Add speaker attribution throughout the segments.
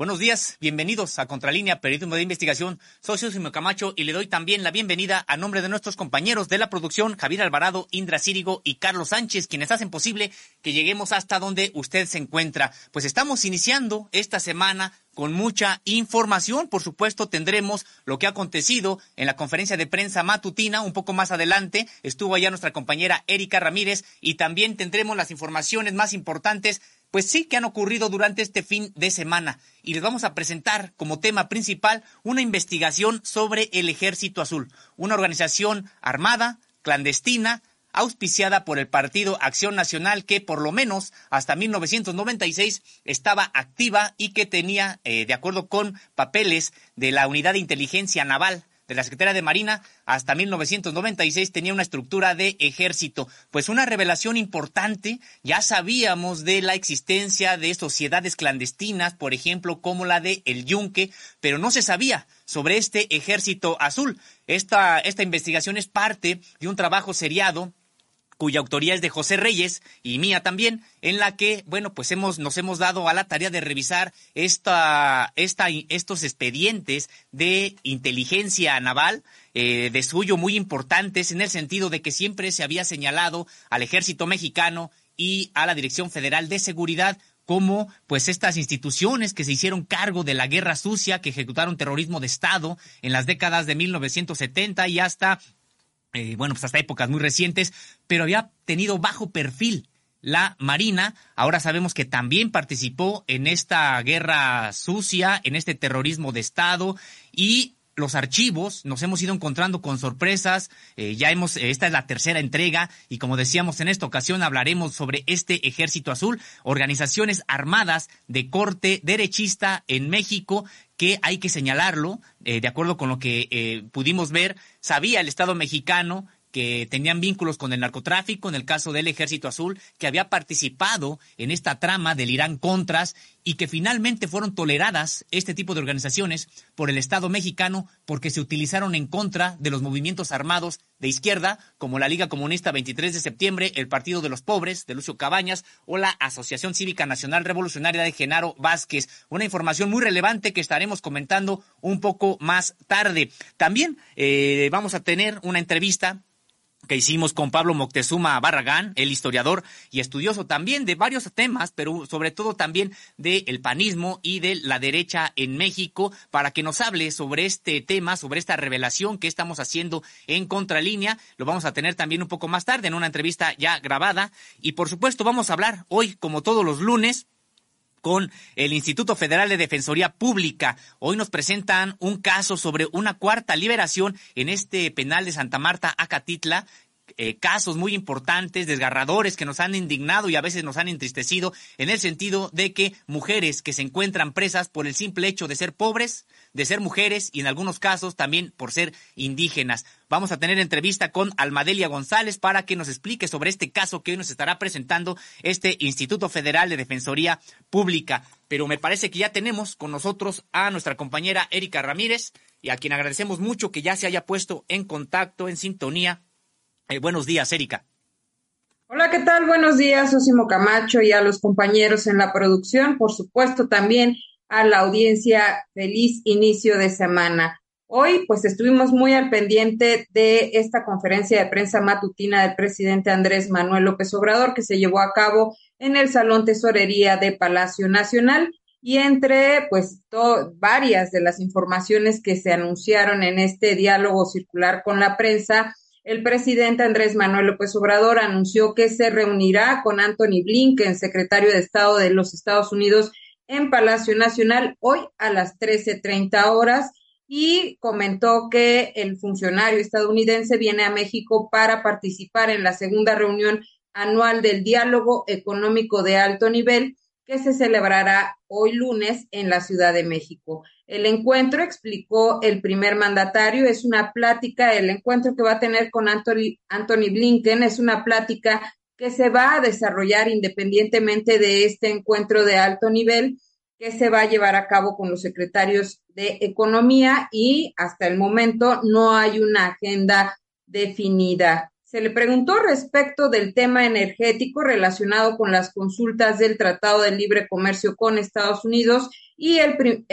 Speaker 1: Buenos días, bienvenidos a Contralínea Periodismo de Investigación. Soy Susimo Camacho y le doy también la bienvenida a nombre de nuestros compañeros de la producción, Javier Alvarado, Indra Círigo y Carlos Sánchez, quienes hacen posible que lleguemos hasta donde usted se encuentra. Pues estamos iniciando esta semana con mucha información. Por supuesto, tendremos lo que ha acontecido en la conferencia de prensa matutina un poco más adelante. Estuvo allá nuestra compañera Erika Ramírez y también tendremos las informaciones más importantes pues sí que han ocurrido durante este fin de semana. Y les vamos a presentar como tema principal una investigación sobre el Ejército Azul, una organización armada, clandestina, auspiciada por el Partido Acción Nacional que por lo menos hasta 1996 estaba activa y que tenía, eh, de acuerdo con papeles de la Unidad de Inteligencia Naval de la Secretaría de Marina hasta 1996 tenía una estructura de ejército. Pues una revelación importante, ya sabíamos de la existencia de sociedades clandestinas, por ejemplo, como la de El Yunque, pero no se sabía sobre este ejército azul. Esta, esta investigación es parte de un trabajo seriado cuya autoría es de José Reyes y mía también, en la que, bueno, pues hemos, nos hemos dado a la tarea de revisar esta, esta, estos expedientes de inteligencia naval, eh, de suyo muy importantes, en el sentido de que siempre se había señalado al ejército mexicano y a la Dirección Federal de Seguridad como pues estas instituciones que se hicieron cargo de la guerra sucia, que ejecutaron terrorismo de Estado en las décadas de 1970 y hasta eh, bueno, pues hasta épocas muy recientes, pero había tenido bajo perfil la Marina. Ahora sabemos que también participó en esta guerra sucia, en este terrorismo de Estado y los archivos, nos hemos ido encontrando con sorpresas, eh, ya hemos, esta es la tercera entrega y como decíamos en esta ocasión hablaremos sobre este ejército azul, organizaciones armadas de corte derechista en México que hay que señalarlo, eh, de acuerdo con lo que eh, pudimos ver, sabía el Estado mexicano que tenían vínculos con el narcotráfico, en el caso del Ejército Azul, que había participado en esta trama del Irán Contras y que finalmente fueron toleradas este tipo de organizaciones por el Estado mexicano porque se utilizaron en contra de los movimientos armados de izquierda, como la Liga Comunista 23 de septiembre, el Partido de los Pobres de Lucio Cabañas o la Asociación Cívica Nacional Revolucionaria de Genaro Vázquez. Una información muy relevante que estaremos comentando un poco más tarde. También eh, vamos a tener una entrevista que hicimos con Pablo Moctezuma Barragán, el historiador y estudioso también de varios temas, pero sobre todo también del panismo y de la derecha en México, para que nos hable sobre este tema, sobre esta revelación que estamos haciendo en Contralínea. Lo vamos a tener también un poco más tarde en una entrevista ya grabada. Y por supuesto vamos a hablar hoy, como todos los lunes, con el Instituto Federal de Defensoría Pública. Hoy nos presentan un caso sobre una cuarta liberación en este penal de Santa Marta, Acatitla, eh, casos muy importantes, desgarradores, que nos han indignado y a veces nos han entristecido, en el sentido de que mujeres que se encuentran presas por el simple hecho de ser pobres, de ser mujeres y en algunos casos también por ser indígenas. Vamos a tener entrevista con Almadelia González para que nos explique sobre este caso que hoy nos estará presentando este Instituto Federal de Defensoría Pública. Pero me parece que ya tenemos con nosotros a nuestra compañera Erika Ramírez y a quien agradecemos mucho que ya se haya puesto en contacto, en sintonía eh, buenos días, Erika.
Speaker 2: Hola, ¿qué tal? Buenos días, Osimo Camacho y a los compañeros en la producción, por supuesto también a la audiencia. Feliz inicio de semana. Hoy, pues estuvimos muy al pendiente de esta conferencia de prensa matutina del presidente Andrés Manuel López Obrador que se llevó a cabo en el Salón Tesorería de Palacio Nacional y entre pues varias de las informaciones que se anunciaron en este diálogo circular con la prensa, el presidente Andrés Manuel López Obrador anunció que se reunirá con Anthony Blinken, secretario de Estado de los Estados Unidos, en Palacio Nacional hoy a las 13.30 horas y comentó que el funcionario estadounidense viene a México para participar en la segunda reunión anual del diálogo económico de alto nivel que se celebrará hoy lunes en la Ciudad de México. El encuentro, explicó el primer mandatario, es una plática, el encuentro que va a tener con Anthony, Blinken es una plática que se va a desarrollar independientemente de este encuentro de alto nivel que se va a llevar a cabo con los secretarios de Economía y hasta el momento no hay una agenda definida. Se le preguntó respecto del tema energético relacionado con las consultas del Tratado de Libre Comercio con Estados Unidos y el,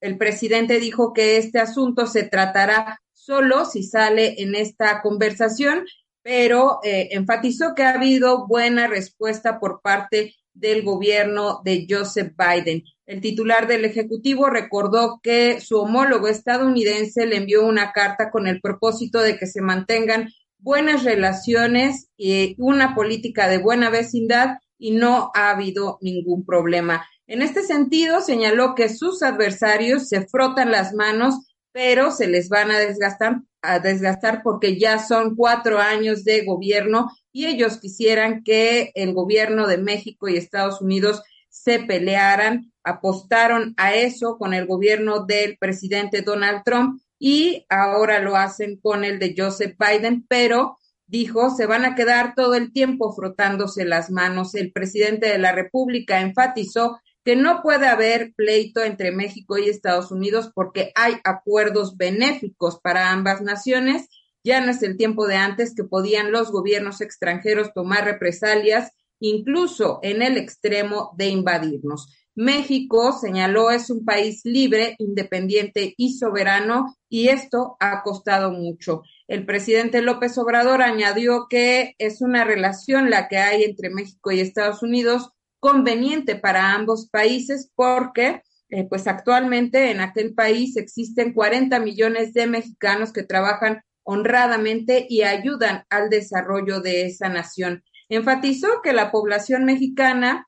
Speaker 2: el, presidente dijo que este asunto se tratará solo si sale en esta conversación, pero eh, enfatizó que ha habido buena respuesta por parte del gobierno de Joseph Biden. El titular del Ejecutivo recordó que su homólogo estadounidense le envió una carta con el propósito de que se mantengan buenas relaciones y una política de buena vecindad y no ha habido ningún problema. En este sentido, señaló que sus adversarios se frotan las manos, pero se les van a desgastar, a desgastar porque ya son cuatro años de gobierno y ellos quisieran que el gobierno de México y Estados Unidos se pelearan, apostaron a eso con el gobierno del presidente Donald Trump y ahora lo hacen con el de Joseph Biden, pero dijo, se van a quedar todo el tiempo frotándose las manos. El presidente de la República enfatizó que no puede haber pleito entre México y Estados Unidos porque hay acuerdos benéficos para ambas naciones. Ya no es el tiempo de antes que podían los gobiernos extranjeros tomar represalias incluso en el extremo de invadirnos. México, señaló, es un país libre, independiente y soberano, y esto ha costado mucho. El presidente López Obrador añadió que es una relación la que hay entre México y Estados Unidos conveniente para ambos países porque eh, pues actualmente en aquel país existen 40 millones de mexicanos que trabajan honradamente y ayudan al desarrollo de esa nación. Enfatizó que la población mexicana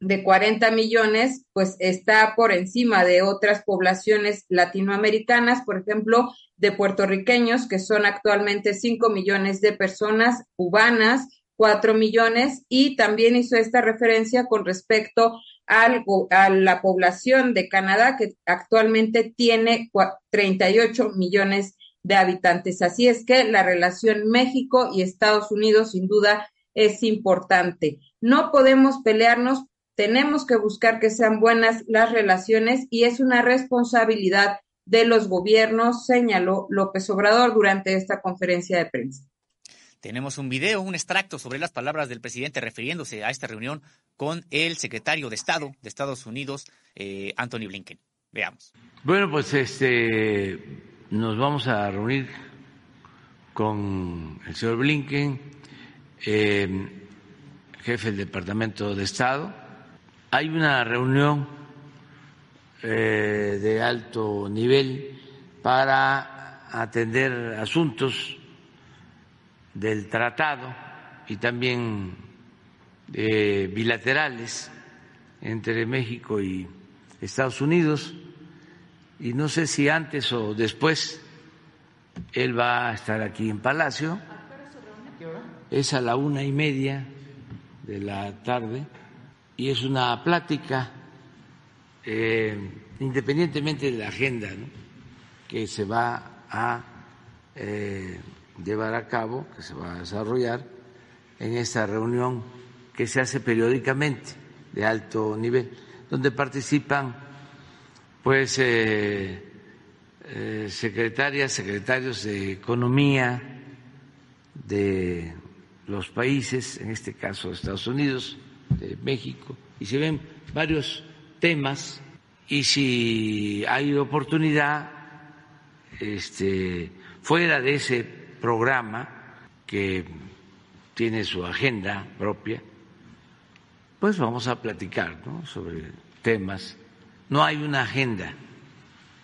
Speaker 2: de 40 millones, pues está por encima de otras poblaciones latinoamericanas, por ejemplo, de puertorriqueños, que son actualmente 5 millones de personas, cubanas, 4 millones, y también hizo esta referencia con respecto al, a la población de Canadá, que actualmente tiene 38 millones de habitantes. Así es que la relación México y Estados Unidos, sin duda, es importante. No podemos pelearnos, tenemos que buscar que sean buenas las relaciones y es una responsabilidad de los gobiernos, señaló López Obrador durante esta conferencia de prensa.
Speaker 1: Tenemos un video, un extracto sobre las palabras del presidente refiriéndose a esta reunión con el secretario de Estado de Estados Unidos, eh, Anthony Blinken. Veamos.
Speaker 3: Bueno, pues este nos vamos a reunir con el señor Blinken eh, jefe del Departamento de Estado. Hay una reunión eh, de alto nivel para atender asuntos del tratado y también eh, bilaterales entre México y Estados Unidos. Y no sé si antes o después él va a estar aquí en Palacio es a la una y media de la tarde y es una plática eh, independientemente de la agenda que se va a eh, llevar a cabo, que se va a desarrollar en esta reunión que se hace periódicamente de alto nivel, donde participan pues eh, secretarias, secretarios de economía, de los países, en este caso Estados Unidos, de México, y se ven varios temas y si hay oportunidad este, fuera de ese programa que tiene su agenda propia, pues vamos a platicar sobre temas. No hay una agenda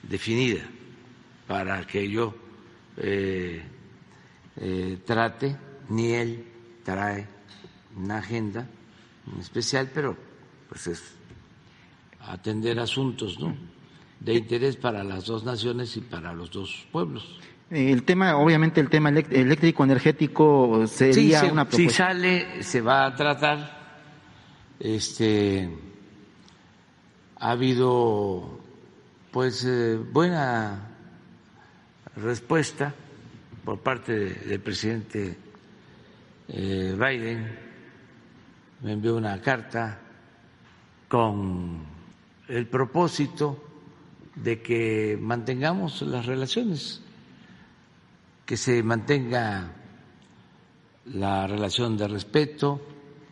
Speaker 3: definida para que yo eh, eh, trate, ni él trae una agenda especial, pero pues es atender asuntos ¿no? de interés para las dos naciones y para los dos pueblos.
Speaker 4: El tema, obviamente, el tema eléctrico energético sería una
Speaker 3: propuesta. Si sale, se va a tratar. Este, ha habido, pues, eh, buena respuesta por parte del presidente eh, Biden me envió una carta con
Speaker 5: el propósito de que mantengamos las relaciones, que se mantenga la relación de respeto,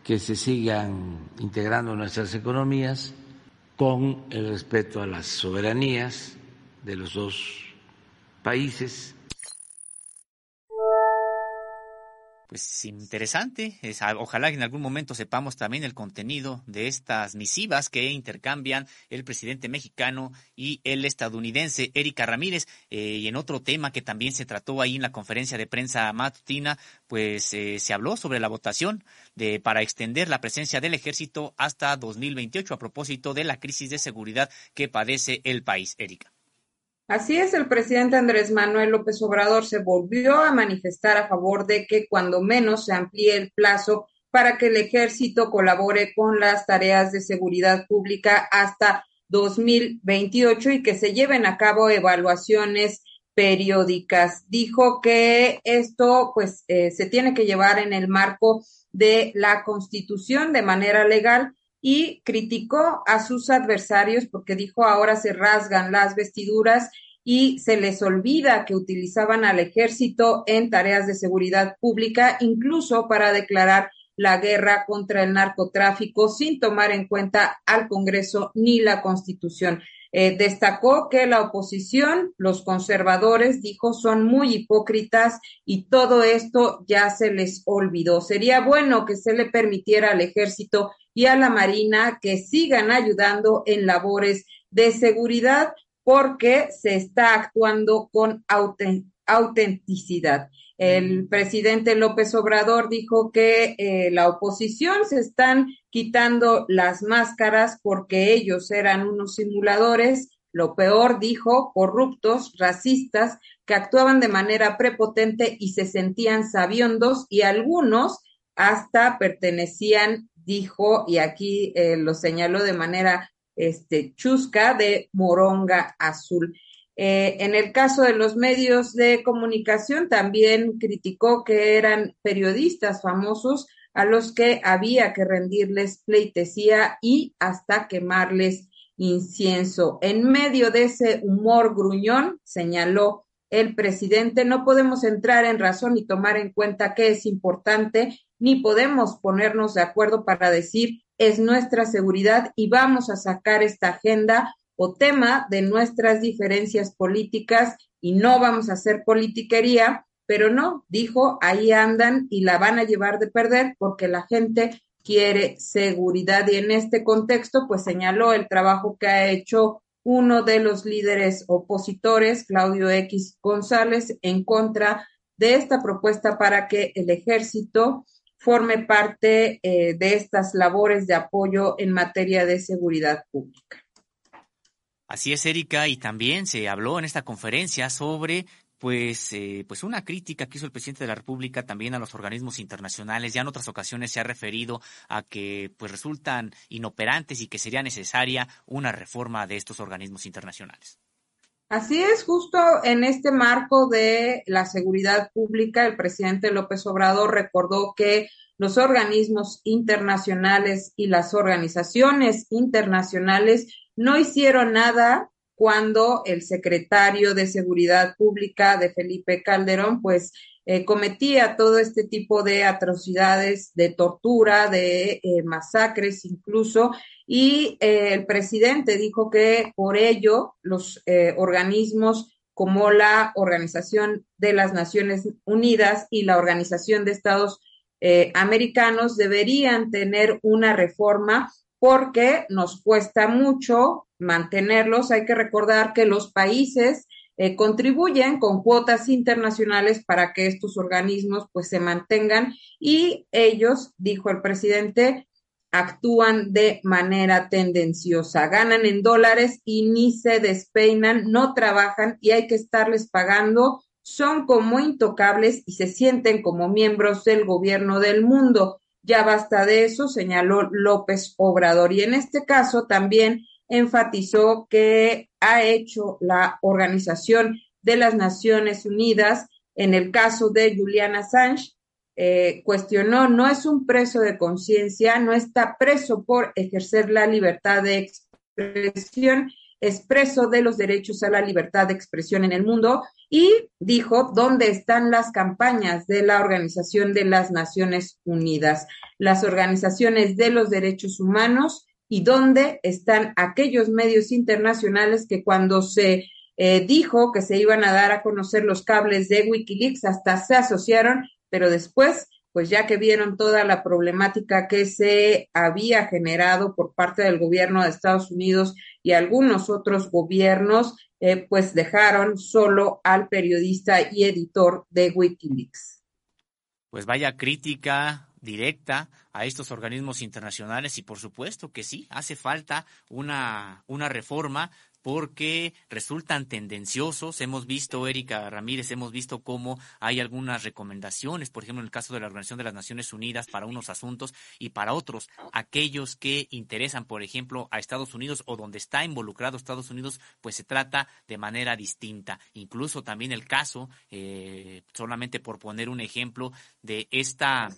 Speaker 5: que se sigan integrando nuestras economías con el respeto a las soberanías de los dos países
Speaker 1: pues interesante. Ah, ojalá que en algún momento sepamos también el contenido de estas misivas que intercambian el presidente mexicano y el estadounidense Erika Ramírez. Eh, y en otro tema que también se trató ahí en la conferencia de prensa matutina, pues eh, se habló sobre la votación de para extender la presencia del ejército hasta 2028 a propósito de la crisis de seguridad que padece el país. Erika.
Speaker 2: Así es, el presidente Andrés Manuel López Obrador se volvió a manifestar a favor de que cuando menos se amplíe el plazo para que el ejército colabore con las tareas de seguridad pública hasta 2028 y que se lleven a cabo evaluaciones periódicas. Dijo que esto pues eh, se tiene que llevar en el marco de la Constitución de manera legal y criticó a sus adversarios porque dijo ahora se rasgan las vestiduras y se les olvida que utilizaban al ejército en tareas de seguridad pública, incluso para declarar la guerra contra el narcotráfico sin tomar en cuenta al Congreso ni la Constitución. Eh, destacó que la oposición, los conservadores, dijo, son muy hipócritas y todo esto ya se les olvidó. Sería bueno que se le permitiera al ejército y a la Marina que sigan ayudando en labores de seguridad porque se está actuando con autenticidad. El presidente López Obrador dijo que eh, la oposición se están quitando las máscaras porque ellos eran unos simuladores, lo peor, dijo, corruptos, racistas, que actuaban de manera prepotente y se sentían sabiondos y algunos hasta pertenecían dijo, y aquí eh, lo señaló de manera este, chusca, de moronga azul. Eh, en el caso de los medios de comunicación, también criticó que eran periodistas famosos a los que había que rendirles pleitesía y hasta quemarles incienso. En medio de ese humor gruñón, señaló el presidente, no podemos entrar en razón y tomar en cuenta qué es importante ni podemos ponernos de acuerdo para decir es nuestra seguridad y vamos a sacar esta agenda o tema de nuestras diferencias políticas y no vamos a hacer politiquería, pero no, dijo, ahí andan y la van a llevar de perder porque la gente quiere seguridad y en este contexto pues señaló el trabajo que ha hecho uno de los líderes opositores, Claudio X González, en contra de esta propuesta para que el ejército forme parte eh, de estas labores de apoyo en materia de seguridad pública.
Speaker 1: Así es, Erika, y también se habló en esta conferencia sobre pues, eh, pues una crítica que hizo el presidente de la República también a los organismos internacionales. Ya en otras ocasiones se ha referido a que pues resultan inoperantes y que sería necesaria una reforma de estos organismos internacionales.
Speaker 2: Así es, justo en este marco de la seguridad pública, el presidente López Obrador recordó que los organismos internacionales y las organizaciones internacionales no hicieron nada cuando el secretario de Seguridad Pública de Felipe Calderón, pues, eh, cometía todo este tipo de atrocidades, de tortura, de eh, masacres incluso, y eh, el presidente dijo que por ello los organismos como la Organización de las Naciones Unidas y la Organización de Estados Americanos deberían tener una reforma porque nos cuesta mucho mantenerlos. Hay que recordar que los países contribuyen con cuotas internacionales para que estos organismos pues se mantengan y ellos, dijo el presidente, actúan de manera tendenciosa, ganan en dólares y ni se despeinan, no trabajan y hay que estarles pagando, son como intocables y se sienten como miembros del gobierno del mundo. Ya basta de eso, señaló López Obrador. Y en este caso también enfatizó que ha hecho la Organización de las Naciones Unidas en el caso de Julian Assange, eh, cuestionó, no es un preso de conciencia, no está preso por ejercer la libertad de expresión expreso de los derechos a la libertad de expresión en el mundo y dijo dónde están las campañas de la Organización de las Naciones Unidas, las organizaciones de los derechos humanos y dónde están aquellos medios internacionales que cuando se eh, dijo que se iban a dar a conocer los cables de Wikileaks hasta se asociaron, pero después pues ya que vieron toda la problemática que se había generado por parte del gobierno de Estados Unidos y algunos otros gobiernos, eh, pues dejaron solo al periodista y editor de Wikileaks.
Speaker 1: Pues vaya crítica directa a estos organismos internacionales y por supuesto que sí, hace falta una, una reforma porque resultan tendenciosos. Hemos visto, Erika Ramírez, hemos visto cómo hay algunas recomendaciones, por ejemplo, en el caso de la Organización de las Naciones Unidas para unos asuntos y para otros, aquellos que interesan, por ejemplo, a Estados Unidos o donde está involucrado Estados Unidos, pues se trata de manera distinta. Incluso también el caso, eh, solamente por poner un ejemplo, de esta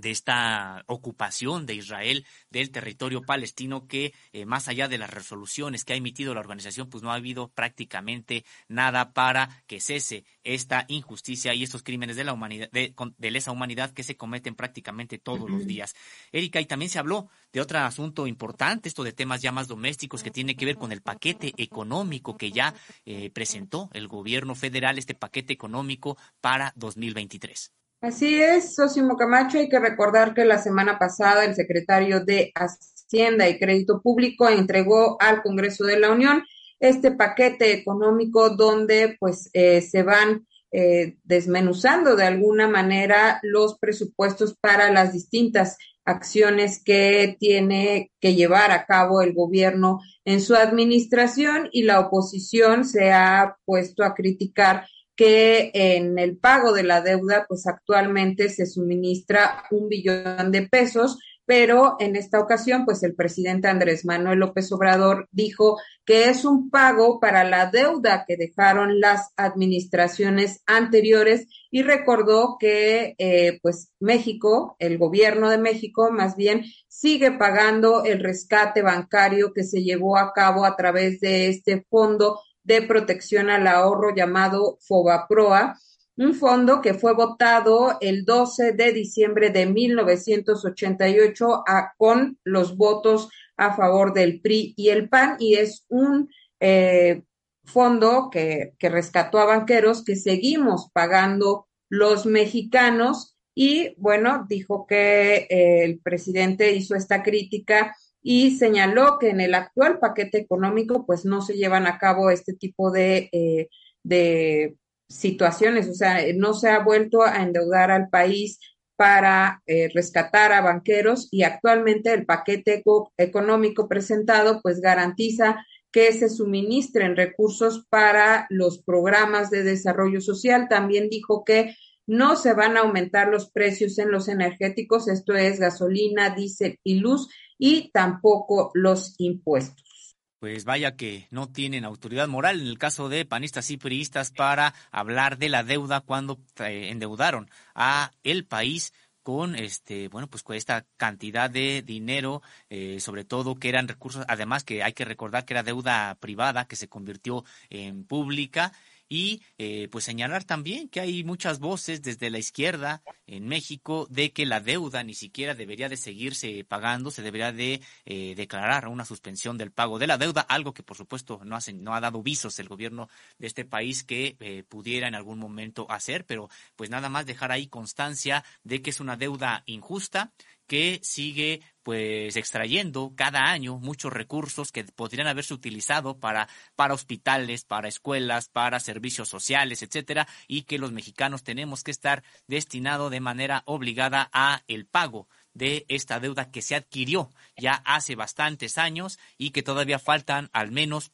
Speaker 1: de esta ocupación de Israel del territorio palestino que eh, más allá de las resoluciones que ha emitido la organización pues no ha habido prácticamente nada para que cese esta injusticia y estos crímenes de la humanidad de, lesa humanidad que se cometen prácticamente todos los días. Erika y también se habló de otro asunto importante esto de temas ya más domésticos que tiene que ver con el paquete económico que ya eh, presentó el gobierno federal este paquete económico para 2023.
Speaker 2: Así es, Sosimo Camacho. Hay que recordar que la semana pasada el secretario de Hacienda y Crédito Público entregó al Congreso de la Unión este paquete económico donde pues eh, se van eh, desmenuzando de alguna manera los presupuestos para las distintas acciones que tiene que llevar a cabo el gobierno en su administración y la oposición se ha puesto a criticar que en el pago de la deuda, pues actualmente se suministra un billón de pesos, pero en esta ocasión, pues el presidente Andrés Manuel López Obrador dijo que es un pago para la deuda que dejaron las administraciones anteriores y recordó que, eh, pues México, el gobierno de México, más bien, sigue pagando el rescate bancario que se llevó a cabo a través de este fondo de protección al ahorro llamado FOBAPROA, un fondo que fue votado el 12 de diciembre de 1988 a, con los votos a favor del PRI y el PAN y es un eh, fondo que, que rescató a banqueros que seguimos pagando los mexicanos y bueno, dijo que eh, el presidente hizo esta crítica y señaló que en el actual paquete económico pues no se llevan a cabo este tipo de, eh, de situaciones, o sea, no se ha vuelto a endeudar al país para eh, rescatar a banqueros y actualmente el paquete económico presentado pues garantiza que se suministren recursos para los programas de desarrollo social. También dijo que no se van a aumentar los precios en los energéticos, esto es gasolina, diésel y luz, y tampoco los impuestos.
Speaker 1: Pues vaya que no tienen autoridad moral en el caso de panistas y priistas para hablar de la deuda cuando eh, endeudaron a el país con este bueno pues con esta cantidad de dinero eh, sobre todo que eran recursos además que hay que recordar que era deuda privada que se convirtió en pública y eh, pues señalar también que hay muchas voces desde la izquierda en México de que la deuda ni siquiera debería de seguirse pagando, se debería de eh, declarar una suspensión del pago de la deuda, algo que por supuesto no, hace, no ha dado visos el gobierno de este país que eh, pudiera en algún momento hacer, pero pues nada más dejar ahí constancia de que es una deuda injusta que sigue pues extrayendo cada año muchos recursos que podrían haberse utilizado para, para hospitales, para escuelas, para servicios sociales, etcétera, y que los mexicanos tenemos que estar destinado de manera obligada a el pago de esta deuda que se adquirió ya hace bastantes años y que todavía faltan al menos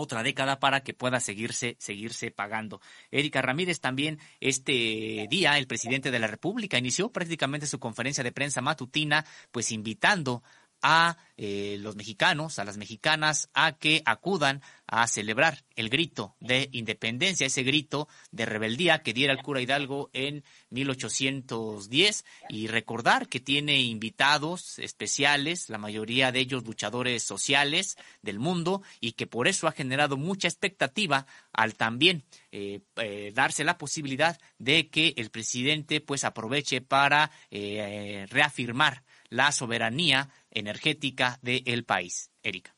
Speaker 1: otra década para que pueda seguirse, seguirse pagando. Erika Ramírez también este día, el presidente de la República, inició prácticamente su conferencia de prensa matutina, pues invitando a eh, los mexicanos, a las mexicanas, a que acudan a celebrar el grito de independencia, ese grito de rebeldía que diera el cura Hidalgo en 1810 y recordar que tiene invitados especiales, la mayoría de ellos luchadores sociales del mundo y que por eso ha generado mucha expectativa al también eh, eh, darse la posibilidad de que el presidente pues aproveche para reafirmar la soberanía energética del país. Erika.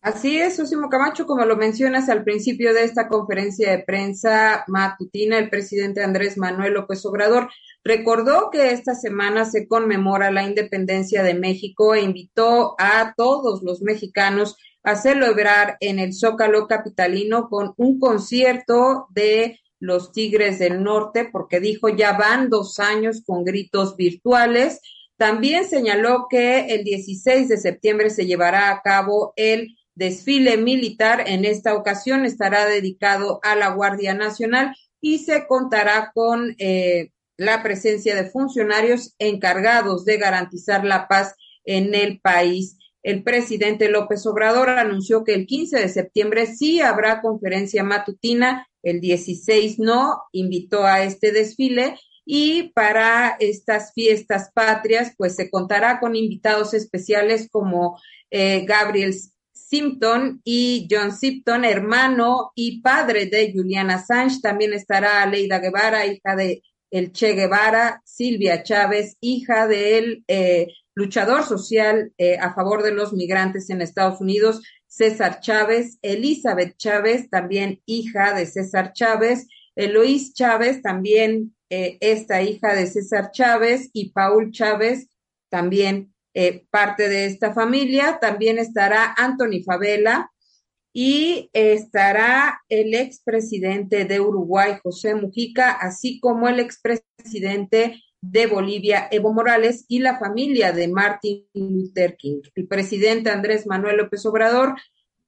Speaker 2: Así es, Osimo Camacho, como lo mencionas al principio de esta conferencia de prensa matutina, el presidente Andrés Manuel López Obrador recordó que esta semana se conmemora la independencia de México e invitó a todos los mexicanos a celebrar en el Zócalo capitalino con un concierto de los Tigres del Norte, porque dijo ya van dos años con gritos virtuales también señaló que el 16 de septiembre se llevará a cabo el desfile militar. En esta ocasión estará dedicado a la Guardia Nacional y se contará con eh, la presencia de funcionarios encargados de garantizar la paz en el país. El presidente López Obrador anunció que el 15 de septiembre sí habrá conferencia matutina, el 16 no, invitó a este desfile y para estas fiestas patrias, pues se contará con invitados especiales como eh, Gabriel Simpton y John Simpton, hermano y padre de Juliana Assange. También estará Leida Guevara, hija de el Che Guevara, Silvia Chávez, hija del eh, luchador social eh, a favor de los migrantes en Estados Unidos, César Chávez, Elizabeth Chávez, también hija de César Chávez, Eloís Chávez, también eh, esta hija de César Chávez y Paul Chávez, también eh, parte de esta familia. También estará Anthony Favela y estará el expresidente de Uruguay, José Mujica, así como el expresidente de Bolivia, Evo Morales, y la familia de Martin Luther King. El presidente Andrés Manuel López Obrador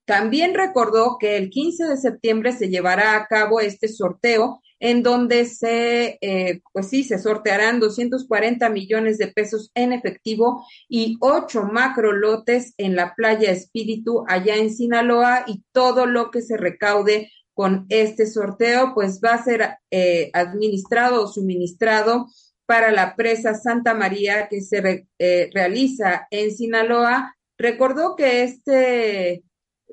Speaker 2: también recordó que el 15 de septiembre se llevará a cabo este sorteo en donde se, eh, pues sí, se sortearán 240 millones de pesos en efectivo y ocho macro lotes en la playa Espíritu allá en Sinaloa y todo lo que se recaude con este sorteo, pues va a ser eh, administrado o suministrado para la presa Santa María que se eh, realiza en Sinaloa. Recordó que este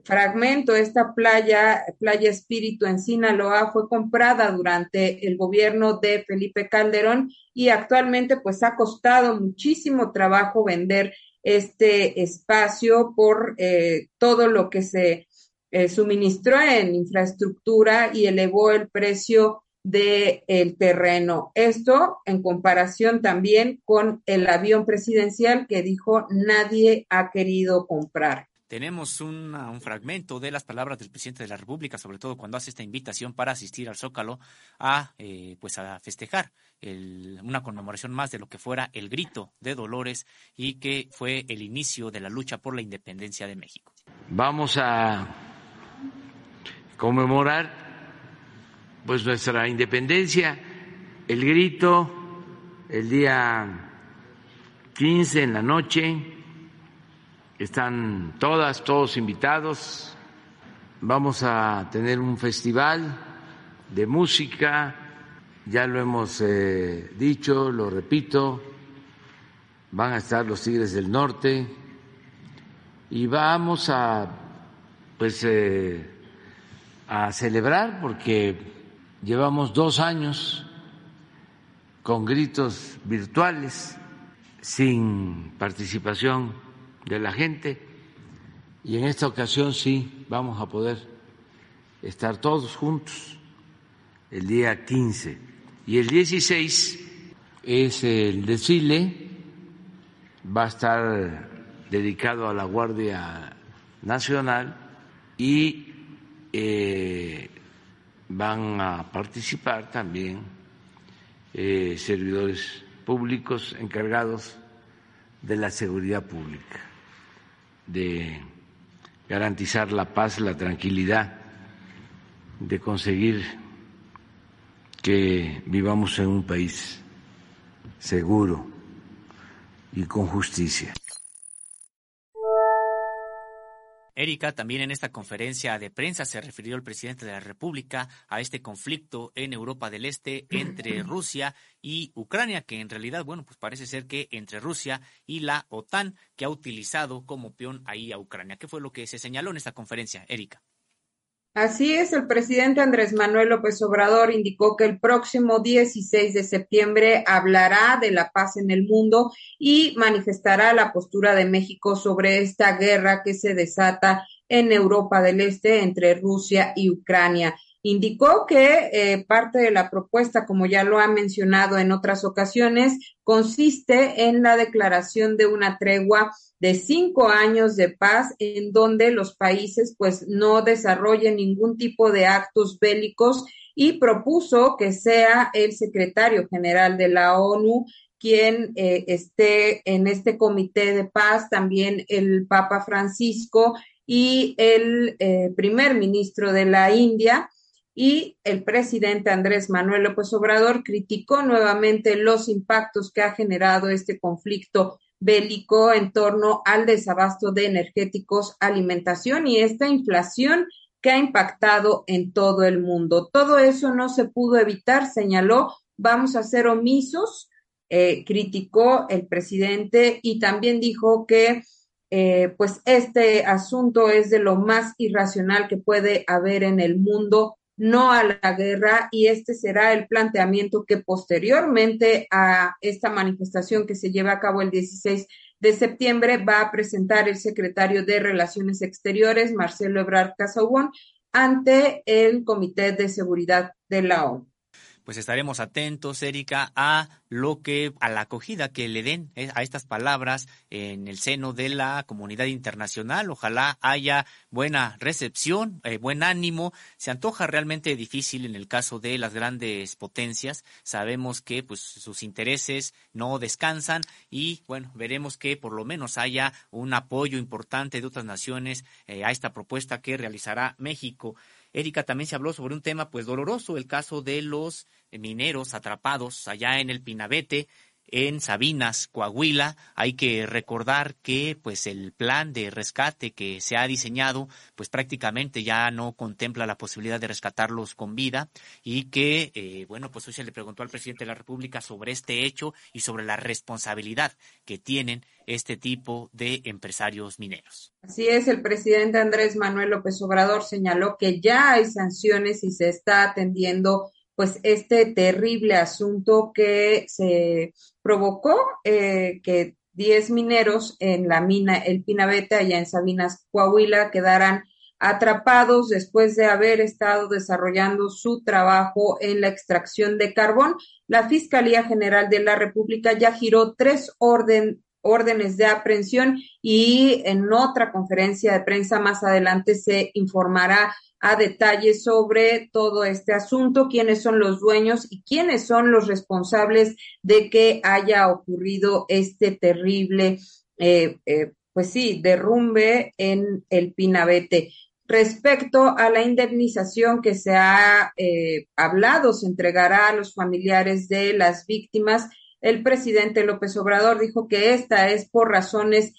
Speaker 2: fragmento, esta playa, Playa Espíritu en Sinaloa, fue comprada durante el gobierno de Felipe Calderón y actualmente pues ha costado muchísimo trabajo vender este espacio por eh, todo lo que se eh, suministró en infraestructura y elevó el precio del el terreno. Esto en comparación también con el avión presidencial que dijo nadie ha querido comprar
Speaker 1: tenemos un fragmento de las palabras del presidente de la República, sobre todo cuando hace esta invitación para asistir al Zócalo a, eh, pues a festejar una conmemoración más de lo que fuera el grito de Dolores y que fue el inicio de la lucha por la independencia de México.
Speaker 3: Vamos a conmemorar pues nuestra independencia, el grito el día 15 en la noche están todas, todos invitados. Vamos a tener un festival de música, ya lo hemos eh, dicho, lo repito, van a estar los Tigres del Norte. Y vamos a pues eh, a celebrar porque llevamos dos años con gritos virtuales sin participación de la gente. Y en esta ocasión sí vamos a poder estar todos juntos el día 15 y el 16 es el desfile, va a estar dedicado a la Guardia Nacional y eh, van a participar también eh, servidores públicos encargados de la seguridad pública de garantizar la paz, la tranquilidad, de conseguir que vivamos en un país seguro y con justicia.
Speaker 1: Erika, también en esta conferencia de prensa se refirió el presidente de la República a este conflicto en Europa del Este entre Rusia y Ucrania, que en realidad, bueno, pues parece ser que entre Rusia y la OTAN, que ha utilizado como peón ahí a Ucrania. ¿Qué fue lo que se señaló en esta conferencia, Erika?
Speaker 2: Así es, el presidente Andrés Manuel López Obrador indicó que el próximo 16 de septiembre hablará de la paz en el mundo y manifestará la postura de México sobre esta guerra que se desata en Europa del Este entre Rusia y Ucrania. Indicó que eh, parte de la propuesta, como ya lo ha mencionado en otras ocasiones, consiste en la declaración de una tregua de cinco años de paz en donde los países pues no desarrollen ningún tipo de actos bélicos y propuso que sea el secretario general de la ONU quien eh, esté en este comité de paz, también el Papa Francisco y el eh, primer ministro de la India y el presidente Andrés Manuel López Obrador criticó nuevamente los impactos que ha generado este conflicto bélico en torno al desabasto de energéticos, alimentación y esta inflación que ha impactado en todo el mundo. Todo eso no se pudo evitar, señaló, vamos a ser omisos, eh, criticó el presidente y también dijo que eh, pues este asunto es de lo más irracional que puede haber en el mundo no a la guerra y este será el planteamiento que posteriormente a esta manifestación que se lleva a cabo el 16 de septiembre va a presentar el secretario de Relaciones Exteriores, Marcelo Ebrard Casaubon, ante el Comité de Seguridad de la ONU
Speaker 1: pues estaremos atentos, Erika, a lo que, a la acogida que le den eh, a estas palabras en el seno de la comunidad internacional. Ojalá haya buena recepción, eh, buen ánimo. Se antoja realmente difícil en el caso de las grandes potencias. Sabemos que pues sus intereses no descansan y bueno, veremos que por lo menos haya un apoyo importante de otras naciones eh, a esta propuesta que realizará México. Erika, también se habló sobre un tema pues doloroso, el caso de los mineros atrapados allá en el Pinabete, en Sabinas, Coahuila. Hay que recordar que pues el plan de rescate que se ha diseñado pues prácticamente ya no contempla la posibilidad de rescatarlos con vida y que eh, bueno pues hoy se le preguntó al presidente de la República sobre este hecho y sobre la responsabilidad que tienen este tipo de empresarios mineros.
Speaker 2: Así es, el presidente Andrés Manuel López Obrador señaló que ya hay sanciones y se está atendiendo pues este terrible asunto que se provocó eh, que 10 mineros en la mina El Pinabete, allá en Sabinas, Coahuila, quedaran atrapados después de haber estado desarrollando su trabajo en la extracción de carbón. La Fiscalía General de la República ya giró tres orden, órdenes de aprehensión y en otra conferencia de prensa más adelante se informará a detalle sobre todo este asunto, quiénes son los dueños y quiénes son los responsables de que haya ocurrido este terrible, eh, eh, pues sí, derrumbe en el Pinabete. Respecto a la indemnización que se ha eh, hablado, se entregará a los familiares de las víctimas. El presidente López Obrador dijo que esta es por razones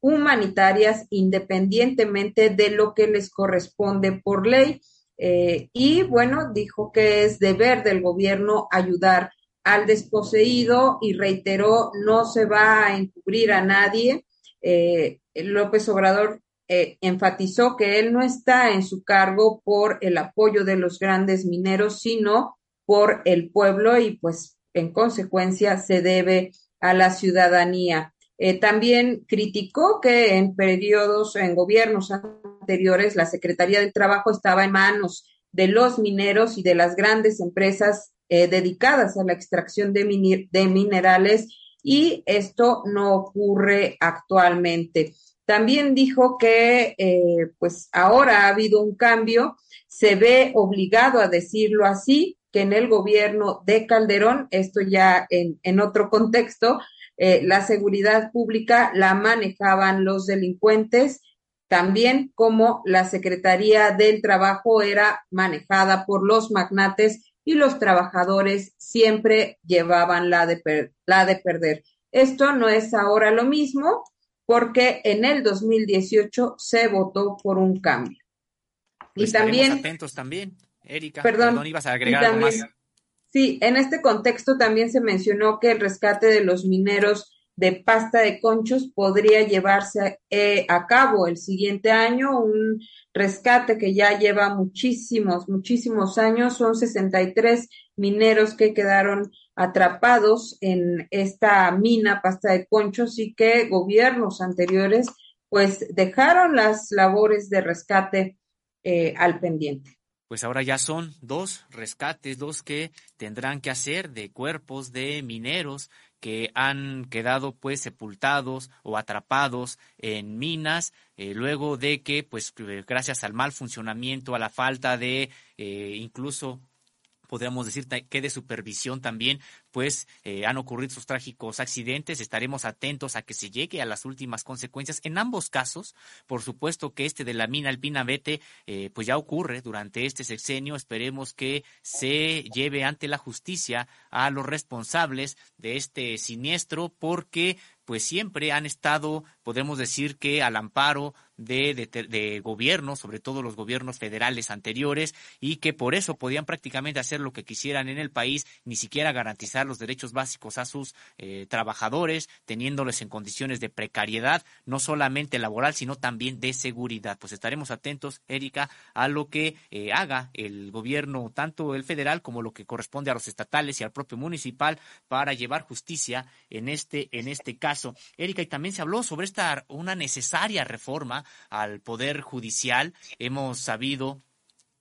Speaker 2: humanitarias independientemente de lo que les corresponde por ley. Eh, y bueno, dijo que es deber del gobierno ayudar al desposeído y reiteró, no se va a encubrir a nadie. Eh, López Obrador eh, enfatizó que él no está en su cargo por el apoyo de los grandes mineros, sino por el pueblo y pues en consecuencia se debe a la ciudadanía. Eh, también criticó que en periodos, en gobiernos anteriores, la Secretaría del Trabajo estaba en manos de los mineros y de las grandes empresas eh, dedicadas a la extracción de, de minerales y esto no ocurre actualmente. También dijo que eh, pues ahora ha habido un cambio, se ve obligado a decirlo así, que en el gobierno de Calderón, esto ya en, en otro contexto, eh, la seguridad pública la manejaban los delincuentes, también como la Secretaría del Trabajo era manejada por los magnates y los trabajadores siempre llevaban la de, la de perder. Esto no es ahora lo mismo. porque en el 2018 se votó por un cambio.
Speaker 1: y pues también atentos también, Erika.
Speaker 2: Perdón,
Speaker 1: ibas a agregar algo más.
Speaker 2: Sí, en este contexto también se mencionó que el rescate de los mineros de pasta de conchos podría llevarse eh, a cabo el siguiente año, un rescate que ya lleva muchísimos, muchísimos años, son 63 mineros que quedaron atrapados en esta mina pasta de conchos y que gobiernos anteriores pues dejaron las labores de rescate eh, al pendiente.
Speaker 1: Pues ahora ya son dos rescates los que tendrán que hacer de cuerpos de mineros que han quedado pues sepultados o atrapados en minas eh, luego de que pues gracias al mal funcionamiento a la falta de eh, incluso podríamos decir que de supervisión también, pues eh, han ocurrido sus trágicos accidentes. Estaremos atentos a que se llegue a las últimas consecuencias. En ambos casos, por supuesto que este de la mina Alpina Vete, eh, pues ya ocurre durante este sexenio. Esperemos que se lleve ante la justicia a los responsables de este siniestro, porque pues siempre han estado, podemos decir que al amparo de, de, gobiernos, sobre todo los gobiernos federales anteriores, y que por eso podían prácticamente hacer lo que quisieran en el país, ni siquiera garantizar los derechos básicos a sus eh, trabajadores, teniéndoles en condiciones de precariedad, no solamente laboral, sino también de seguridad. Pues estaremos atentos, Erika, a lo que eh, haga el gobierno, tanto el federal como lo que corresponde a los estatales y al propio municipal, para llevar justicia en este, en este caso Erika, y también se habló sobre una necesaria reforma al Poder Judicial. Hemos sabido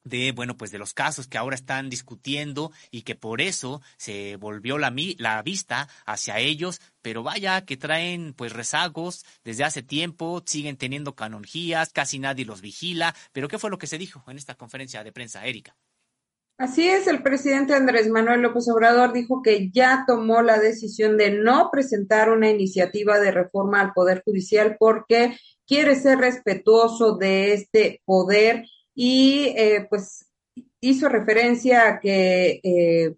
Speaker 1: de, bueno, pues de los casos que ahora están discutiendo y que por eso se volvió la, la vista hacia ellos, pero vaya que traen pues rezagos desde hace tiempo, siguen teniendo canonjías, casi nadie los vigila, pero ¿qué fue lo que se dijo en esta conferencia de prensa, Erika?
Speaker 2: Así es, el presidente Andrés Manuel López Obrador dijo que ya tomó la decisión de no presentar una iniciativa de reforma al Poder Judicial porque quiere ser respetuoso de este poder y eh, pues hizo referencia a que eh,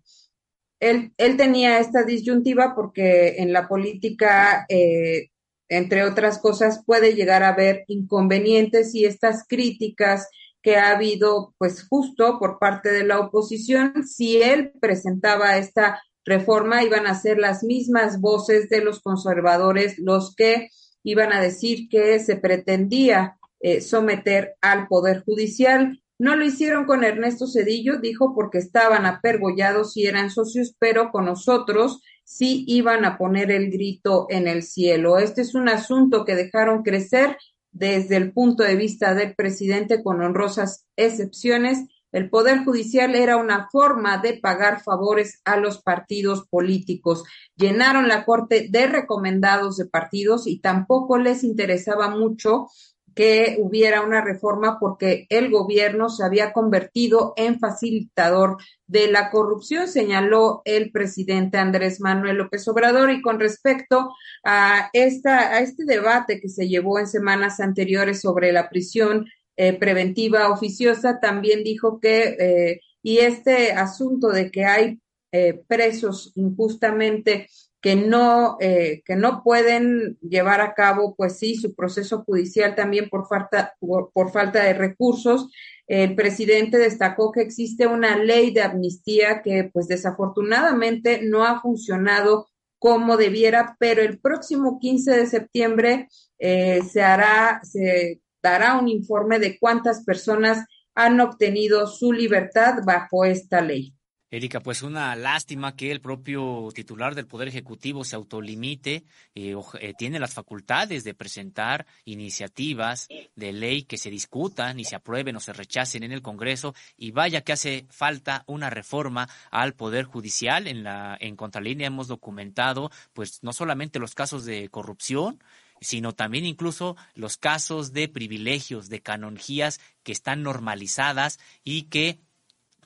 Speaker 2: él, él, tenía esta disyuntiva porque en la política, eh, entre otras cosas, puede llegar a haber inconvenientes y estas críticas que ha habido, pues justo por parte de la oposición, si él presentaba esta reforma, iban a ser las mismas voces de los conservadores los que iban a decir que se pretendía eh, someter al Poder Judicial. No lo hicieron con Ernesto Cedillo, dijo, porque estaban apergollados y eran socios, pero con nosotros sí iban a poner el grito en el cielo. Este es un asunto que dejaron crecer desde el punto de vista del presidente, con honrosas excepciones, el Poder Judicial era una forma de pagar favores a los partidos políticos. Llenaron la Corte de recomendados de partidos y tampoco les interesaba mucho que hubiera una reforma porque el gobierno se había convertido en facilitador de la corrupción, señaló el presidente Andrés Manuel López Obrador. Y con respecto a, esta, a este debate que se llevó en semanas anteriores sobre la prisión eh, preventiva oficiosa, también dijo que, eh, y este asunto de que hay eh, presos injustamente que no, eh, que no pueden llevar a cabo, pues sí, su proceso judicial también por falta, por, falta de recursos. El presidente destacó que existe una ley de amnistía que, pues desafortunadamente, no ha funcionado como debiera, pero el próximo 15 de septiembre eh, se hará, se dará un informe de cuántas personas han obtenido su libertad bajo esta ley.
Speaker 1: Erika, pues una lástima que el propio titular del Poder Ejecutivo se autolimite, eh, eh, tiene las facultades de presentar iniciativas de ley que se discutan y se aprueben o se rechacen en el Congreso y vaya que hace falta una reforma al Poder Judicial. En la en Contralínea hemos documentado pues no solamente los casos de corrupción, sino también incluso los casos de privilegios, de canonjías que están normalizadas y que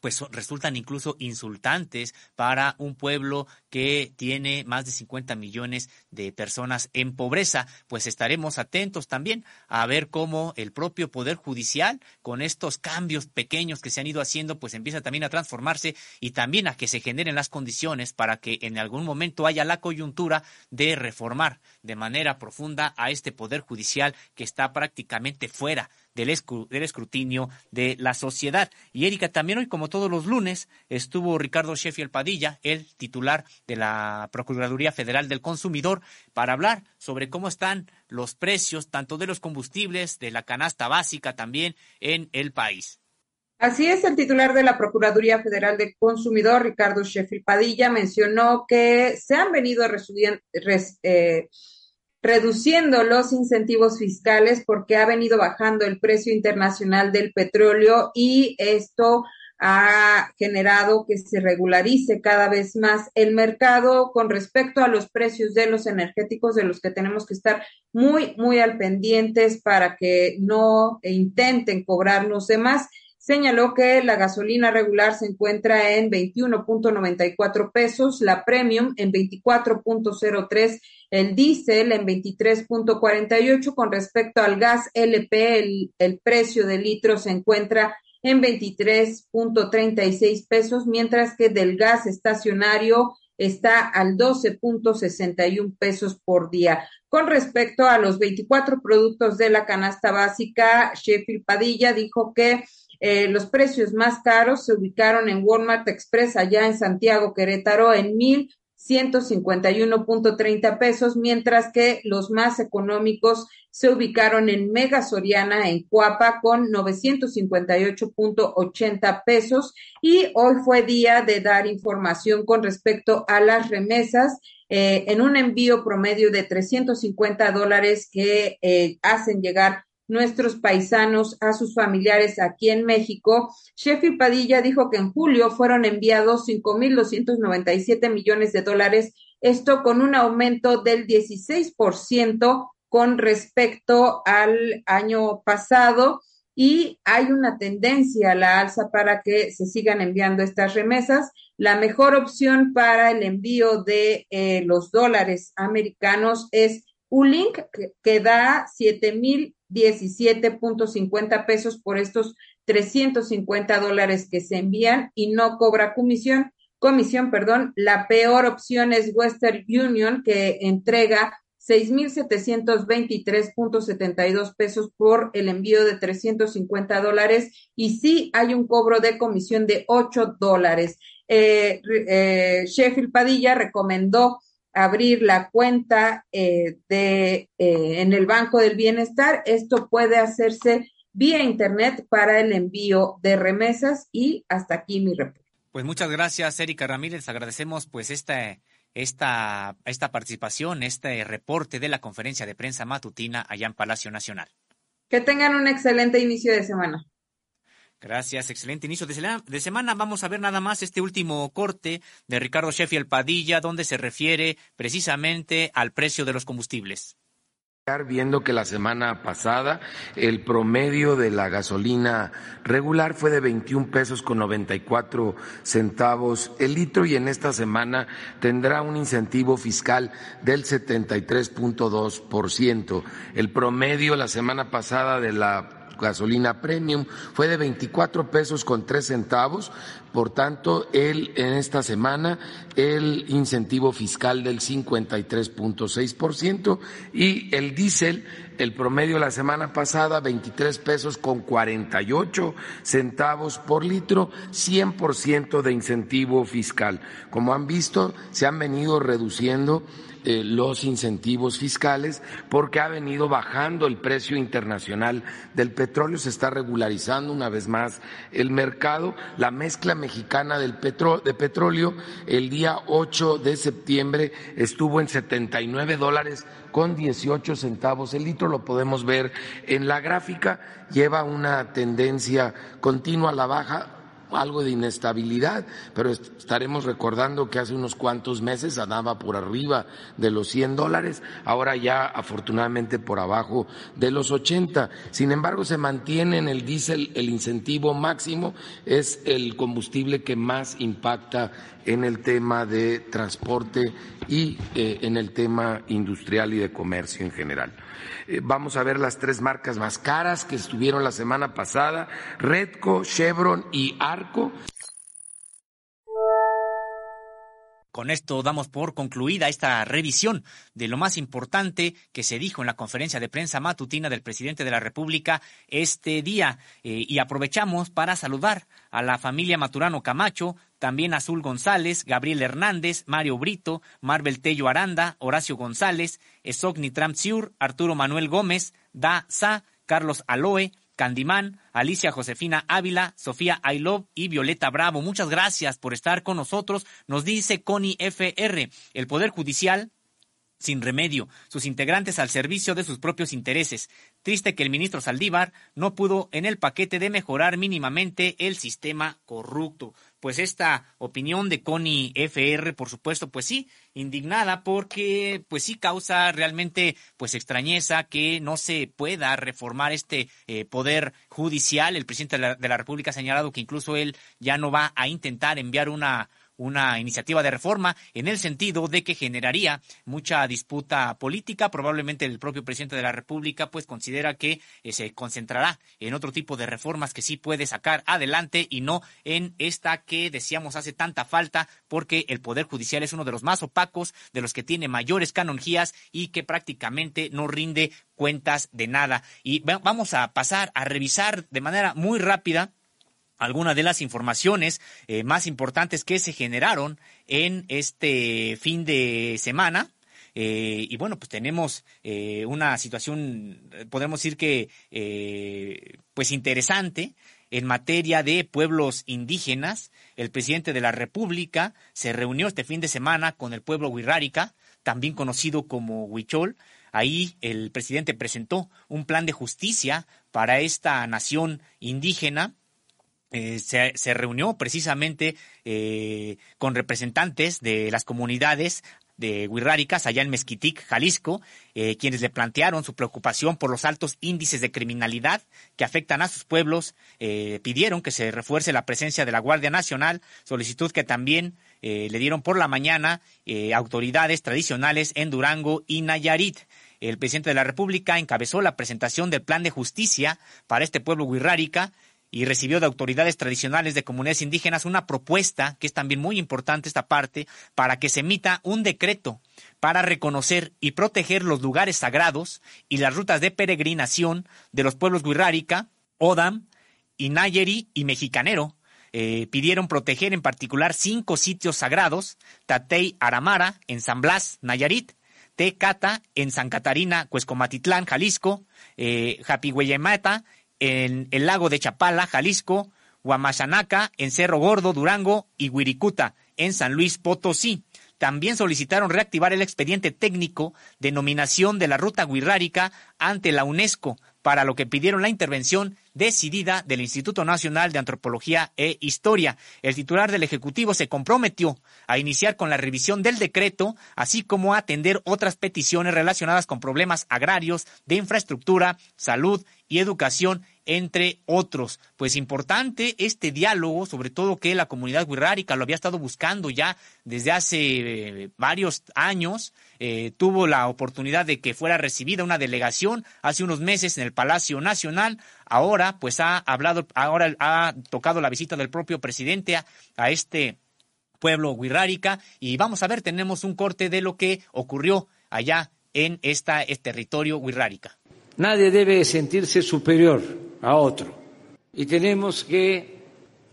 Speaker 1: pues resultan incluso insultantes para un pueblo que tiene más de 50 millones de personas en pobreza. Pues estaremos atentos también a ver cómo el propio Poder Judicial, con estos cambios pequeños que se han ido haciendo, pues empieza también a transformarse y también a que se generen las condiciones para que en algún momento haya la coyuntura de reformar de manera profunda a este Poder Judicial que está prácticamente fuera del, escrutinio de la sociedad. Y Erika, también hoy, como todos los lunes, estuvo Ricardo Sheffield Padilla, el titular de la Procuraduría Federal del Consumidor, para hablar sobre cómo están los precios tanto de los combustibles, de la canasta básica también en el país.
Speaker 2: Así es, el titular de la Procuraduría Federal del Consumidor, Ricardo Sheffield Padilla, mencionó que se han venido eh, reduciendo los incentivos fiscales porque ha venido bajando el precio internacional del petróleo y esto ha generado que se regularice cada vez más el mercado con respecto a los precios de los energéticos de los que tenemos que estar muy, muy al pendientes para que no intenten cobrarnos de más. Señaló que la gasolina regular se encuentra en 21.94 pesos, la premium en 24.03, el diésel en 23.48. Con respecto al gas LP, el, el precio de litro se encuentra en 23.36 pesos, mientras que del gas estacionario está al 12.61 pesos por día. Con respecto a los 24 productos de la canasta básica, Sheffield Padilla dijo que eh, los precios más caros se ubicaron en Walmart Express allá en Santiago, Querétaro, en mil ciento cincuenta y uno punto treinta pesos, mientras que los más económicos se ubicaron en Mega Soriana en Cuapa con novecientos cincuenta y ocho punto ochenta pesos. Y hoy fue día de dar información con respecto a las remesas. Eh, en un envío promedio de 350 dólares que eh, hacen llegar nuestros paisanos a sus familiares aquí en México. Sheffield Padilla dijo que en julio fueron enviados 5.297 millones de dólares, esto con un aumento del 16% con respecto al año pasado y hay una tendencia a la alza para que se sigan enviando estas remesas. La mejor opción para el envío de eh, los dólares americanos es Ulink, que, que da 7 mil 17.50 pesos por estos 350 dólares que se envían y no cobra comisión. Comisión, perdón. La peor opción es Western Union, que entrega 6.723.72 pesos por el envío de 350 dólares y sí hay un cobro de comisión de 8 dólares. Eh, eh, Sheffield Padilla recomendó abrir la cuenta eh, de, eh, en el Banco del Bienestar. Esto puede hacerse vía Internet para el envío de remesas y hasta aquí mi reporte.
Speaker 1: Pues muchas gracias, Erika Ramírez. Agradecemos pues esta, esta, esta participación, este reporte de la conferencia de prensa matutina allá en Palacio Nacional.
Speaker 2: Que tengan un excelente inicio de semana.
Speaker 1: Gracias, excelente inicio de, semana. Vamos a ver nada más este último corte de Ricardo Sheffield Padilla, donde se refiere precisamente al precio de los combustibles.
Speaker 5: Viendo que la semana pasada el promedio de la gasolina regular fue de 21 pesos con 94 centavos el litro y en esta semana tendrá un incentivo fiscal del 73.2%. El promedio la semana pasada de la gasolina premium fue de 24 pesos con 3 centavos. Por tanto, el, en esta semana el incentivo fiscal del 53.6% y el diésel, el promedio la semana pasada, 23 pesos con 48 centavos por litro, 100% de incentivo fiscal. Como han visto, se han venido reduciendo eh, los incentivos fiscales porque ha venido bajando el precio internacional del petróleo, se está regularizando una vez más el mercado. La mezcla mexicana del de petróleo el día 8 de septiembre estuvo en 79 dólares con 18 centavos el litro, lo podemos ver en la gráfica, lleva una tendencia continua a la baja algo de inestabilidad, pero estaremos recordando que hace unos cuantos meses andaba por arriba de los 100 dólares, ahora ya afortunadamente por abajo de los 80. Sin embargo, se mantiene en el diésel el incentivo máximo, es el combustible que más impacta en el tema de transporte y eh, en el tema industrial y de comercio en general. Eh, vamos a ver las tres marcas más caras que estuvieron la semana pasada, Redco, Chevron y
Speaker 1: Con esto damos por concluida esta revisión de lo más importante que se dijo en la conferencia de prensa matutina del presidente de la República este día. Eh, y aprovechamos para saludar a la familia Maturano Camacho, también Azul González, Gabriel Hernández, Mario Brito, Marvel Tello Aranda, Horacio González, Esogni Tramtsiur, Arturo Manuel Gómez, Da Sa, Carlos Aloe, Candimán, Alicia Josefina Ávila, Sofía Ailov y Violeta Bravo. Muchas gracias por estar con nosotros. Nos dice Connie FR, el Poder Judicial sin remedio, sus integrantes al servicio de sus propios intereses. Triste que el ministro Saldívar no pudo en el paquete de mejorar mínimamente el sistema corrupto. Pues esta opinión de Connie FR, por supuesto, pues sí, indignada porque pues sí causa realmente pues extrañeza que no se pueda reformar este eh, poder judicial. El presidente de la, de la República ha señalado que incluso él ya no va a intentar enviar una una iniciativa de reforma en el sentido de que generaría mucha disputa política. Probablemente el propio presidente de la República pues considera que eh, se concentrará en otro tipo de reformas que sí puede sacar adelante y no en esta que decíamos hace tanta falta porque el Poder Judicial es uno de los más opacos, de los que tiene mayores canonjías y que prácticamente no rinde cuentas de nada. Y vamos a pasar a revisar de manera muy rápida algunas de las informaciones eh, más importantes que se generaron en este fin de semana. Eh, y bueno, pues tenemos eh, una situación, podemos decir que, pues interesante en materia de pueblos indígenas. El presidente de la República se reunió este fin de semana con el pueblo Huirrárica, también conocido como Huichol. Ahí el presidente presentó un plan de justicia para esta nación indígena eh, se, reunió precisamente eh, con representantes de las comunidades de Huirráricas allá en Mezquitic, Jalisco, eh, quienes le plantearon su preocupación por los altos índices de criminalidad que afectan a sus pueblos, pidieron que se refuerce la presencia de la Guardia Nacional, solicitud que también le dieron por la mañana autoridades tradicionales en Durango y Nayarit. El presidente de la República encabezó la presentación del plan de justicia para este pueblo huirrárica, y recibió de autoridades tradicionales de comunidades indígenas una propuesta, que es también muy importante esta parte, para que se emita un decreto para reconocer y proteger los lugares sagrados y las rutas de peregrinación de los pueblos Guirrárica, Odam, Inayeri y Mexicanero. Eh, pidieron proteger en particular cinco sitios sagrados, Tatey Aramara en San Blas, Nayarit, Tecata en San Catarina, Cuescomatitlán, Jalisco, eh, en el lago de Chapala, Jalisco, Huamachanaca, en Cerro Gordo, Durango y Huiricuta, en San Luis Potosí. También solicitaron reactivar el expediente técnico de nominación de la ruta guirrárica ante la UNESCO, para lo que pidieron la intervención decidida del Instituto Nacional de Antropología e Historia. El titular del Ejecutivo se comprometió a iniciar con la revisión del decreto, así como a atender otras peticiones relacionadas con problemas agrarios, de infraestructura, salud y educación entre otros. Pues importante este diálogo, sobre todo que la comunidad wixárika lo había estado buscando ya desde hace eh, varios años. Eh, tuvo la oportunidad de que fuera recibida una delegación hace unos meses en el Palacio Nacional. Ahora, pues ha hablado, ahora ha tocado la visita del propio presidente a, este pueblo wixárika y vamos a ver, tenemos un corte de lo que ocurrió allá en este territorio wixárika.
Speaker 3: Nadie debe sentirse superior a otro. Y tenemos que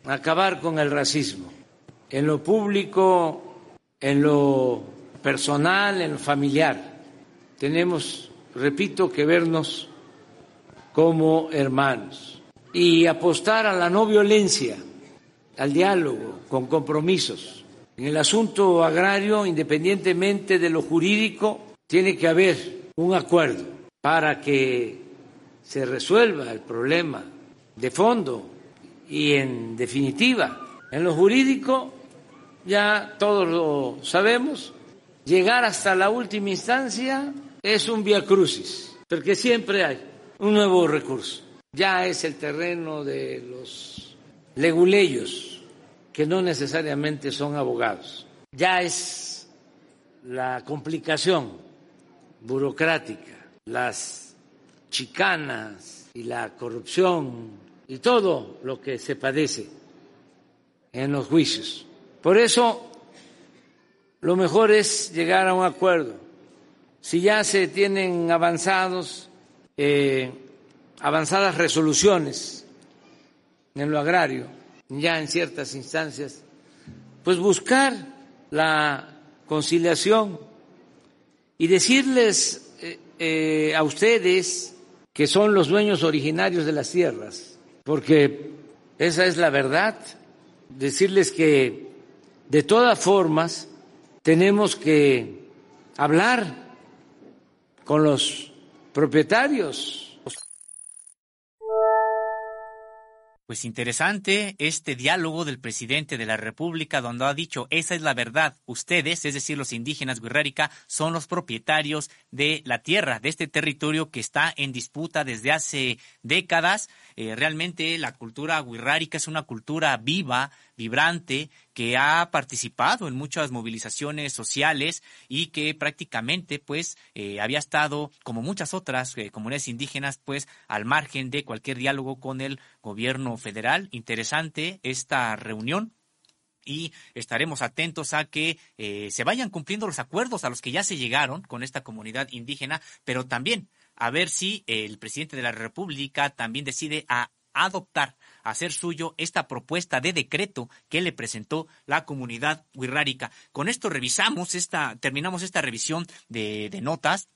Speaker 3: acabar con el racismo en lo público, en lo personal, en lo familiar. Tenemos, repito, que vernos como hermanos y apostar a la no violencia, al diálogo, con compromisos. En el asunto agrario, independientemente de lo jurídico, tiene que haber un acuerdo para que se resuelva el problema de fondo y en definitiva. En lo jurídico ya todos lo sabemos, llegar hasta la última instancia es un via crucis, porque siempre hay un nuevo recurso. Ya es el terreno de los leguleyos, que no necesariamente son abogados. Ya es la complicación burocrática, las chicanas y la corrupción y todo lo que se padece en los juicios. Por eso, lo mejor es llegar a un acuerdo. Si ya se tienen avanzados, eh, avanzadas resoluciones en lo agrario, ya en ciertas instancias, pues buscar la conciliación y decirles eh, eh, a ustedes que son los dueños originarios de las tierras, porque esa es la verdad, decirles que de todas formas, tenemos que hablar con los propietarios.
Speaker 1: Pues interesante este diálogo del presidente de la República donde ha dicho, esa es la verdad, ustedes, es decir, los indígenas Guirrárica, son los propietarios de la tierra, de este territorio que está en disputa desde hace décadas. Eh, realmente la cultura Guirrárica es una cultura viva, vibrante, que ha participado en muchas movilizaciones sociales y que prácticamente pues eh, había estado, como muchas otras eh, comunidades indígenas, pues al margen de cualquier diálogo con el gobierno federal. Interesante esta reunión y estaremos atentos a que eh, se vayan cumpliendo los acuerdos a los que ya se llegaron con esta comunidad indígena, pero también a ver si el presidente de la República también decide a adoptar hacer suyo esta propuesta de decreto que le presentó la comunidad wixárika. Con esto revisamos esta, terminamos esta revisión de, notas.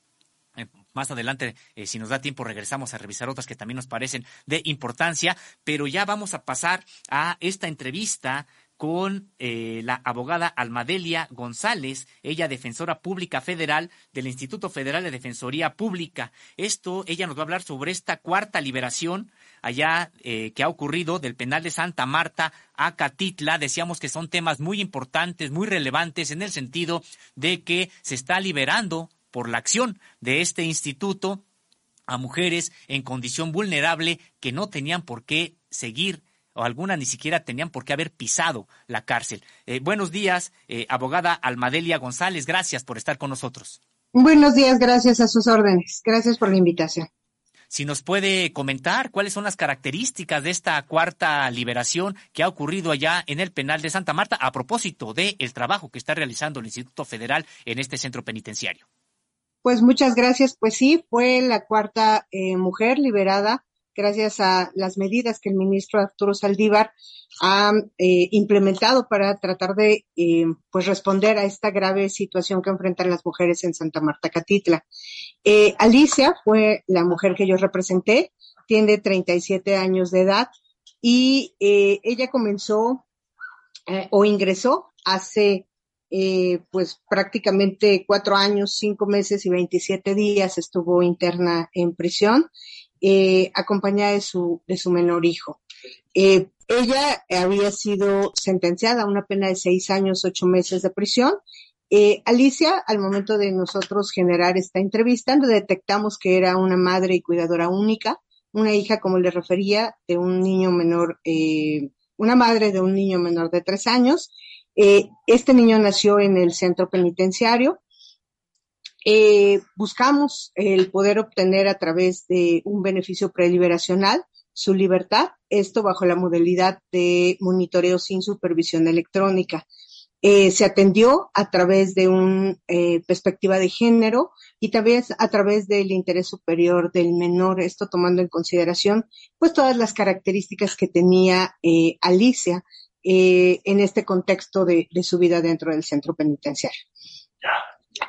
Speaker 1: Eh, más adelante, eh, si nos da tiempo, regresamos a revisar otras que también nos parecen de importancia, pero ya vamos a pasar a esta entrevista con eh, la abogada Almadelia González, ella defensora pública federal del Instituto Federal de Defensoría Pública. Esto, ella nos va a hablar sobre esta cuarta liberación allá eh, que ha ocurrido del penal de Santa Marta a Catitla. Decíamos que son temas muy importantes, muy relevantes en el sentido de que se está liberando por la acción de este instituto a mujeres en condición vulnerable que no tenían por qué seguir o algunas ni siquiera tenían por qué haber pisado la cárcel. Eh, buenos días, eh, abogada Almadelia González, gracias por estar con nosotros.
Speaker 6: Buenos días, gracias a sus órdenes. Gracias por la invitación.
Speaker 1: Si nos puede comentar cuáles son las características de esta cuarta liberación que ha ocurrido allá en el penal de Santa Marta a propósito del el trabajo que está realizando el Instituto Federal en este centro penitenciario.
Speaker 6: Pues muchas gracias. Pues sí, fue la cuarta eh, mujer liberada gracias a las medidas que el ministro Arturo Saldívar ha eh, implementado para tratar de eh, pues responder a esta grave situación que enfrentan las mujeres en Santa Marta Catitla. Eh, Alicia fue la mujer que yo representé, tiene 37 años de edad y ella comenzó o ingresó hace pues prácticamente cuatro años, cinco meses y 27 días estuvo interna en prisión eh, acompañada de su, de su menor hijo. Eh, ella había sido sentenciada a una pena de seis años, ocho meses de prisión. Eh, Alicia, al momento de nosotros generar esta entrevista, detectamos que era una madre y cuidadora única, una hija, como le refería, de un niño menor, eh, una madre de un niño menor de tres años. Eh, este niño nació en el centro penitenciario eh, buscamos el poder obtener a través de un beneficio preliberacional su libertad, esto bajo la modalidad de monitoreo sin supervisión electrónica. Eh, se atendió a través de una eh, perspectiva de género y también a través del interés superior del menor, esto tomando en consideración pues todas las características que tenía eh, Alicia eh, en este contexto de, de, su vida dentro del centro penitenciario.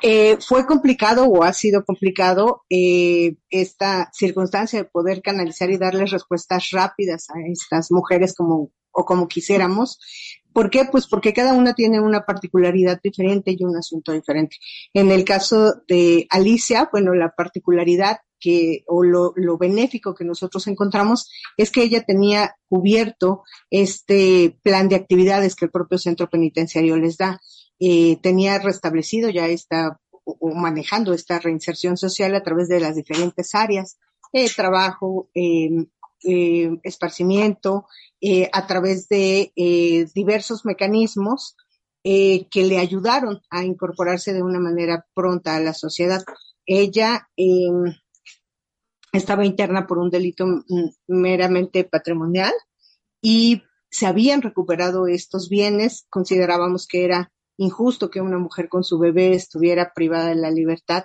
Speaker 6: Eh, fue complicado o ha sido complicado eh, esta circunstancia de poder canalizar y darles respuestas rápidas a estas mujeres como o como quisiéramos. ¿Por qué? Pues porque cada una tiene una particularidad diferente y un asunto diferente. En el caso de Alicia, bueno, la particularidad que, o lo, lo benéfico que nosotros encontramos es que ella tenía cubierto este plan de actividades que el propio centro penitenciario les da. Eh, tenía restablecido ya esta o, manejando esta reinserción social a través de las diferentes áreas, eh, trabajo, eh, eh, esparcimiento, eh, a través de eh, diversos mecanismos que le ayudaron a incorporarse de una manera pronta a la sociedad. Ella em, estaba interna por un delito meramente patrimonial y se habían recuperado estos bienes. Considerábamos que era injusto que una mujer con su bebé estuviera privada de la libertad,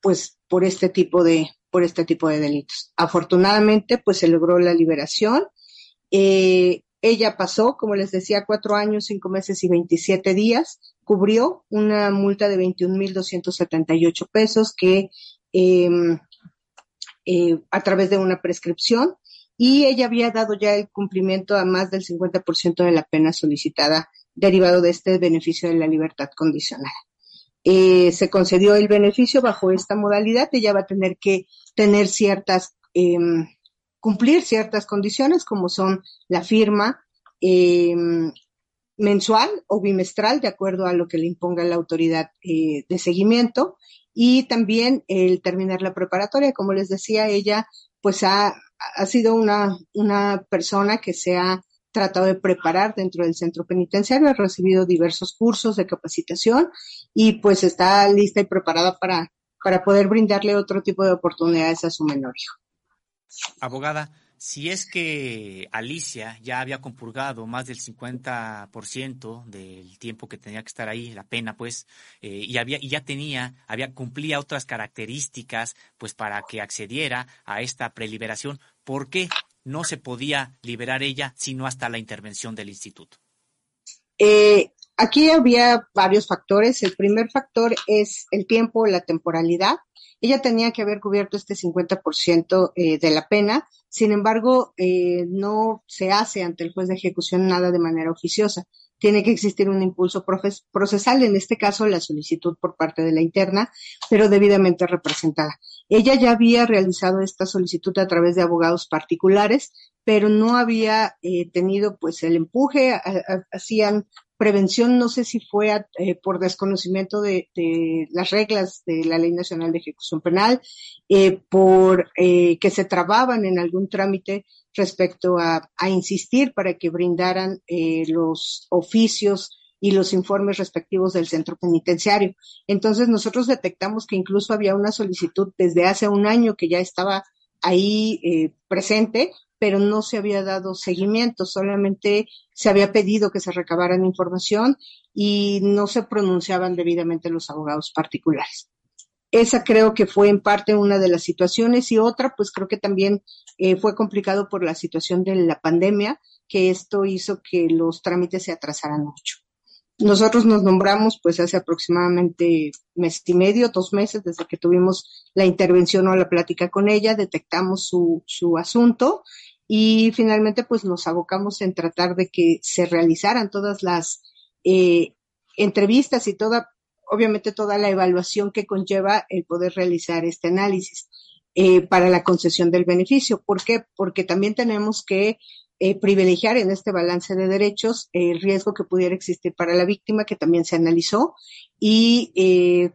Speaker 6: pues por este tipo de, por este tipo de delitos. Afortunadamente, pues se logró la liberación. Eh, ella pasó, como les decía, cuatro años, cinco meses y veintisiete días. Cubrió una multa de veintiún mil doscientos setenta y ocho pesos que em, eh, a través de una prescripción y ella había dado ya el cumplimiento a más del 50% de la pena solicitada derivado de este beneficio de la libertad condicional. Eh, se concedió el beneficio bajo esta modalidad, ella va a tener que tener ciertas, em, cumplir ciertas condiciones como son la firma em, mensual o bimestral, de acuerdo a lo que le imponga la autoridad eh, de seguimiento, y también el terminar la preparatoria. Como les decía, ella pues ha, ha sido una, una persona que se ha tratado de preparar dentro del centro penitenciario, ha recibido diversos cursos de capacitación y pues está lista y preparada para, para poder brindarle otro tipo de oportunidades a su menor hijo.
Speaker 1: Abogada, si es que Alicia ya había compurgado más del 50% del tiempo que tenía que estar ahí, la pena, pues, eh, y había y ya tenía, había cumplía otras características, pues, para que accediera a esta preliberación, ¿por qué no se podía liberar ella sino hasta la intervención del instituto?
Speaker 6: Eh, aquí había varios factores. El primer factor es el tiempo, la temporalidad. Ella tenía que haber cubierto este 50% eh, de la pena, sin embargo, eh, no se hace ante el juez de ejecución nada de manera oficiosa. Tiene que existir un impulso procesal, en este caso la solicitud por parte de la interna, pero debidamente representada. Ella ya había realizado esta solicitud a través de abogados particulares, pero no había eh, tenido pues el empuje, hacían prevención, no sé si fue eh, por desconocimiento de, las reglas de la Ley Nacional de Ejecución Penal, eh, por eh, que se trababan en algún trámite respecto a, a insistir para que brindaran los oficios y los informes respectivos del centro penitenciario. Entonces nosotros detectamos que incluso había una solicitud desde hace un año que ya estaba ahí presente, pero no se había dado seguimiento, solamente se había pedido que se recabaran información y no se pronunciaban debidamente los abogados particulares. Esa creo que fue en parte una de las situaciones y otra, pues creo que también eh, fue complicado por la situación de la pandemia, que esto hizo que los trámites se atrasaran mucho. Nosotros nos nombramos pues hace aproximadamente mes y medio, dos meses desde que tuvimos la intervención o la plática con ella, detectamos su, su asunto y finalmente pues nos abocamos en tratar de que se realizaran todas las eh, entrevistas y toda, obviamente toda la evaluación que conlleva el poder realizar este análisis eh, para la concesión del beneficio. ¿Por qué? Porque también tenemos que eh, privilegiar en este balance de derechos el riesgo que pudiera existir para la víctima, que también se analizó, y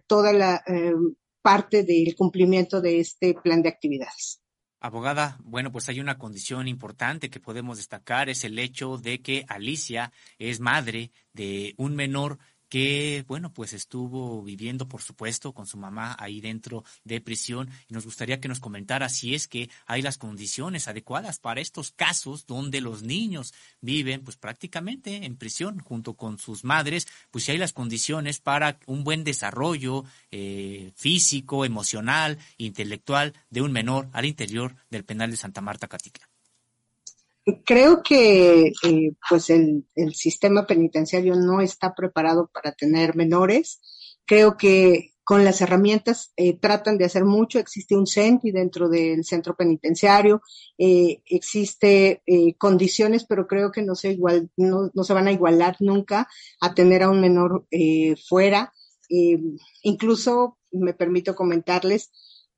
Speaker 6: toda la parte del cumplimiento de este plan de actividades.
Speaker 1: Abogada, bueno, pues hay una condición importante que podemos destacar, es el hecho de que Alicia es madre de un menor que, bueno, pues estuvo viviendo, por supuesto, con su mamá ahí dentro de prisión. Y nos gustaría que nos comentara si es que hay las condiciones adecuadas para estos casos donde los niños viven, pues prácticamente en prisión junto con sus madres, pues si hay las condiciones para un buen desarrollo eh, físico, emocional, intelectual de un menor al interior del penal de Santa Marta Catitla.
Speaker 6: Creo que eh, pues el, sistema penitenciario no está preparado para tener menores. Creo que con las herramientas eh, tratan de hacer mucho. Existe un CENTI dentro del centro penitenciario, eh, existe eh, condiciones, pero creo que no se igual, no, se van a igualar nunca a tener a un menor fuera. incluso me permito comentarles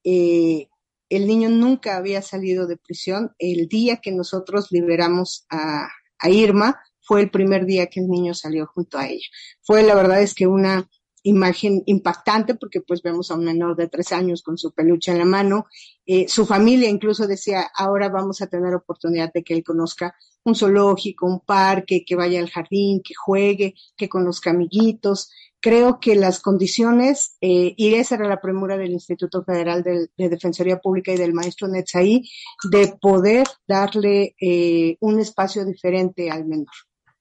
Speaker 6: eh, el niño nunca había salido de prisión. El día que nosotros liberamos a, Irma fue el primer día que el niño salió junto a ella. Fue la verdad es que una imagen impactante porque pues vemos a un menor de tres años con su peluche en la mano. Eh, su familia incluso decía, ahora vamos a tener oportunidad de que él conozca un zoológico, un parque, que vaya al jardín, que juegue, que conozca amiguitos. Creo que las condiciones, eh, y esa era la premura del Instituto Federal de, Defensoría Pública y del maestro Netzaí, de poder darle eh, un espacio diferente al menor.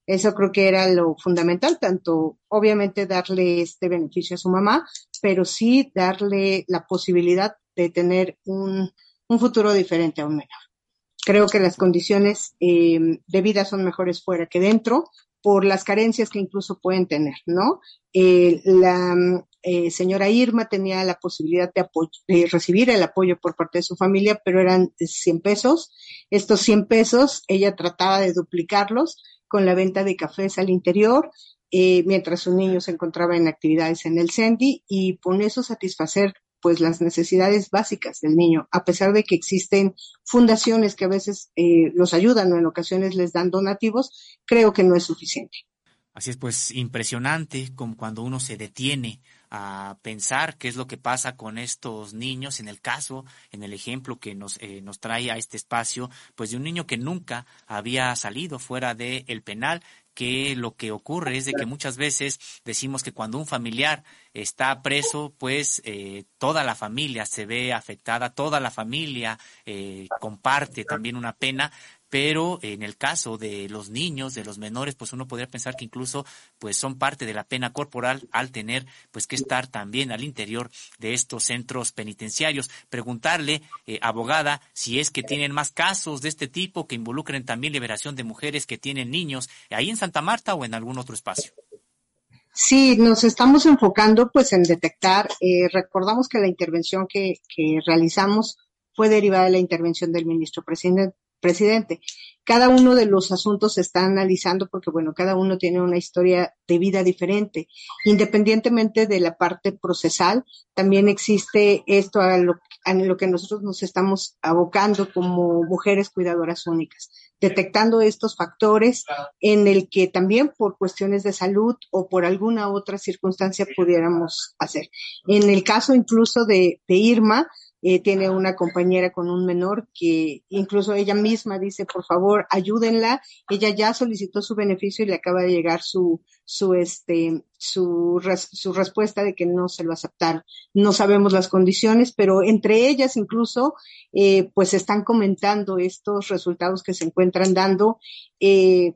Speaker 6: Eso creo que era lo fundamental, tanto obviamente darle este beneficio a su mamá, pero sí darle la posibilidad de tener un, futuro diferente a un menor. Creo que las condiciones eh, de vida son mejores fuera que dentro por las carencias que incluso pueden tener, ¿no? Eh, la eh, señora Irma tenía la posibilidad de, recibir el apoyo por parte de su familia, pero eran 100 pesos. Estos 100 pesos, ella trataba de duplicarlos con la venta de cafés al interior, eh, mientras su niño se encontraba en actividades en el CENDI y con eso satisfacer pues las necesidades básicas del niño, a pesar de que existen fundaciones que a veces eh, los ayudan o en ocasiones les dan donativos, creo que no es suficiente.
Speaker 1: Así es, pues impresionante como cuando uno se detiene a pensar qué es lo que pasa con estos niños, en el caso, en el ejemplo que nos, eh, nos trae a este espacio, pues de un niño que nunca había salido fuera del el penal, que lo que ocurre es de que muchas veces decimos que cuando un familiar está preso, pues eh, toda la familia se ve afectada, toda la familia eh, comparte también una pena, pero en el caso de los niños, de los menores, pues uno podría pensar que incluso pues son parte de la pena corporal al tener pues que estar también al interior de estos centros penitenciarios. Preguntarle, eh, abogada, si es que tienen más casos de este tipo que involucren también liberación de mujeres que tienen niños, ahí en Santa Marta o en algún otro espacio.
Speaker 6: Sí, nos estamos enfocando pues en detectar, eh, recordamos que la intervención que, que realizamos fue derivada de la intervención del ministro presidente, presidente. Cada uno de los asuntos se está analizando porque, bueno, cada uno tiene una historia de vida diferente. Independientemente de la parte procesal, también existe esto a lo, a lo que nosotros nos estamos abocando como mujeres cuidadoras únicas detectando estos factores en el que también por cuestiones de salud o por alguna otra circunstancia pudiéramos hacer. En el caso incluso de, de Irma, eh, tiene una compañera con un menor que incluso ella misma dice, por favor, ayúdenla. Ella ya solicitó su beneficio y le acaba de llegar su, su, este, su, su respuesta de que no se lo aceptaron. No sabemos las condiciones, pero entre ellas incluso, eh, pues están comentando estos resultados que se encuentran dando. Eh,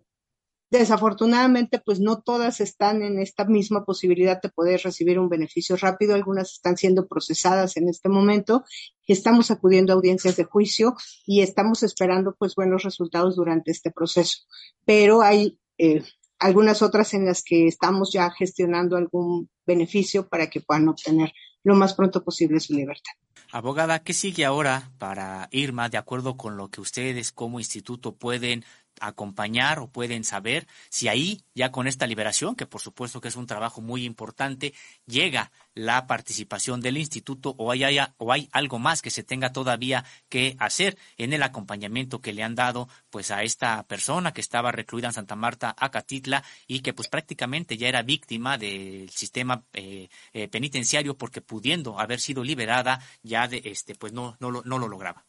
Speaker 6: Desafortunadamente, pues no todas están en esta misma posibilidad de poder recibir un beneficio rápido. Algunas están siendo procesadas en este momento. Estamos acudiendo a audiencias de juicio y estamos esperando pues buenos resultados durante este proceso. Pero hay eh, algunas otras en las que estamos ya gestionando algún beneficio para que puedan obtener lo más pronto posible su libertad.
Speaker 1: Abogada, ¿qué sigue ahora para Irma de acuerdo con lo que ustedes como instituto pueden acompañar o pueden saber si ahí, ya con esta liberación, que por supuesto que es un trabajo muy importante, llega la participación del instituto o hay, o hay algo más que se tenga todavía que hacer en el acompañamiento que le han dado pues a esta persona que estaba recluida en Santa Marta, Acatitla, y que pues prácticamente ya era víctima del sistema eh, eh, penitenciario porque pudiendo haber sido liberada ya de este pues no, no, no lo lograba.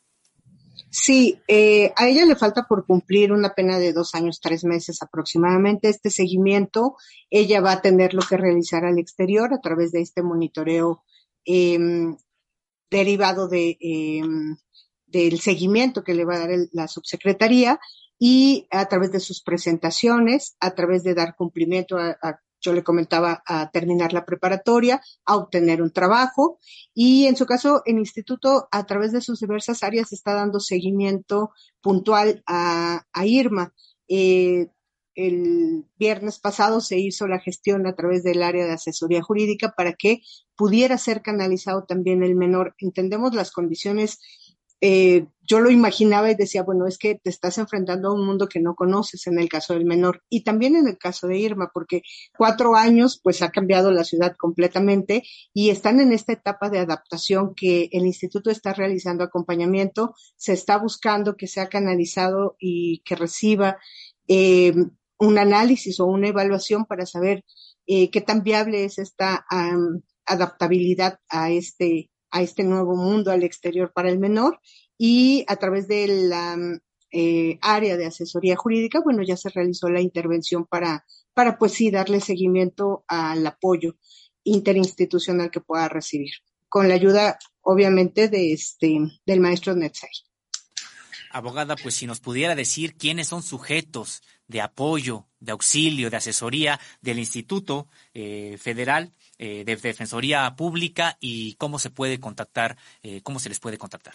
Speaker 6: Sí, eh, a ella le falta por cumplir una pena de dos años, tres meses aproximadamente. Este seguimiento, ella va a tener lo que realizar al exterior a través de este monitoreo em, derivado de, em, del seguimiento que le va a dar la subsecretaría y a través de sus presentaciones, a través de dar cumplimiento a yo le comentaba, a terminar la preparatoria, a obtener un trabajo y en su caso el instituto a través de sus diversas áreas está dando seguimiento puntual a, Irma. Eh, el viernes pasado se hizo la gestión a través del área de asesoría jurídica para que pudiera ser canalizado también el menor. Entendemos las condiciones eh, yo lo imaginaba y decía, bueno, es que te estás enfrentando a un mundo que no conoces en el caso del menor y también en el caso de Irma, porque cuatro años pues ha cambiado la ciudad completamente y están en esta etapa de adaptación que el instituto está realizando acompañamiento, se está buscando que sea canalizado y que reciba eh, un análisis o una evaluación para saber eh, qué tan viable es esta adaptabilidad a este, a este nuevo mundo al exterior para el menor y a través de la eh, área de asesoría jurídica, bueno, ya se realizó la intervención para, para pues sí darle seguimiento al apoyo interinstitucional que pueda recibir, con la ayuda obviamente de este, del maestro Netzai.
Speaker 1: Abogada, pues si nos pudiera decir quiénes son sujetos de apoyo, de auxilio, de asesoría del Instituto eh, Federal eh, de Defensoría Pública y cómo se puede contactar, cómo se les puede contactar.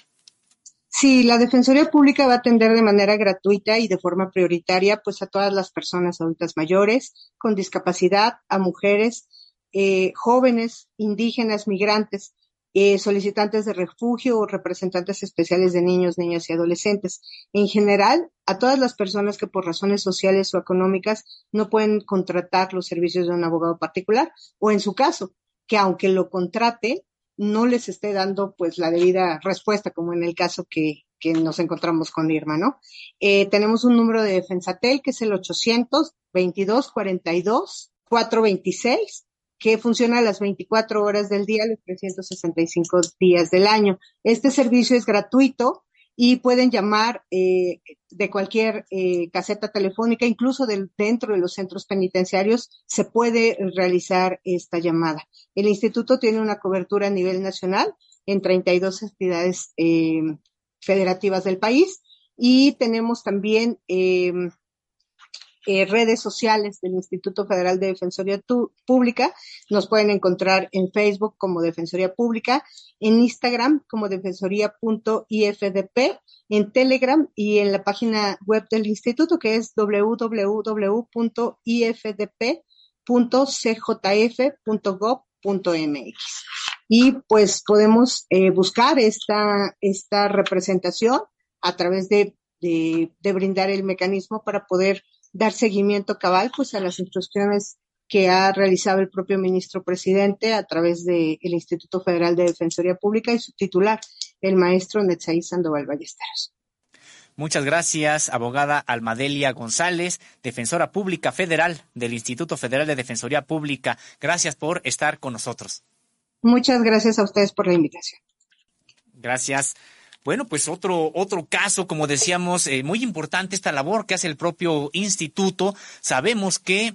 Speaker 6: Sí, la Defensoría Pública va a atender de manera gratuita y de forma prioritaria pues a todas las personas adultas mayores con discapacidad, a mujeres, eh, jóvenes, indígenas, migrantes, eh, solicitantes de refugio o representantes especiales de niños, niñas y adolescentes. En general, a todas las personas que por razones sociales o económicas no pueden contratar los servicios de un abogado particular o en su caso, que aunque lo contrate, no les esté dando pues la debida respuesta, como en el caso que, que nos encontramos con Irma, ¿no? Eh, tenemos un número de Defensatel que es el 822 42 426 que funciona a las 24 horas del día, los 365 días del año. Este servicio es gratuito y pueden llamar eh, de cualquier eh, caseta telefónica, incluso del, dentro de los centros penitenciarios, se puede realizar esta llamada. El instituto tiene una cobertura a nivel nacional en 32 entidades eh, federativas del país y tenemos también eh, redes sociales del Instituto Federal de Defensoría Pública. Nos pueden encontrar en Facebook como Defensoría Pública, en Instagram como defensoría.ifdp, en Telegram y en la página web del instituto que es www.ifdp.cjf.gov.mx. Y pues podemos eh, buscar esta, esta representación a través de, de brindar el mecanismo para poder dar seguimiento cabal pues a las instrucciones que ha realizado el propio ministro presidente a través del Instituto Federal de Defensoría Pública y su titular, el maestro Netzaí Sandoval Ballesteros.
Speaker 1: Muchas gracias, abogada Almadelia González, defensora pública federal del Instituto Federal de Defensoría Pública. Gracias por estar con nosotros.
Speaker 6: Muchas gracias a ustedes por la invitación.
Speaker 1: Gracias. Bueno, pues otro, otro caso, como decíamos, eh, muy importante esta labor que hace el propio instituto. Sabemos que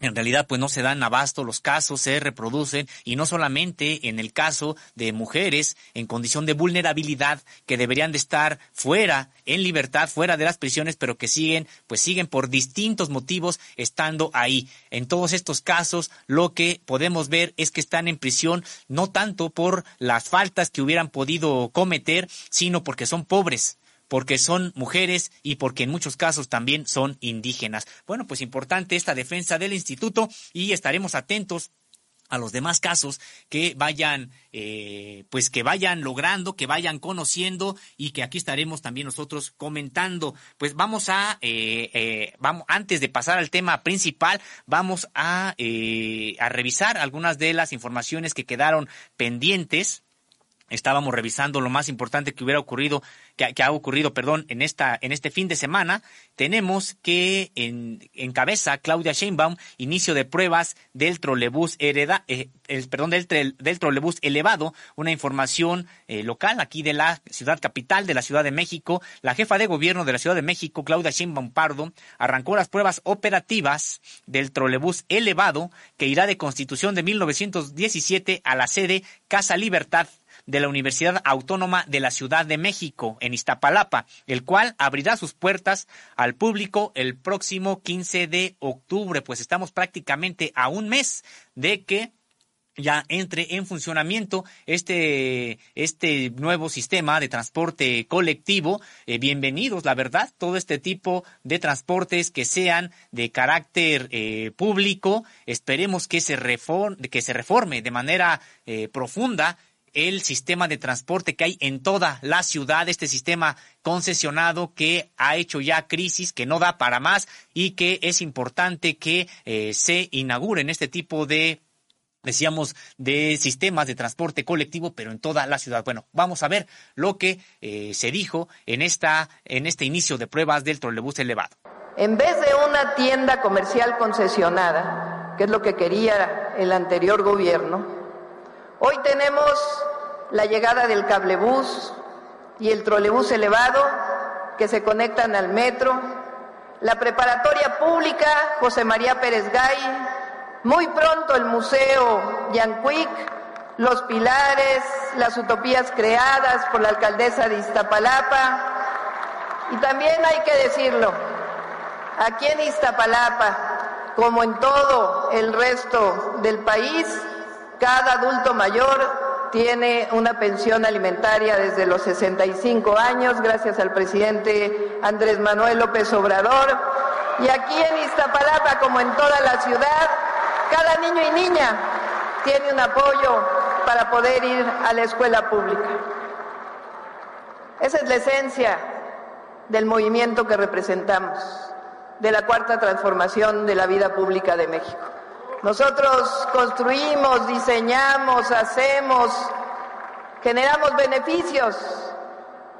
Speaker 1: en realidad pues no se dan abasto los casos, se reproducen y no solamente en el caso de mujeres en condición de vulnerabilidad que deberían de estar fuera en libertad, fuera de las prisiones, pero que siguen pues siguen por distintos motivos estando ahí. En todos estos casos lo que podemos ver es que están en prisión no tanto por las faltas que hubieran podido cometer, sino porque son pobres porque son mujeres y porque en muchos casos también son indígenas. Bueno, pues importante esta defensa del instituto y estaremos atentos a los demás casos que vayan, eh, pues que vayan logrando, que vayan conociendo y que aquí estaremos también nosotros comentando. Pues vamos a, eh, eh, vamos, antes de pasar al tema principal, vamos a, a revisar algunas de las informaciones que quedaron pendientes estábamos revisando lo más importante que hubiera ocurrido, que, ha ocurrido, perdón, en esta, en este fin de semana, tenemos que en, encabeza Claudia Sheinbaum inicio de pruebas del trolebús hereda, eh, perdón, del, del trolebús elevado, una información eh, local aquí de la ciudad capital de la Ciudad de México. La jefa de gobierno de la Ciudad de México, Claudia Sheinbaum Pardo, arrancó las pruebas operativas del trolebús elevado que irá de Constitución de 1917 a la sede Casa Libertad de la Universidad Autónoma de la Ciudad de México, en Iztapalapa, el cual abrirá sus puertas al público el próximo 15 de octubre, pues estamos prácticamente a un mes de que ya entre en funcionamiento este, este nuevo sistema de transporte colectivo. Eh, bienvenidos, la verdad, todo este tipo de transportes que sean de carácter eh, público. Esperemos que se, reforme, que se reforme de manera eh, profunda el sistema de transporte que hay en toda la ciudad, este sistema concesionado que ha hecho ya crisis, que no da para más y que es importante que eh, se inauguren este tipo de decíamos, de sistemas de transporte colectivo, pero en toda la ciudad. Bueno, vamos a ver lo que eh, se dijo en, esta, en este inicio de pruebas del trolebús elevado.
Speaker 7: En vez de una tienda comercial concesionada, que es lo que quería el anterior gobierno, hoy tenemos la llegada del cablebús y el trolebús elevado que se conectan al metro, la preparatoria pública José María Pérez Gay, muy pronto el Museo Yanquic, los pilares, las utopías creadas por la alcaldesa de Iztapalapa. Y también hay que decirlo, aquí en Iztapalapa, como en todo el resto del país, cada adulto mayor tiene una pensión alimentaria desde los 65 años, gracias al presidente Andrés Manuel López Obrador. Y aquí en Iztapalapa, como en toda la ciudad, cada niño y niña tiene un apoyo para poder ir a la escuela pública. Esa es la esencia del movimiento que representamos, de la cuarta transformación de la vida pública de México. Nosotros construimos, diseñamos, hacemos, generamos beneficios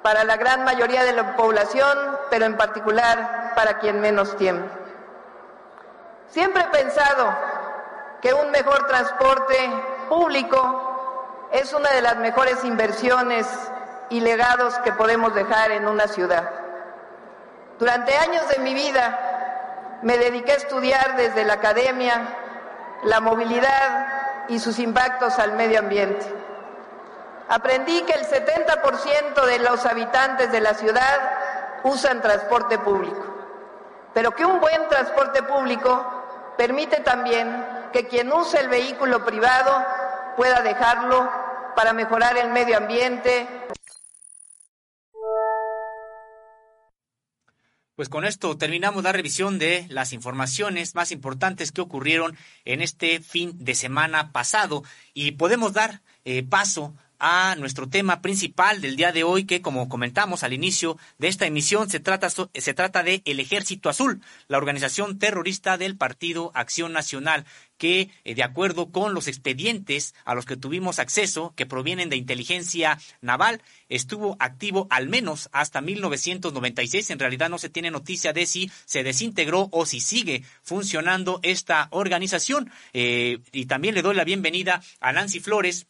Speaker 7: para la gran mayoría de la población, pero en particular para quien menos tiene. Siempre he pensado que un mejor transporte público es una de las mejores inversiones y legados que podemos dejar en una ciudad. Durante años de mi vida me dediqué a estudiar desde la academia la movilidad y sus impactos al medio ambiente. Aprendí que el 70% de los habitantes de la ciudad usan transporte público, pero que un buen transporte público permite también que quien use el vehículo privado pueda dejarlo para mejorar el medio ambiente.
Speaker 1: Pues con esto terminamos la revisión de las informaciones más importantes que ocurrieron en este fin de semana pasado y podemos dar eh, paso a nuestro tema principal del día de hoy, que como comentamos al inicio de esta emisión, se trata, se trata de el Ejército Azul, la organización terrorista del Partido Acción Nacional, que, eh, de acuerdo con los expedientes a los que tuvimos acceso, que provienen de inteligencia naval, estuvo activo al menos hasta 1996. En realidad no se tiene noticia de si se desintegró o si sigue funcionando esta organización. Eh, y también le doy la bienvenida a Nancy Flores,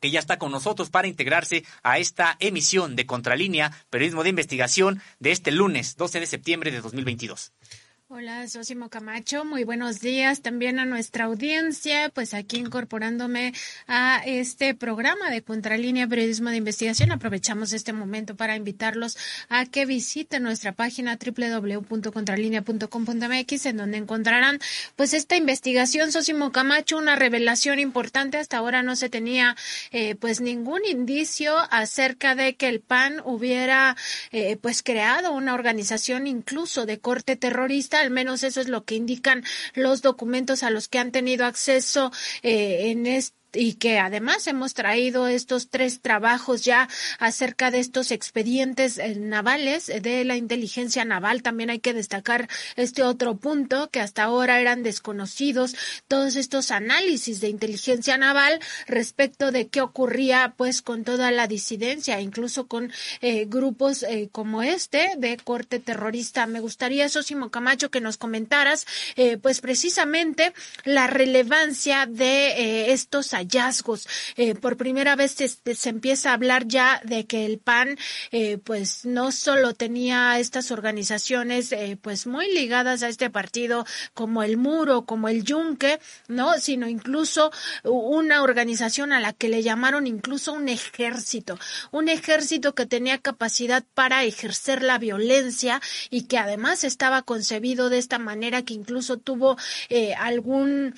Speaker 1: que ya está con nosotros para integrarse a esta emisión de Contralínea, Periodismo de Investigación, de este lunes 12 de septiembre de 2022.
Speaker 8: Hola, Sosimo Camacho, muy buenos días también a nuestra audiencia, pues aquí incorporándome a este programa de Contralínea Periodismo de Investigación. Aprovechamos este momento para invitarlos a que visiten nuestra página www.contralinea.com.mx en donde encontrarán pues esta investigación Sosimo Camacho, una revelación importante. Hasta ahora no se tenía eh, pues ningún indicio acerca de que el PAN hubiera eh, pues creado una organización incluso de corte terrorista al menos eso es lo que indican los documentos a los que han tenido acceso eh, en este y que además hemos traído estos tres trabajos ya acerca de estos expedientes eh, navales de la inteligencia naval. También hay que destacar este otro punto que hasta ahora eran desconocidos, todos estos análisis de inteligencia naval respecto de qué ocurría pues con toda la disidencia, incluso con eh, grupos eh, como este de corte terrorista. Me gustaría, Sosimo Camacho, que nos comentaras pues precisamente la relevancia de estos hallazgos. Eh, por primera vez se, empieza a hablar ya de que el PAN, eh, pues no solo tenía estas organizaciones, eh, pues muy ligadas a este partido, como el Muro, como el Yunque, ¿no? Sino incluso una organización a la que le llamaron incluso un ejército, un ejército que tenía capacidad para ejercer la violencia y que además estaba concebido de esta manera que incluso tuvo algún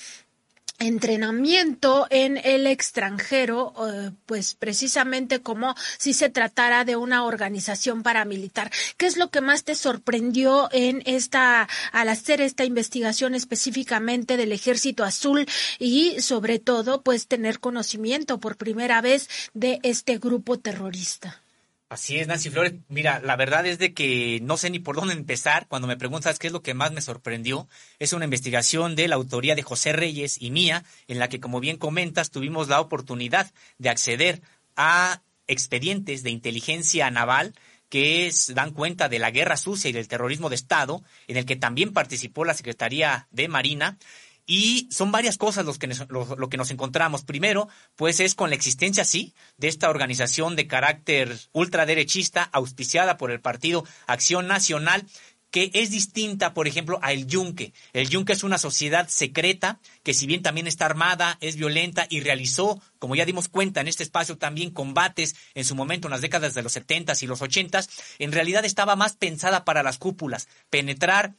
Speaker 8: entrenamiento en el extranjero, eh, pues precisamente como si se tratara de una organización paramilitar. ¿Qué es lo que más te sorprendió en esta, al hacer esta investigación específicamente del Ejército Azul y sobre todo, pues tener conocimiento por primera vez de este grupo terrorista?
Speaker 1: Así es, Nancy Flores. Mira, la verdad es de que no sé ni por dónde empezar. Cuando me preguntas qué es lo que más me sorprendió, es una investigación de la autoría de José Reyes y mía, en la que, como bien comentas, tuvimos la oportunidad de acceder a expedientes de inteligencia naval que dan cuenta de la guerra sucia y del terrorismo de Estado, en el que también participó la Secretaría de Marina, y son varias cosas los que lo, que nos encontramos. Primero, pues es con la existencia, sí, de esta organización de carácter ultraderechista auspiciada por el Partido Acción Nacional, que es distinta, por ejemplo, a El Yunque. El Yunque es una sociedad secreta que si bien también está armada, es violenta y realizó, como ya dimos cuenta en este espacio, también combates en su momento en las décadas de los 70 y los 80, en realidad estaba más pensada para las cúpulas, penetrar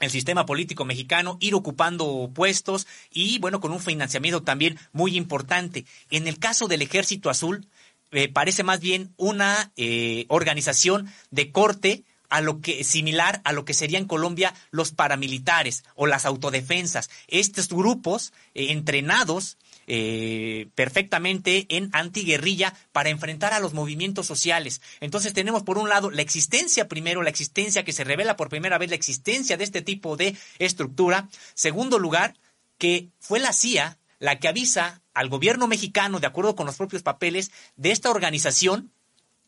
Speaker 1: el sistema político mexicano, ir ocupando puestos y, bueno, con un financiamiento también muy importante. En el caso del Ejército Azul, eh, parece más bien una eh, organización de corte a lo que similar a lo que sería en Colombia los paramilitares o las autodefensas. Estos grupos eh, entrenados eh, perfectamente en antiguerrilla para enfrentar a los movimientos sociales. Entonces tenemos por un lado la existencia primero, la existencia que se revela por primera vez, la existencia de este tipo de estructura. Segundo lugar, que fue la CIA la que avisa al gobierno mexicano, de acuerdo con los propios papeles, de esta organización,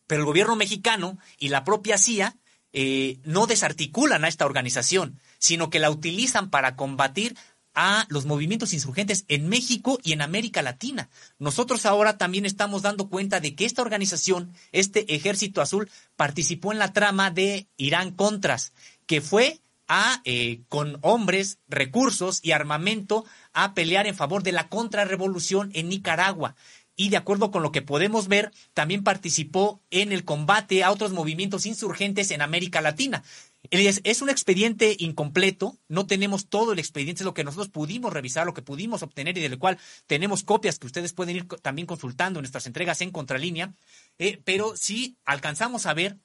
Speaker 1: pero el gobierno mexicano y la propia CIA eh, no desarticulan a esta organización, sino que la utilizan para combatir a los movimientos insurgentes en México y en América Latina. Nosotros ahora también estamos dando cuenta de que esta organización, este Ejército Azul, participó en la trama de Irán Contras, que fue a, eh, con hombres, recursos y armamento a pelear en favor de la contrarrevolución en Nicaragua. Y de acuerdo con lo que podemos ver, también participó en el combate a otros movimientos insurgentes en América Latina. Es, un expediente incompleto, no tenemos todo el expediente, es lo que nosotros pudimos revisar, lo que pudimos obtener y del cual tenemos copias que ustedes pueden ir también consultando en nuestras entregas en contralínea, eh, pero sí alcanzamos a ver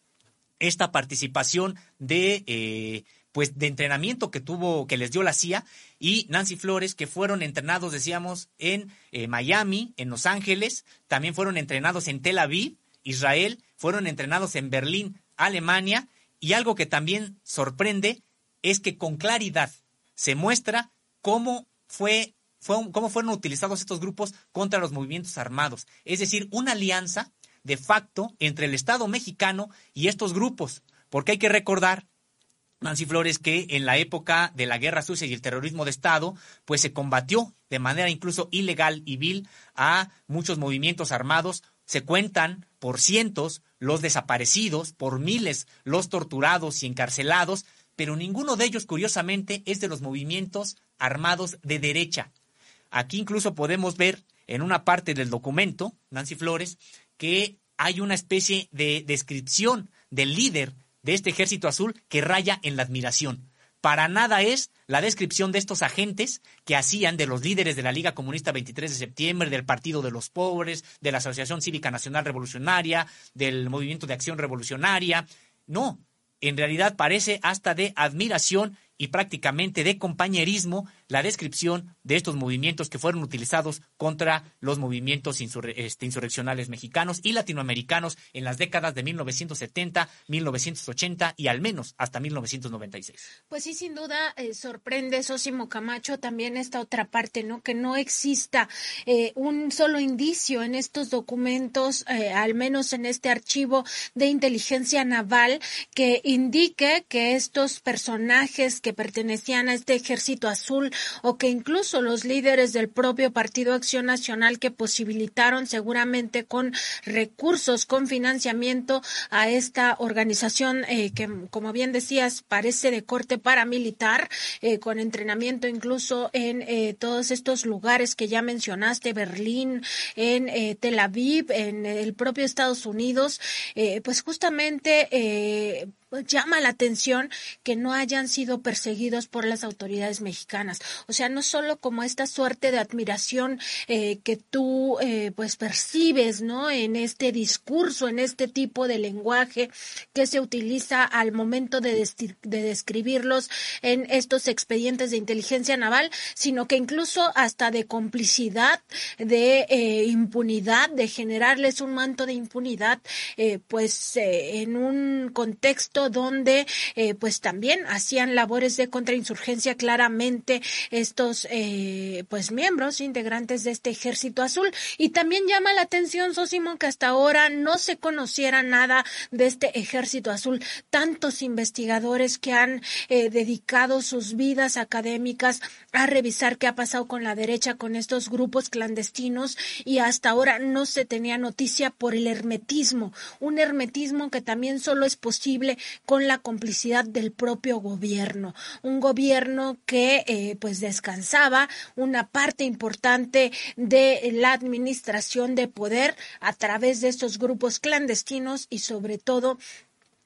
Speaker 1: esta participación de eh, pues de entrenamiento que tuvo, que les dio la CIA y Nancy Flores, que fueron entrenados, decíamos, en eh, Miami, en Los Ángeles, también fueron entrenados en Tel Aviv, Israel, fueron entrenados en Berlín, Alemania, y algo que también sorprende es que con claridad se muestra cómo fue, fue cómo fueron utilizados estos grupos contra los movimientos armados. Es decir, una alianza de facto entre el Estado mexicano y estos grupos. Porque hay que recordar, Nancy Flores, que en la época de la guerra sucia y el terrorismo de Estado, pues se combatió de manera incluso ilegal y vil a muchos movimientos armados. Se cuentan por cientos los desaparecidos, por miles los torturados y encarcelados, pero ninguno de ellos, curiosamente, es de los movimientos armados de derecha. Aquí incluso podemos ver en una parte del documento, Nancy Flores, que hay una especie de descripción del líder de este ejército azul que raya en la admiración para nada es la descripción de estos agentes que hacían de los líderes de la Liga Comunista 23 de septiembre, del Partido de los Pobres, de la Asociación Cívica Nacional Revolucionaria, del Movimiento de Acción Revolucionaria. No, en realidad parece hasta de admiración y prácticamente de compañerismo la descripción de estos movimientos que fueron utilizados contra los movimientos este, insurreccionales mexicanos y latinoamericanos en las décadas de 1970, 1980 y al menos hasta 1996.
Speaker 8: Pues sí, sin duda eh, sorprende, Sosimo Camacho, también esta otra parte, ¿no? Que no exista eh, un solo indicio en estos documentos, eh, al menos en este archivo de inteligencia naval, que indique que estos personajes que pertenecían a este ejército azul o que incluso los líderes del propio Partido Acción Nacional que posibilitaron seguramente con recursos, con financiamiento a esta organización eh, que, como bien decías, parece de corte paramilitar, eh, con entrenamiento incluso en eh, todos estos lugares que ya mencionaste, Berlín, en Tel Aviv, en el propio Estados Unidos, pues justamente llama la atención que no hayan sido perseguidos por las autoridades mexicanas. O sea, no solo como esta suerte de admiración eh, que tú eh, pues percibes, ¿no? En este discurso, en este tipo de lenguaje que se utiliza al momento de, de describirlos en estos expedientes de inteligencia naval, sino que incluso hasta de complicidad, de eh, impunidad, de generarles un manto de impunidad, pues en un contexto donde eh, pues también hacían labores de contrainsurgencia claramente estos eh, pues miembros integrantes de este ejército azul. Y también llama la atención Sosimo que hasta ahora no se conociera nada de este ejército azul. Tantos investigadores que han eh, dedicado sus vidas académicas a revisar qué ha pasado con la derecha con estos grupos clandestinos y hasta ahora no se tenía noticia por el hermetismo. Un hermetismo que también solo es posible con la complicidad del propio gobierno, un gobierno que eh, pues descansaba una parte importante de la administración de poder a través de estos grupos clandestinos y sobre todo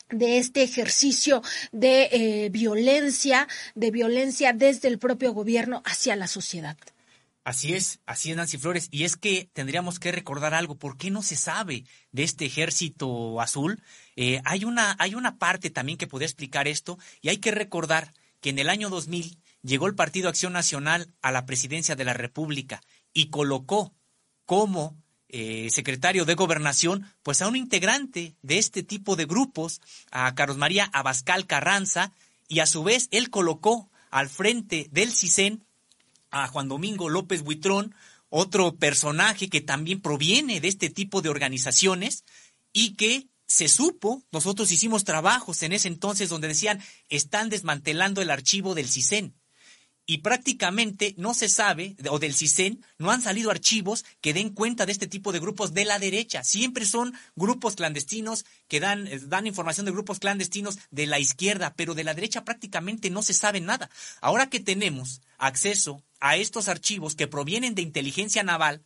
Speaker 8: de este ejercicio de eh, violencia, de violencia desde el propio gobierno hacia la sociedad.
Speaker 1: Así es, así es Nancy Flores. Y es que tendríamos que recordar algo. ¿Por qué no se sabe de este ejército azul? Eh, hay, una, hay una parte también que puede explicar esto y hay que recordar que en el año 2000 llegó el Partido Acción Nacional a la presidencia de la República y colocó como eh, secretario de Gobernación pues a un integrante de este tipo de grupos, a Carlos María Abascal Carranza, y a su vez él colocó al frente del CISEN a Juan Domingo López Buitrón, otro personaje que también proviene de este tipo de organizaciones y que se supo, nosotros hicimos trabajos en ese entonces donde decían, están desmantelando el archivo del CISEN y prácticamente no se sabe, o del CISEN, no han salido archivos que den cuenta de este tipo de grupos de la derecha. Siempre son grupos clandestinos que dan, dan información de grupos clandestinos de la izquierda, pero de la derecha prácticamente no se sabe nada. Ahora que tenemos acceso a estos archivos que provienen de inteligencia naval,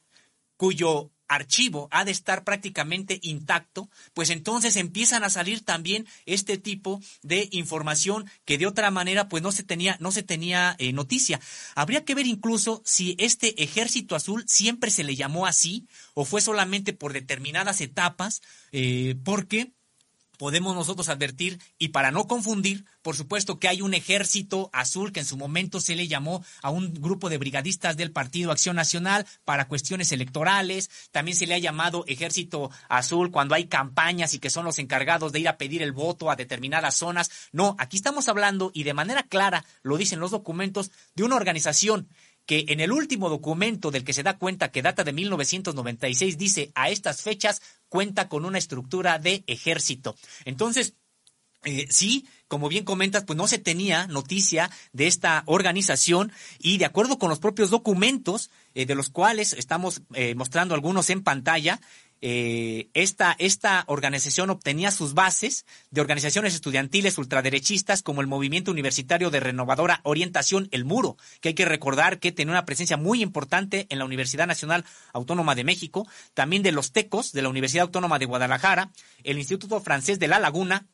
Speaker 1: cuyo archivo ha de estar prácticamente intacto, pues entonces empiezan a salir también este tipo de información que de otra manera pues no se tenía, no se tenía eh, noticia. Habría que ver incluso si este ejército azul siempre se le llamó así o fue solamente por determinadas etapas, eh, porque podemos nosotros advertir, y para no confundir, por supuesto que hay un ejército azul que en su momento se le llamó a un grupo de brigadistas del Partido Acción Nacional para cuestiones electorales, también se le ha llamado ejército azul cuando hay campañas y que son los encargados de ir a pedir el voto a determinadas zonas. No, aquí estamos hablando, y de manera clara lo dicen los documentos, de una organización que en el último documento del que se da cuenta que data de 1996 dice a estas fechas cuenta con una estructura de ejército. Entonces, eh, sí, como bien comentas, pues no se tenía noticia de esta organización y de acuerdo con los propios documentos, eh, de los cuales estamos eh, mostrando algunos en pantalla, eh, esta, esta organización obtenía sus bases de organizaciones estudiantiles ultraderechistas como el Movimiento Universitario de Renovadora Orientación, el Muro, que hay que recordar que tenía una presencia muy importante en la Universidad Nacional Autónoma de México, también de los TECOS, de la Universidad Autónoma de Guadalajara, el Instituto Francés de La Laguna,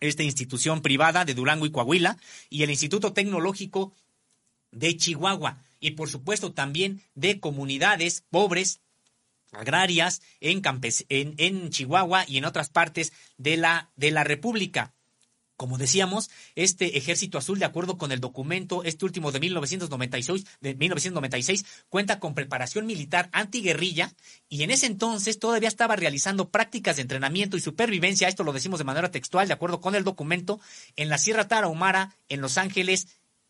Speaker 1: esta institución privada de Durango y Coahuila, y el Instituto Tecnológico de Chihuahua, y por supuesto también de comunidades pobres agrarias en, en, en, Chihuahua y en otras partes de la, de la República. Como decíamos, este ejército azul, de acuerdo con el documento, este último de 1996, de 1996, cuenta con preparación militar antiguerrilla y en ese entonces todavía estaba realizando prácticas de entrenamiento y supervivencia, esto lo decimos de manera textual, de acuerdo con el documento, en la Sierra Tarahumara, en Los Ángeles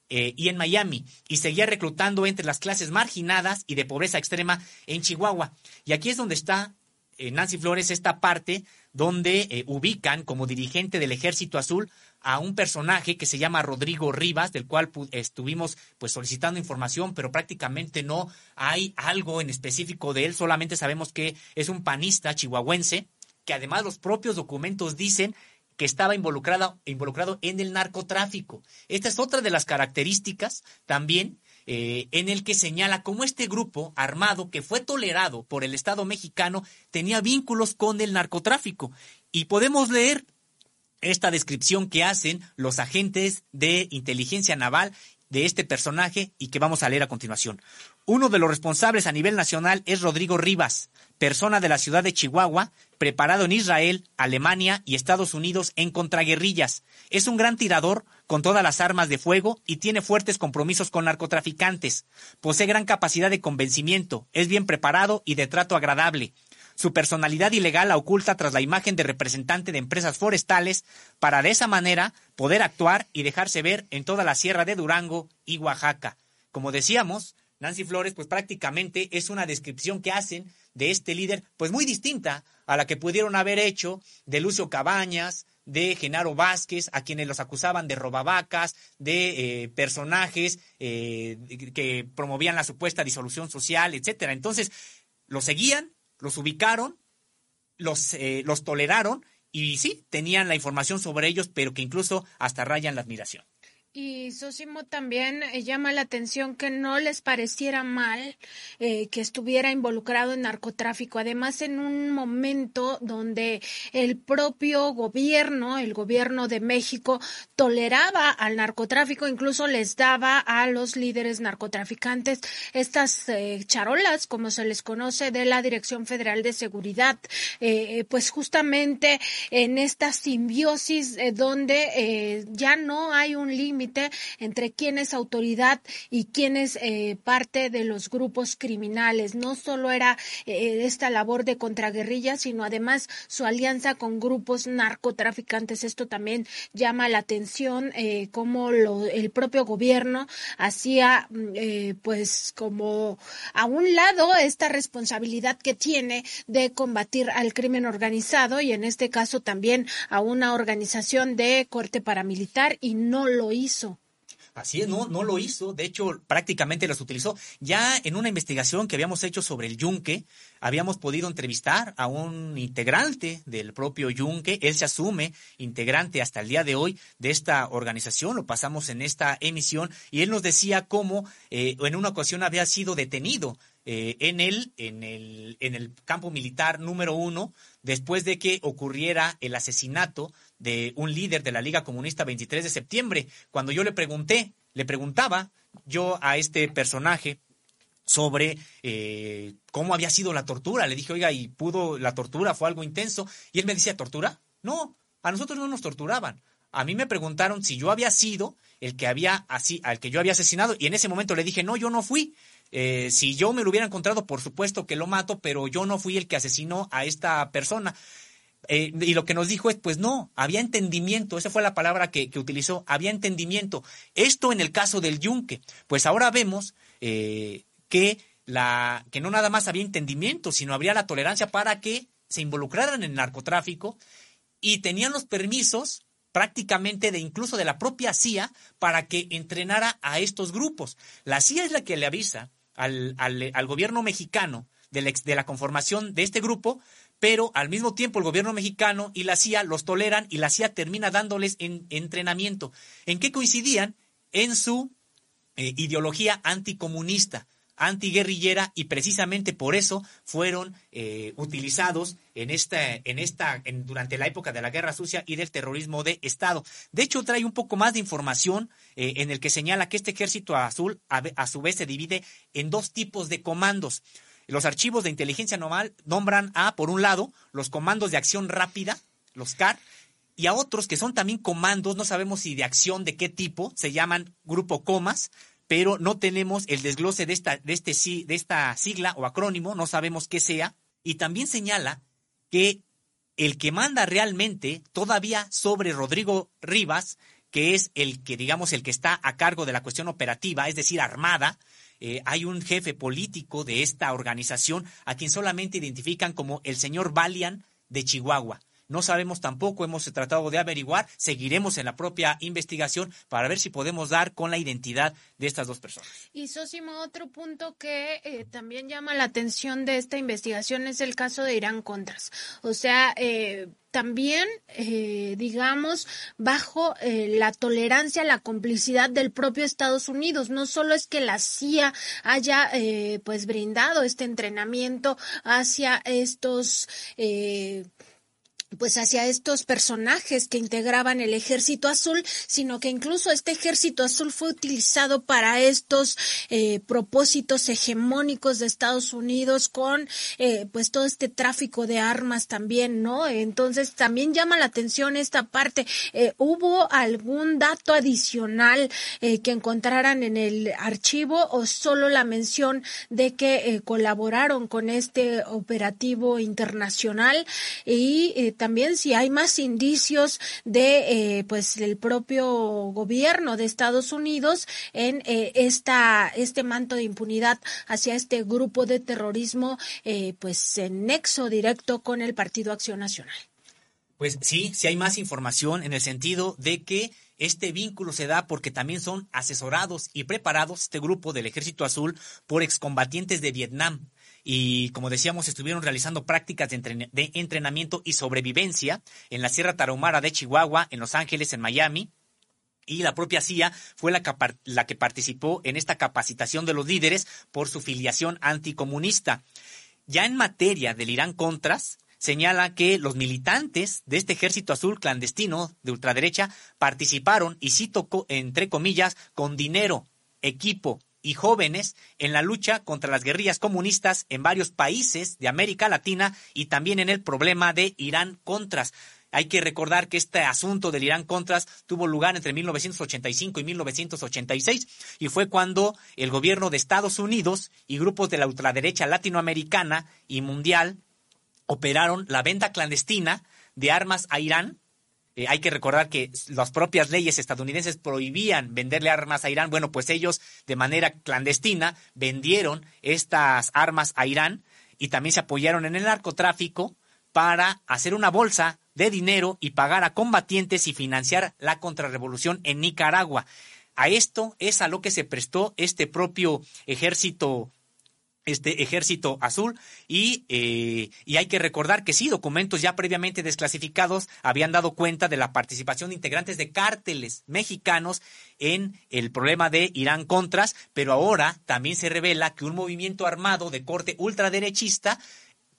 Speaker 1: eh, y en Miami, y seguía reclutando entre las clases marginadas y de pobreza extrema en Chihuahua. Y aquí es donde está eh, Nancy Flores, esta parte donde eh, ubican como dirigente del Ejército Azul a un personaje que se llama Rodrigo Rivas, del cual estuvimos pues solicitando información, pero prácticamente no hay algo en específico de él, solamente sabemos que es un panista chihuahuense, que además los propios documentos dicen que estaba involucrado, involucrado en el narcotráfico. Esta es otra de las características también eh, en el que señala cómo este grupo armado que fue tolerado por el Estado mexicano tenía vínculos con el narcotráfico. Y podemos leer esta descripción que hacen los agentes de inteligencia naval de este personaje y que vamos a leer a continuación. Uno de los responsables a nivel nacional es Rodrigo Rivas, persona de la ciudad de Chihuahua, preparado en Israel, Alemania y Estados Unidos en contraguerrillas. Es un gran tirador con todas las armas de fuego y tiene fuertes compromisos con narcotraficantes. Posee gran capacidad de convencimiento, es bien preparado y de trato agradable. Su personalidad ilegal la oculta tras la imagen de representante de empresas forestales para de esa manera poder actuar y dejarse ver en toda la sierra de Durango y Oaxaca. Como decíamos, Nancy Flores, pues prácticamente es una descripción que hacen de este líder, pues muy distinta a la que pudieron haber hecho de Lucio Cabañas, de Genaro Vázquez, a quienes los acusaban de robavacas, de eh, personajes eh, que promovían la supuesta disolución social, etcétera. Entonces, los seguían, los ubicaron, los, eh, los toleraron y sí, tenían la información sobre ellos, pero que incluso hasta rayan la admiración.
Speaker 8: Y Sosimo también eh, llama la atención que no les pareciera mal eh, que estuviera involucrado en narcotráfico. Además, en un momento donde el propio gobierno, el gobierno de México, toleraba al narcotráfico, incluso les daba a los líderes narcotraficantes estas eh, charolas, como se les conoce, de la Dirección Federal de Seguridad. pues justamente en esta simbiosis donde ya no hay un límite entre quién es autoridad y quién es eh, parte de los grupos criminales. No solo era eh, esta labor de contraguerrilla, sino además su alianza con grupos narcotraficantes. Esto también llama la atención eh, cómo el propio gobierno hacía mm, pues como a un lado esta responsabilidad que tiene de combatir al crimen organizado y en este caso también a una organización de corte paramilitar y no lo hizo
Speaker 1: Así es, no, no lo hizo. De hecho, prácticamente los utilizó. Ya en una investigación que habíamos hecho sobre el Yunque, habíamos podido entrevistar a un integrante del propio Yunque. Él se asume integrante hasta el día de hoy de esta organización. Lo pasamos en esta emisión y él nos decía cómo eh, en una ocasión había sido detenido eh, en, el, en, el, en el campo militar número uno después de que ocurriera el asesinato de un líder de la Liga Comunista 23 de septiembre. Cuando yo le pregunté, le preguntaba yo a este personaje sobre eh, cómo había sido la tortura. Le dije, oiga, ¿y pudo la tortura? ¿Fue algo intenso? Y él me decía, ¿tortura? No, a nosotros no nos torturaban. A mí me preguntaron si yo había sido el que había así, al que yo había asesinado, y en ese momento le dije, no, yo no fui. Eh, si yo me lo hubiera encontrado, por supuesto que lo mato, pero yo no fui el que asesinó a esta persona. Eh, y lo que nos dijo es, pues no, había entendimiento, esa fue la palabra que, utilizó, había entendimiento. Esto en el caso del yunque, pues ahora vemos eh, que, la, que no nada más había entendimiento, sino habría la tolerancia para que se involucraran en el narcotráfico y tenían los permisos prácticamente de incluso de la propia CIA para que entrenara a estos grupos. La CIA es la que le avisa al, al, gobierno mexicano de de la conformación de este grupo pero al mismo tiempo el gobierno mexicano y la CIA los toleran y la CIA termina dándoles en, entrenamiento. ¿En qué coincidían? En su eh, ideología anticomunista, antiguerrillera y precisamente por eso fueron eh, utilizados en esta, en esta, durante la época de la Guerra Sucia y del terrorismo de Estado. De hecho, trae un poco más de información eh, en el que señala que este ejército azul a su vez se divide en dos tipos de comandos. Los archivos de inteligencia normal nombran a, por un lado, los comandos de acción rápida, los CAR, y a otros que son también comandos, no sabemos si de acción de qué tipo, se llaman grupo comas, pero no tenemos el desglose de esta, de, este, de esta sigla o acrónimo, no sabemos qué sea, y también señala que el que manda realmente todavía sobre Rodrigo Rivas, que es el que, digamos, el que está a cargo de la cuestión operativa, es decir, armada, eh, hay un jefe político de esta organización a quien solamente identifican como el señor Balian de Chihuahua. No sabemos tampoco, hemos tratado de averiguar, seguiremos en la propia investigación para ver si podemos dar con la identidad de estas dos personas.
Speaker 8: Y Sosimo, otro punto que eh, también llama la atención de esta investigación es el caso de Irán Contras. O sea, eh, también, eh, digamos, bajo la tolerancia, la complicidad del propio Estados Unidos. No solo es que la CIA haya, pues, brindado este entrenamiento hacia estos pues hacia estos personajes que integraban el ejército azul, sino que incluso este ejército azul fue utilizado para estos eh, propósitos hegemónicos de Estados Unidos con eh, pues todo este tráfico de armas también, ¿no? Entonces también llama la atención esta parte. Eh, ¿Hubo algún dato adicional que encontraran en el archivo o solo la mención de que colaboraron con este operativo internacional y también si hay más indicios de eh, pues el propio gobierno de Estados Unidos en eh, esta este manto de impunidad hacia este grupo de terrorismo eh, pues en nexo directo con el Partido Acción Nacional.
Speaker 1: Pues sí, sí hay más información en el sentido de que este vínculo se da porque también son asesorados y preparados este grupo del Ejército Azul por excombatientes de Vietnam y como decíamos estuvieron realizando prácticas de, entrenamiento y sobrevivencia en la Sierra Tarahumara de Chihuahua, en Los Ángeles, en Miami, y la propia CIA fue la que, la que, participó en esta capacitación de los líderes por su filiación anticomunista. Ya en materia del Irán Contras, señala que los militantes de este ejército azul clandestino de ultraderecha participaron, y cito entre comillas, con dinero, equipo y jóvenes en la lucha contra las guerrillas comunistas en varios países de América Latina y también en el problema de Irán Contras. Hay que recordar que este asunto del Irán Contras tuvo lugar entre 1985 y 1986 y fue cuando el gobierno de Estados Unidos y grupos de la ultraderecha latinoamericana y mundial operaron la venta clandestina de armas a Irán eh, hay que recordar que las propias leyes estadounidenses prohibían venderle armas a Irán. Bueno, pues ellos de manera clandestina vendieron estas armas a Irán y también se apoyaron en el narcotráfico para hacer una bolsa de dinero y pagar a combatientes y financiar la contrarrevolución en Nicaragua. A esto es a lo que se prestó este propio ejército este ejército azul y, eh, y hay que recordar que sí, documentos ya previamente desclasificados habían dado cuenta de la participación de integrantes de cárteles mexicanos en el problema de Irán Contras, pero ahora también se revela que un movimiento armado de corte ultraderechista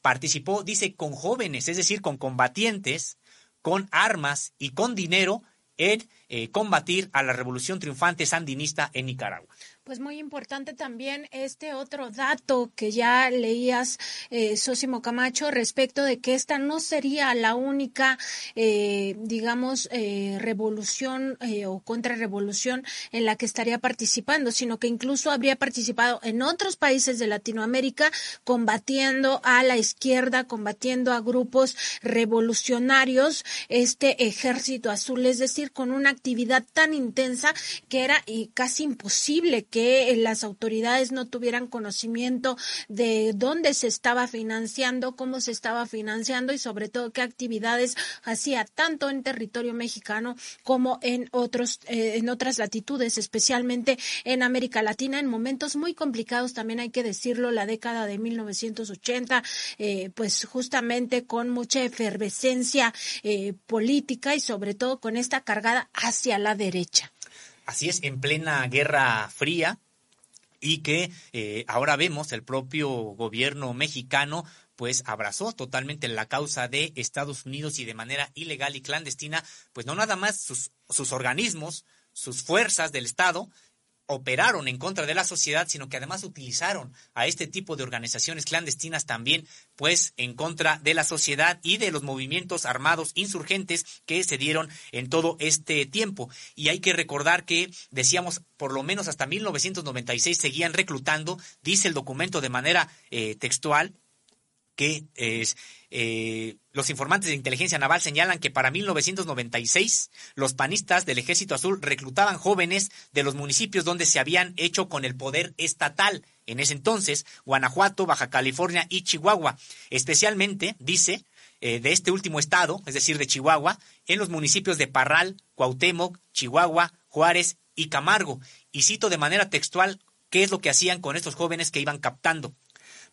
Speaker 1: participó, dice, con jóvenes, es decir, con combatientes, con armas y con dinero en eh, combatir a la revolución triunfante sandinista en Nicaragua.
Speaker 8: Pues muy importante también este otro dato que ya leías, eh, Sosimo Camacho, respecto de que esta no sería la única, eh, digamos, eh, revolución eh, o contrarrevolución en la que estaría participando, sino que incluso habría participado en otros países de Latinoamérica combatiendo a la izquierda, combatiendo a grupos revolucionarios, este ejército azul, es decir, con una actividad tan intensa que era y casi imposible que que las autoridades no tuvieran conocimiento de dónde se estaba financiando, cómo se estaba financiando y sobre todo qué actividades hacía tanto en territorio mexicano como en otros eh, en otras latitudes, especialmente en América Latina en momentos muy complicados también hay que decirlo, la década de 1980 eh, pues justamente con mucha efervescencia eh, política y sobre todo con esta cargada hacia la derecha.
Speaker 1: Así es, en plena Guerra Fría y que eh, ahora vemos el propio gobierno mexicano pues abrazó totalmente la causa de Estados Unidos y de manera ilegal y clandestina, pues no nada más sus, sus organismos, sus fuerzas del Estado, operaron en contra de la sociedad, sino que además utilizaron a este tipo de organizaciones clandestinas también, pues en contra de la sociedad y de los movimientos armados insurgentes que se dieron en todo este tiempo. Y hay que recordar que, decíamos, por lo menos hasta 1996 seguían reclutando, dice el documento de manera eh, textual, que es, eh, los informantes de inteligencia naval señalan que para 1996 los panistas del Ejército Azul reclutaban jóvenes de los municipios donde se habían hecho con el poder estatal. En ese entonces, Guanajuato, Baja California y Chihuahua. Especialmente, dice, eh, de este último estado, es decir, de Chihuahua, en los municipios de Parral, Cuauhtémoc, Chihuahua, Juárez y Camargo. Y cito de manera textual qué es lo que hacían con estos jóvenes que iban captando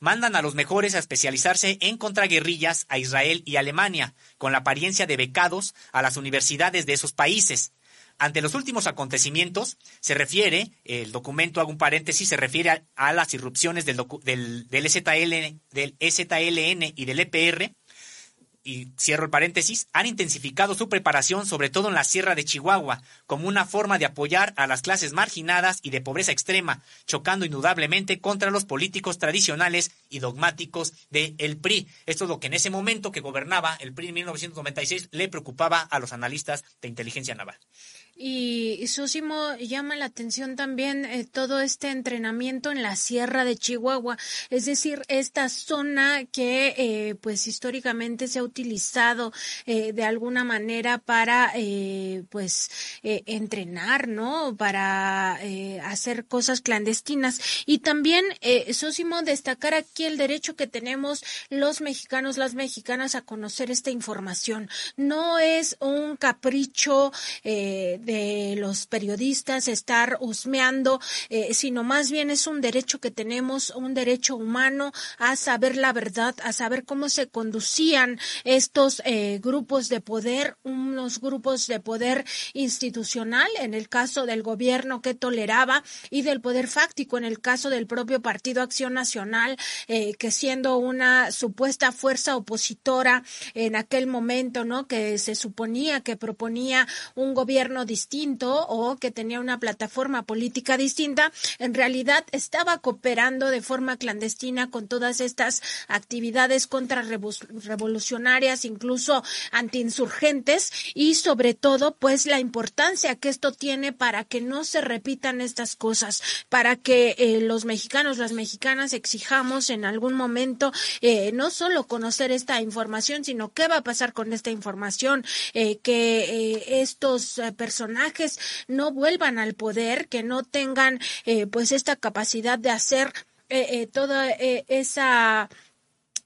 Speaker 1: mandan a los mejores a especializarse en contraguerrillas a Israel y Alemania, con la apariencia de becados a las universidades de esos países. Ante los últimos acontecimientos, se refiere, el documento, hago un paréntesis, se refiere a, las irrupciones del, del, del, del EZLN y del EPR, y cierro el paréntesis, han intensificado su preparación, sobre todo en la Sierra de Chihuahua, como una forma de apoyar a las clases marginadas y de pobreza extrema, chocando indudablemente contra los políticos tradicionales y dogmáticos del PRI. Esto es lo que en ese momento que gobernaba el PRI en 1996 le preocupaba a los analistas de inteligencia naval.
Speaker 8: Y Sosimo llama la atención también eh, todo este entrenamiento en la Sierra de Chihuahua, es decir, esta zona que eh, pues históricamente se ha utilizado eh, de alguna manera para pues entrenar, ¿no? Para hacer cosas clandestinas. Y también, Sosimo, destacar aquí el derecho que tenemos los mexicanos, las mexicanas a conocer esta información. No es un capricho de los periodistas estar husmeando, eh, sino más bien es un derecho que tenemos, un derecho humano a saber la verdad, a saber cómo se conducían estos eh, grupos de poder, unos grupos de poder institucional, en el caso del gobierno que toleraba, y del poder fáctico, en el caso del propio Partido Acción Nacional, eh, que siendo una supuesta fuerza opositora en aquel momento, ¿no? Que se suponía que proponía un gobierno distinto o que tenía una plataforma política distinta, en realidad estaba cooperando de forma clandestina con todas estas actividades contrarrevolucionarias, incluso antiinsurgentes y sobre todo pues la importancia que esto tiene para que no se repitan estas cosas, para que eh, los mexicanos, las mexicanas exijamos en algún momento eh, no solo conocer esta información, sino qué va a pasar con esta información, eh, que estos personajes personajes no vuelvan al poder, que no tengan eh, pues esta capacidad de hacer eh, eh, toda esa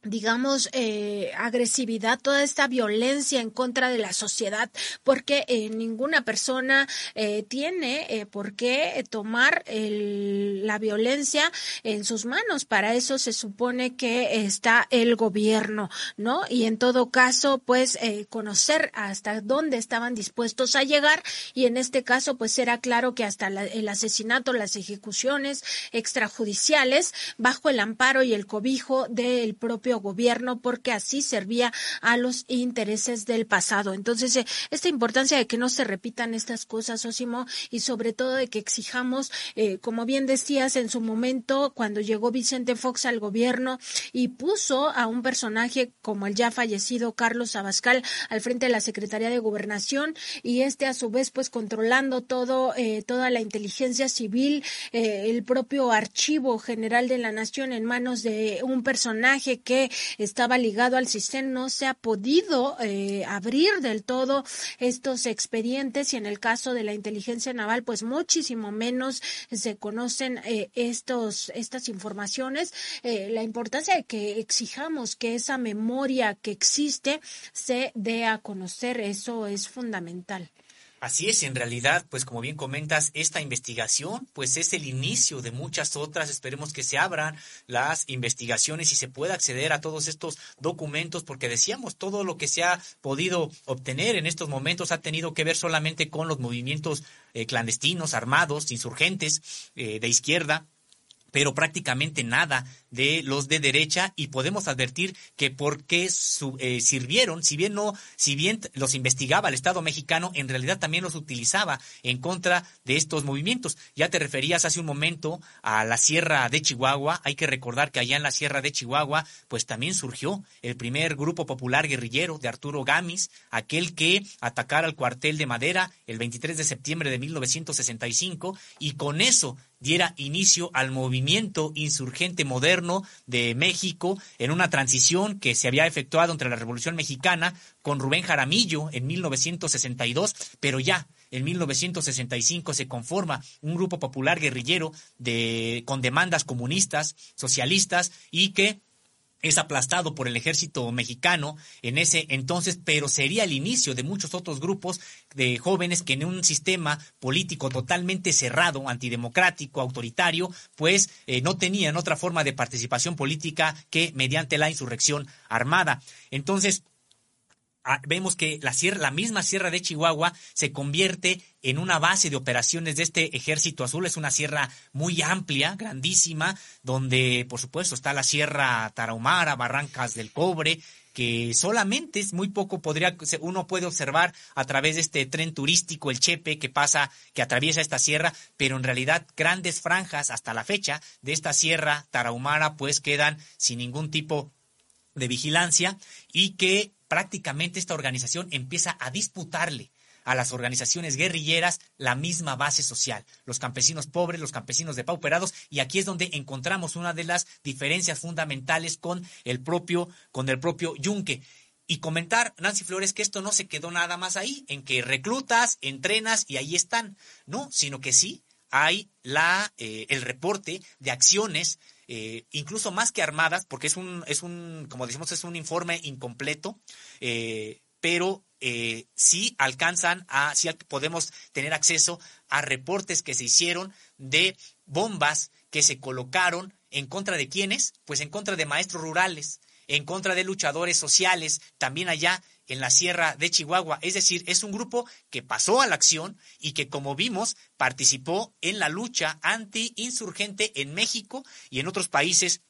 Speaker 8: digamos, eh, agresividad, toda esta violencia en contra de la sociedad, porque eh, ninguna persona eh, tiene por qué tomar la violencia en sus manos. Para eso se supone que está el gobierno, ¿no? Y en todo caso, pues, conocer hasta dónde estaban dispuestos a llegar y en este caso, pues, era claro que hasta el asesinato, las ejecuciones extrajudiciales, bajo el amparo y el cobijo del propio gobierno porque así servía a los intereses del pasado. Entonces, eh, esta importancia de que no se repitan estas cosas, Osimo, y sobre todo de que exijamos, eh, como bien decías en su momento, cuando llegó Vicente Fox al gobierno y puso a un personaje como el ya fallecido Carlos Abascal al frente de la Secretaría de Gobernación y este a su vez pues controlando todo, eh, toda la inteligencia civil, el propio archivo general de la nación en manos de un personaje que estaba ligado al sistema no se ha podido eh, abrir del todo estos expedientes y en el caso de la inteligencia naval pues muchísimo menos se conocen eh, estos estas informaciones. Eh, la importancia de que exijamos que esa memoria que existe se dé a conocer eso es fundamental
Speaker 1: Así es, en realidad, pues como bien comentas, esta investigación, pues es el inicio de muchas otras. Esperemos que se abran las investigaciones y se pueda acceder a todos estos documentos, porque decíamos, todo lo que se ha podido obtener en estos momentos ha tenido que ver solamente con los movimientos eh, clandestinos, armados, insurgentes eh, de izquierda, pero prácticamente nada de los de derecha y podemos advertir que por qué eh, sirvieron, si bien no, si bien los investigaba el Estado mexicano, en realidad también los utilizaba en contra de estos movimientos. Ya te referías hace un momento a la Sierra de Chihuahua, hay que recordar que allá en la Sierra de Chihuahua, pues también surgió el primer grupo popular guerrillero de Arturo Gamis, aquel que atacara al cuartel de Madera el 23 de septiembre de 1965 y con eso diera inicio al movimiento insurgente moderno de México en una transición que se había efectuado entre la Revolución Mexicana con Rubén Jaramillo en 1962, pero ya en 1965 se conforma un grupo popular guerrillero de, con demandas comunistas, socialistas y que es aplastado por el ejército mexicano en ese entonces, pero sería el inicio de muchos otros grupos de jóvenes que en un sistema político totalmente cerrado, antidemocrático, autoritario, pues eh, no tenían otra forma de participación política que mediante la insurrección armada. Entonces, vemos que la, sierra, la misma Sierra de Chihuahua se convierte en una base de operaciones de este ejército azul. Es una sierra muy amplia, grandísima, donde por supuesto está la Sierra Tarahumara, Barrancas del Cobre, que solamente es muy poco podría uno puede observar a través de este tren turístico el Chepe que pasa que atraviesa esta sierra, pero en realidad grandes franjas hasta la fecha de esta sierra tarahumara pues quedan sin ningún tipo de vigilancia y que prácticamente esta organización empieza a disputarle a las organizaciones guerrilleras la misma base social, los campesinos pobres, los campesinos depauperados, y aquí es donde encontramos una de las diferencias fundamentales con el propio, con el propio Yunque. Y comentar, Nancy Flores, que esto no se quedó nada más ahí, en que reclutas, entrenas y ahí están, no, sino que sí hay la, eh, el reporte de acciones eh, incluso más que armadas, porque es un, es un, como decimos, es un informe incompleto, eh, pero eh, sí alcanzan a, sí podemos tener acceso a reportes que se hicieron de bombas que se colocaron en contra de quiénes, pues en contra de maestros rurales, en contra de luchadores sociales, también allá en la Sierra de Chihuahua. Es decir, es un grupo que pasó a la acción y que, como vimos, participó en la lucha anti-insurgente en México y en otros países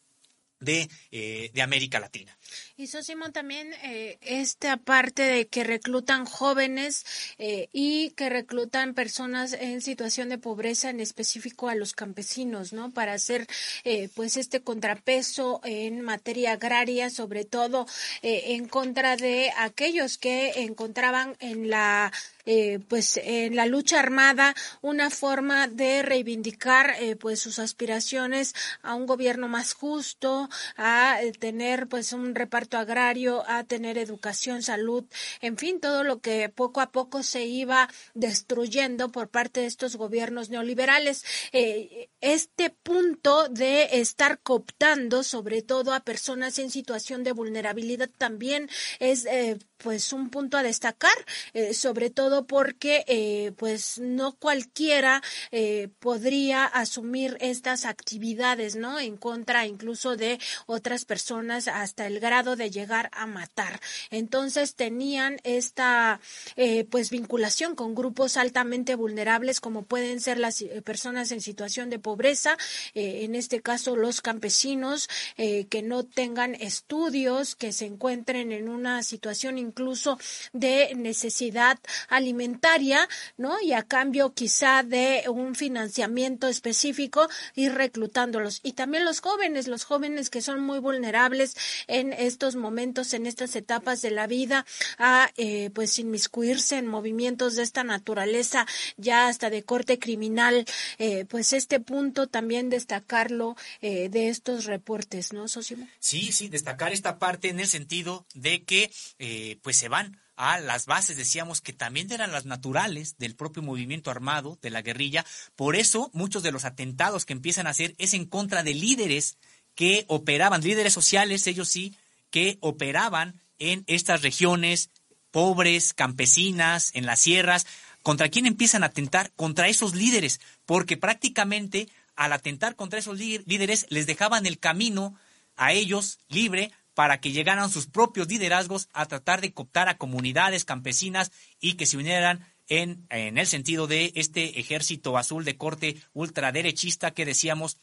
Speaker 1: de, eh, de América Latina.
Speaker 8: Y Sosimo también eh, esta parte de que reclutan jóvenes eh, y que reclutan personas en situación de pobreza, en específico a los campesinos, ¿no? Para hacer eh, pues este contrapeso en materia agraria, sobre todo eh, en contra de aquellos que encontraban en la eh, pues en la lucha armada una forma de reivindicar eh, pues sus aspiraciones a un gobierno más justo, a eh, tener pues un reparto agrario, a tener educación, salud, en fin, todo lo que poco a poco se iba destruyendo por parte de estos gobiernos neoliberales. este punto de estar cooptando sobre todo a personas en situación de vulnerabilidad también es pues un punto a destacar, eh, sobre todo porque eh, pues no cualquiera eh, podría asumir estas actividades, ¿no? En contra incluso de otras personas hasta el grado de llegar a matar. Entonces tenían esta pues vinculación con grupos altamente vulnerables como pueden ser las personas en situación de pobreza, en este caso los campesinos que no tengan estudios, que se encuentren en una situación incluso de necesidad alimentaria, ¿no? Y a cambio quizá de un financiamiento específico y reclutándolos. Y también los jóvenes, los jóvenes que son muy vulnerables en estos momentos, en estas etapas de la vida, a eh, pues inmiscuirse en movimientos de esta naturaleza, ya hasta de corte criminal, eh, pues este punto también destacarlo eh, de estos reportes, ¿no?
Speaker 1: Sí, sí, destacar esta parte en el sentido de que eh, pues se van a las bases, decíamos que también eran las naturales del propio movimiento armado, de la guerrilla. Por eso muchos de los atentados que empiezan a hacer es en contra de líderes que operaban, líderes sociales, ellos sí, que operaban en estas regiones pobres, campesinas, en las sierras. ¿Contra quién empiezan a atentar? Contra esos líderes, porque prácticamente al atentar contra esos líderes les dejaban el camino a ellos libre para que llegaran sus propios liderazgos a tratar de cooptar a comunidades campesinas y que se unieran en, en el sentido de este ejército azul de corte ultraderechista que decíamos,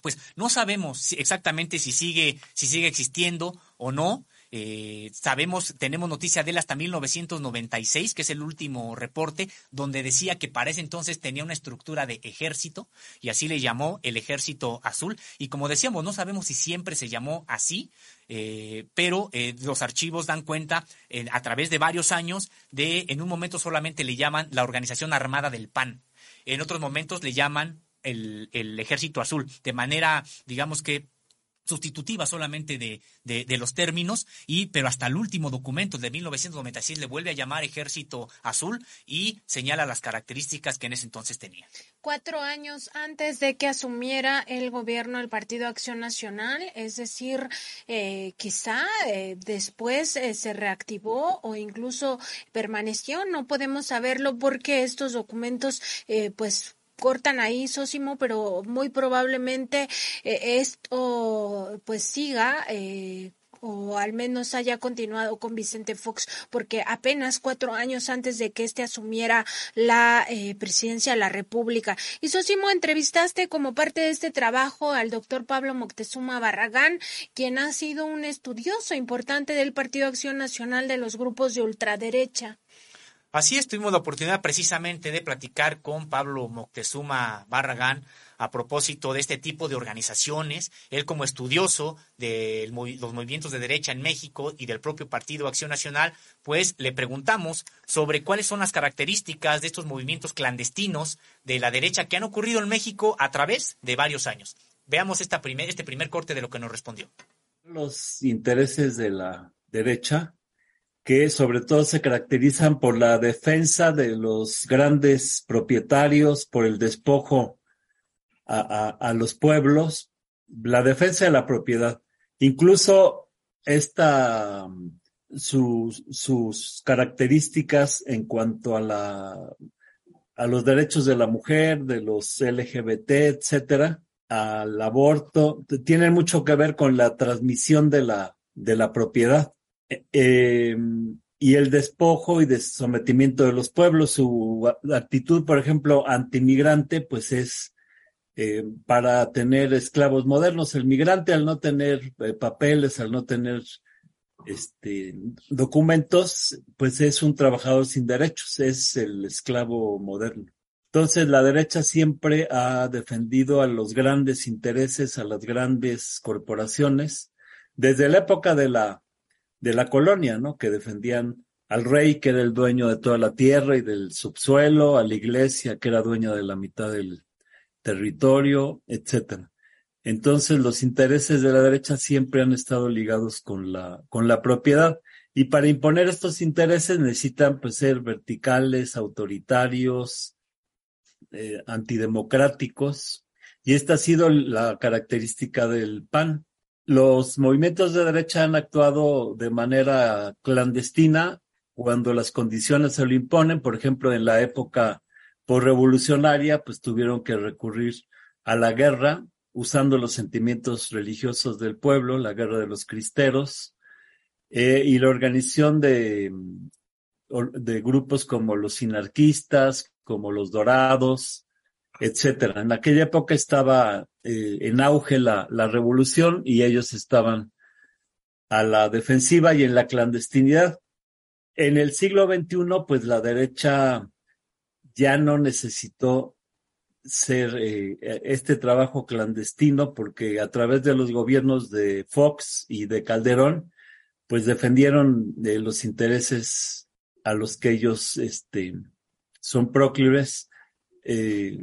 Speaker 1: pues no sabemos exactamente si sigue, si sigue existiendo o no, eh, sabemos, tenemos noticia de él hasta 1996, que es el último reporte, donde decía que para ese entonces tenía una estructura de ejército y así le llamó el ejército azul. Y como decíamos, no sabemos si siempre se llamó así, eh, pero eh, los archivos dan cuenta eh, a través de varios años de, en un momento solamente le llaman la Organización Armada del PAN, en otros momentos le llaman el, el Ejército Azul, de manera, digamos que sustitutiva solamente de, de, los términos, y, pero hasta el último documento de 1996 le vuelve a llamar Ejército Azul y señala las características que en ese entonces tenía.
Speaker 8: Cuatro años antes de que asumiera el gobierno del Partido Acción Nacional, es decir, eh, quizá eh, después eh, se reactivó o incluso permaneció, no podemos saberlo porque estos documentos, pues cortan ahí, Sósimo, pero muy probablemente eh, esto pues siga eh, o al menos haya continuado con Vicente Fox, porque apenas cuatro años antes de que éste asumiera la eh, presidencia de la República. Y Sosimo, entrevistaste como parte de este trabajo al doctor Pablo Moctezuma Barragán, quien ha sido un estudioso importante del Partido Acción Nacional de los grupos de ultraderecha.
Speaker 1: Así es, tuvimos la oportunidad precisamente de platicar con Pablo Moctezuma Barragán a propósito de este tipo de organizaciones. Él como estudioso de los movimientos de derecha en México y del propio Partido Acción Nacional, pues le preguntamos sobre cuáles son las características de estos movimientos clandestinos de la derecha que han ocurrido en México a través de varios años. Veamos primer, este primer corte de lo que nos respondió.
Speaker 9: Los intereses de la derecha que sobre todo se caracterizan por la defensa de los grandes propietarios, por el despojo a, los pueblos, la defensa de la propiedad. Incluso esta, sus características en cuanto a la, a los derechos de la mujer, de los LGBT, etcétera, al aborto, tienen mucho que ver con la transmisión de la, de la propiedad. Eh, y el despojo y de sometimiento de los pueblos. Su actitud, por ejemplo, antimigrante, pues es eh, para tener esclavos modernos. El migrante, al no tener eh, papeles, al no tener este, documentos, pues es un trabajador sin derechos, es el esclavo moderno. Entonces, la derecha siempre ha defendido a los grandes intereses, a las grandes corporaciones. Desde la época de la de la colonia, ¿no? Que defendían al rey, que era el dueño de toda la tierra y del subsuelo, a la iglesia, que era dueña de la mitad del territorio, etcétera. Entonces, los intereses de la derecha siempre han estado ligados con la, con la propiedad. Y para imponer estos intereses necesitan pues, ser verticales, autoritarios, eh, antidemocráticos. Y esta ha sido la característica del PAN los movimientos de derecha han actuado de manera clandestina cuando las condiciones se lo imponen. Por ejemplo, en la época revolucionaria, pues tuvieron que recurrir a la guerra usando los sentimientos religiosos del pueblo, la guerra de los cristeros, eh, y la organización de, de grupos como los sinarquistas, como los dorados, etcétera. En aquella época estaba eh, en auge la, la revolución y ellos estaban a la defensiva y en la clandestinidad. En el siglo XXI, pues la derecha ya no necesitó ser eh, este trabajo clandestino porque a través de los gobiernos de Fox y de Calderón, pues defendieron de los intereses a los que ellos este, son proclives. Eh,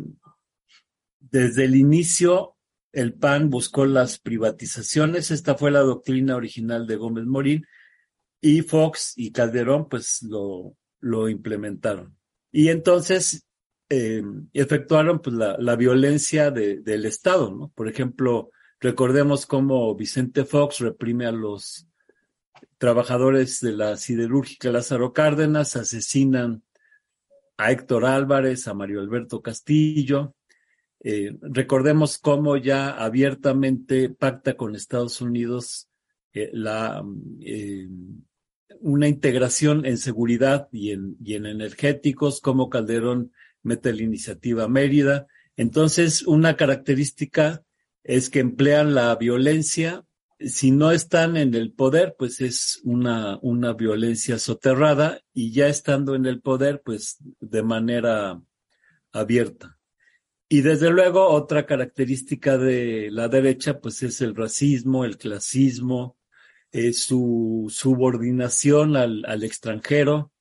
Speaker 9: desde el inicio, el PAN buscó las privatizaciones. Esta fue la doctrina original de Gómez Morín y Fox y Calderón pues lo, lo implementaron. Y entonces eh, efectuaron pues la, la violencia de, del Estado, ¿no? Por ejemplo, recordemos cómo Vicente Fox reprime a los trabajadores de la siderúrgica Lázaro Cárdenas, asesinan a Héctor Álvarez, a Mario Alberto Castillo, eh, recordemos cómo ya abiertamente pacta con Estados Unidos eh, la, eh, una integración en seguridad y en, y en energéticos, cómo Calderón mete la iniciativa Mérida. Entonces, una característica es que emplean la violencia. Si no están en el poder, pues es una, una violencia soterrada y ya estando en el poder, pues de manera abierta. Y desde luego otra característica de la derecha pues es el racismo, el clasismo, eh, su subordinación al, extranjero.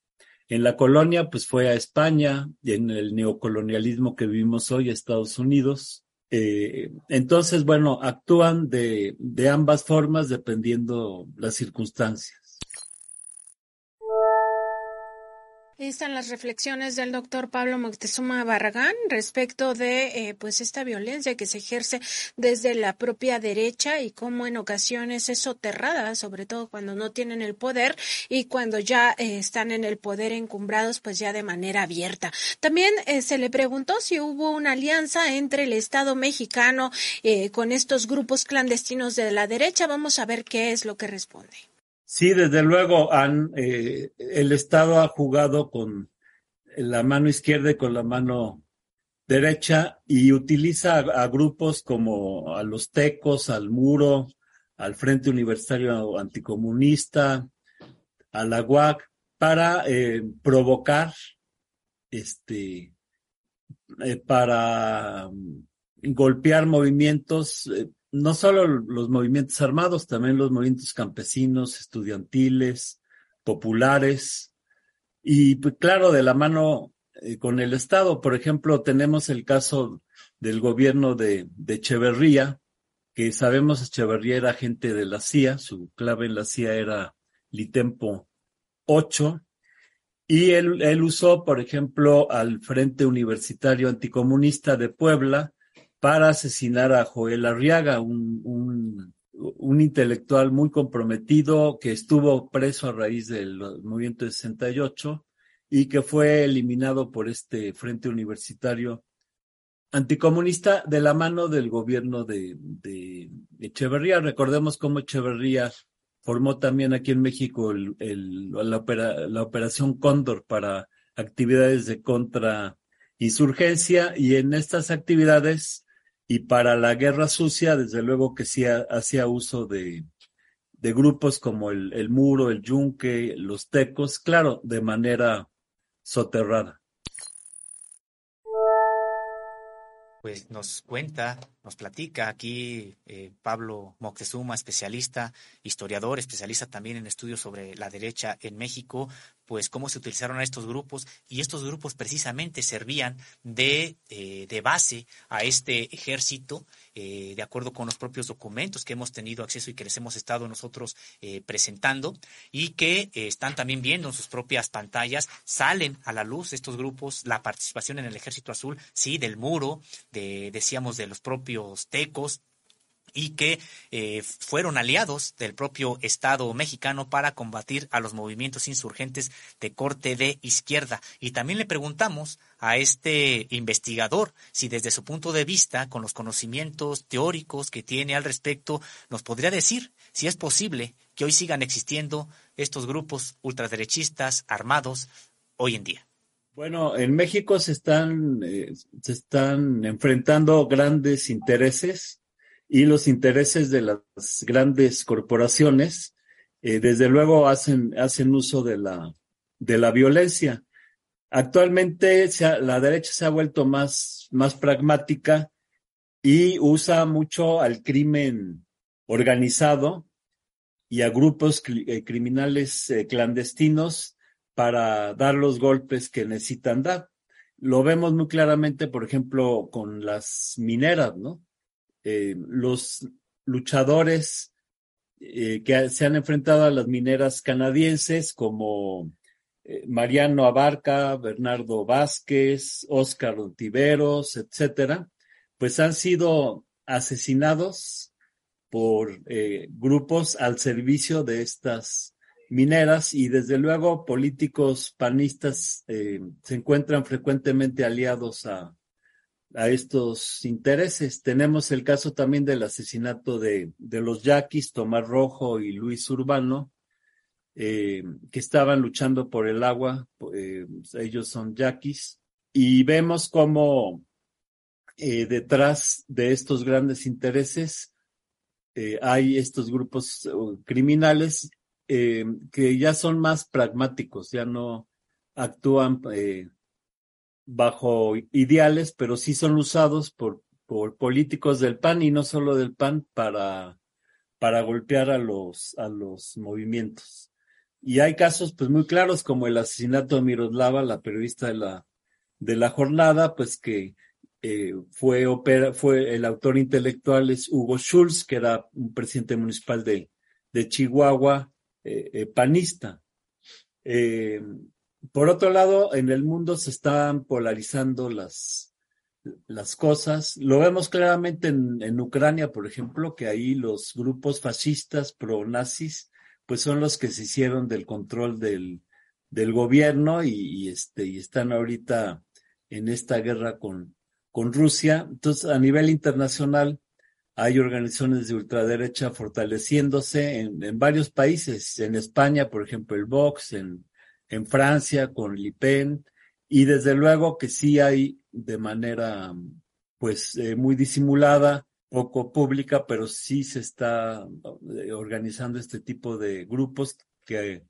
Speaker 9: En la colonia pues fue a España en el neocolonialismo que vivimos hoy a Estados Unidos. Eh, entonces, bueno, actúan de, de ambas formas dependiendo las circunstancias.
Speaker 8: Ahí están las reflexiones del doctor Pablo Moctezuma Barragán respecto de eh, pues esta violencia que se ejerce desde la propia derecha y cómo en ocasiones es soterrada, sobre todo cuando no tienen el poder y cuando ya eh, están en el poder encumbrados pues ya de manera abierta. También eh, se le preguntó si hubo una alianza entre el Estado mexicano con estos grupos clandestinos de la derecha. Vamos a ver qué es lo que responde.
Speaker 9: Sí, desde luego han, eh, el Estado ha jugado con la mano izquierda y con la mano derecha y utiliza a, grupos como a los tecos, al muro, al Frente Universitario Anticomunista, a la UAC, para eh, provocar, este, eh, para mm, golpear movimientos no solo los movimientos armados, también los movimientos campesinos, estudiantiles, populares, y pues, claro, de la mano eh, con el Estado. Por ejemplo, tenemos el caso del gobierno de, de Echeverría, que sabemos Echeverría era agente de la CIA, su clave en la CIA era Litempo 8, y él, él usó, por ejemplo, al Frente Universitario Anticomunista de Puebla, para asesinar a Joel Arriaga, un, un, un, intelectual muy comprometido que estuvo preso a raíz del movimiento de 68 y que fue eliminado por este Frente Universitario Anticomunista de la mano del gobierno de, de Echeverría. Recordemos cómo Echeverría formó también aquí en México la, la operación Cóndor para actividades de contrainsurgencia y en estas actividades y para la guerra sucia, desde luego que sí hacía uso de, de grupos como el, Muro, el Yunque, los Tecos, claro, de manera soterrada.
Speaker 1: Pues nos cuenta, nos platica aquí eh, Pablo Moctezuma, especialista, historiador, especialista también en estudios sobre la derecha en México, pues cómo se utilizaron a estos grupos y estos grupos precisamente servían de, eh, de base a este ejército, eh, de acuerdo con los propios documentos que hemos tenido acceso y que les hemos estado nosotros eh, presentando y que están también viendo en sus propias pantallas, salen a la luz estos grupos, la participación en el ejército azul, sí, del muro, de, decíamos, de los propios tecos, y que eh, fueron aliados del propio Estado mexicano para combatir a los movimientos insurgentes de corte de izquierda. Y también le preguntamos a este investigador si desde su punto de vista, con los conocimientos teóricos que tiene al respecto, nos podría decir si es posible que hoy sigan existiendo estos grupos ultraderechistas armados hoy en día.
Speaker 9: Bueno, en México se están, eh, se están enfrentando grandes intereses y los intereses de las grandes corporaciones, eh, desde luego hacen, hacen uso de la, de la violencia. Actualmente la derecha se ha vuelto más, más pragmática y usa mucho al crimen organizado y a grupos eh, criminales eh, clandestinos para dar los golpes que necesitan dar. Lo vemos muy claramente, por ejemplo, con las mineras, ¿no? Eh, los luchadores eh, que se han enfrentado a las mineras canadienses como eh, Mariano Abarca, Bernardo Vázquez, Óscar Tiveros, etcétera, pues han sido asesinados por grupos al servicio de estas mineras y desde luego políticos panistas se encuentran frecuentemente aliados a, a estos intereses. Tenemos el caso también del asesinato de, de los yaquis, Tomás Rojo y Luis Urbano, eh, que estaban luchando por el agua, eh, ellos son yaquis, y vemos cómo eh, detrás de estos grandes intereses hay estos grupos criminales que ya son más pragmáticos, ya no actúan bajo ideales, pero sí son usados por, por políticos del PAN y no solo del PAN para, para golpear a los, a los movimientos. Y hay casos pues muy claros como el asesinato de Miroslava, la periodista de la, de la jornada, pues que eh, fue, opera, fue el autor intelectual es Hugo Schulz, que era un presidente municipal de, de Chihuahua, eh, eh, panista. Por otro lado, en el mundo se están polarizando las, las cosas. Lo vemos claramente en, Ucrania, por ejemplo, que ahí los grupos fascistas pro-nazis, pues son los que se hicieron del control del, del gobierno y, y, este, y están ahorita en esta guerra con, con Rusia. Entonces, a nivel internacional, hay organizaciones de ultraderecha fortaleciéndose en, en varios países. En España, por ejemplo, el Vox, en, en Francia con Le Pen, y desde luego que sí hay de manera pues eh, muy disimulada, poco pública, pero sí se está eh, organizando este tipo de grupos que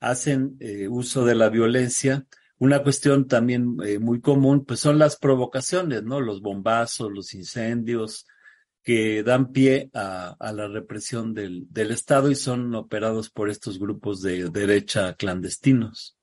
Speaker 9: hacen eh, uso de la violencia. Una cuestión también muy común, pues son las provocaciones, ¿no? Los bombazos, los incendios, que dan pie a, la represión del, del, Estado y son operados por estos grupos de derecha clandestinos.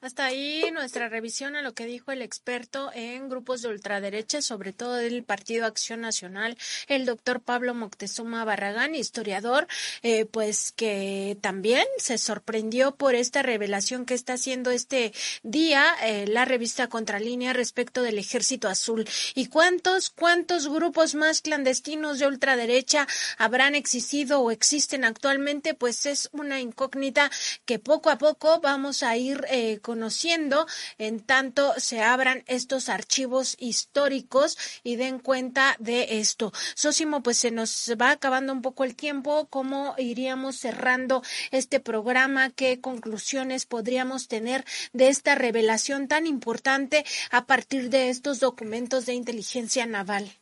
Speaker 8: Hasta ahí nuestra revisión a lo que dijo el experto en grupos de ultraderecha, sobre todo del Partido Acción Nacional, el doctor Pablo Moctezuma Barragán, historiador, eh, pues que también se sorprendió por esta revelación que está haciendo este día eh, la revista Contralínea respecto del Ejército Azul. ¿Y cuántos, cuántos grupos más clandestinos de ultraderecha habrán existido o existen actualmente? Pues es una incógnita que poco a poco vamos a ir eh, conociendo en tanto se abran estos archivos históricos y den cuenta de esto. Sósimo, pues se nos va acabando un poco el tiempo. ¿Cómo iríamos cerrando este programa? ¿Qué conclusiones podríamos tener de esta revelación tan importante a partir de estos documentos de inteligencia naval?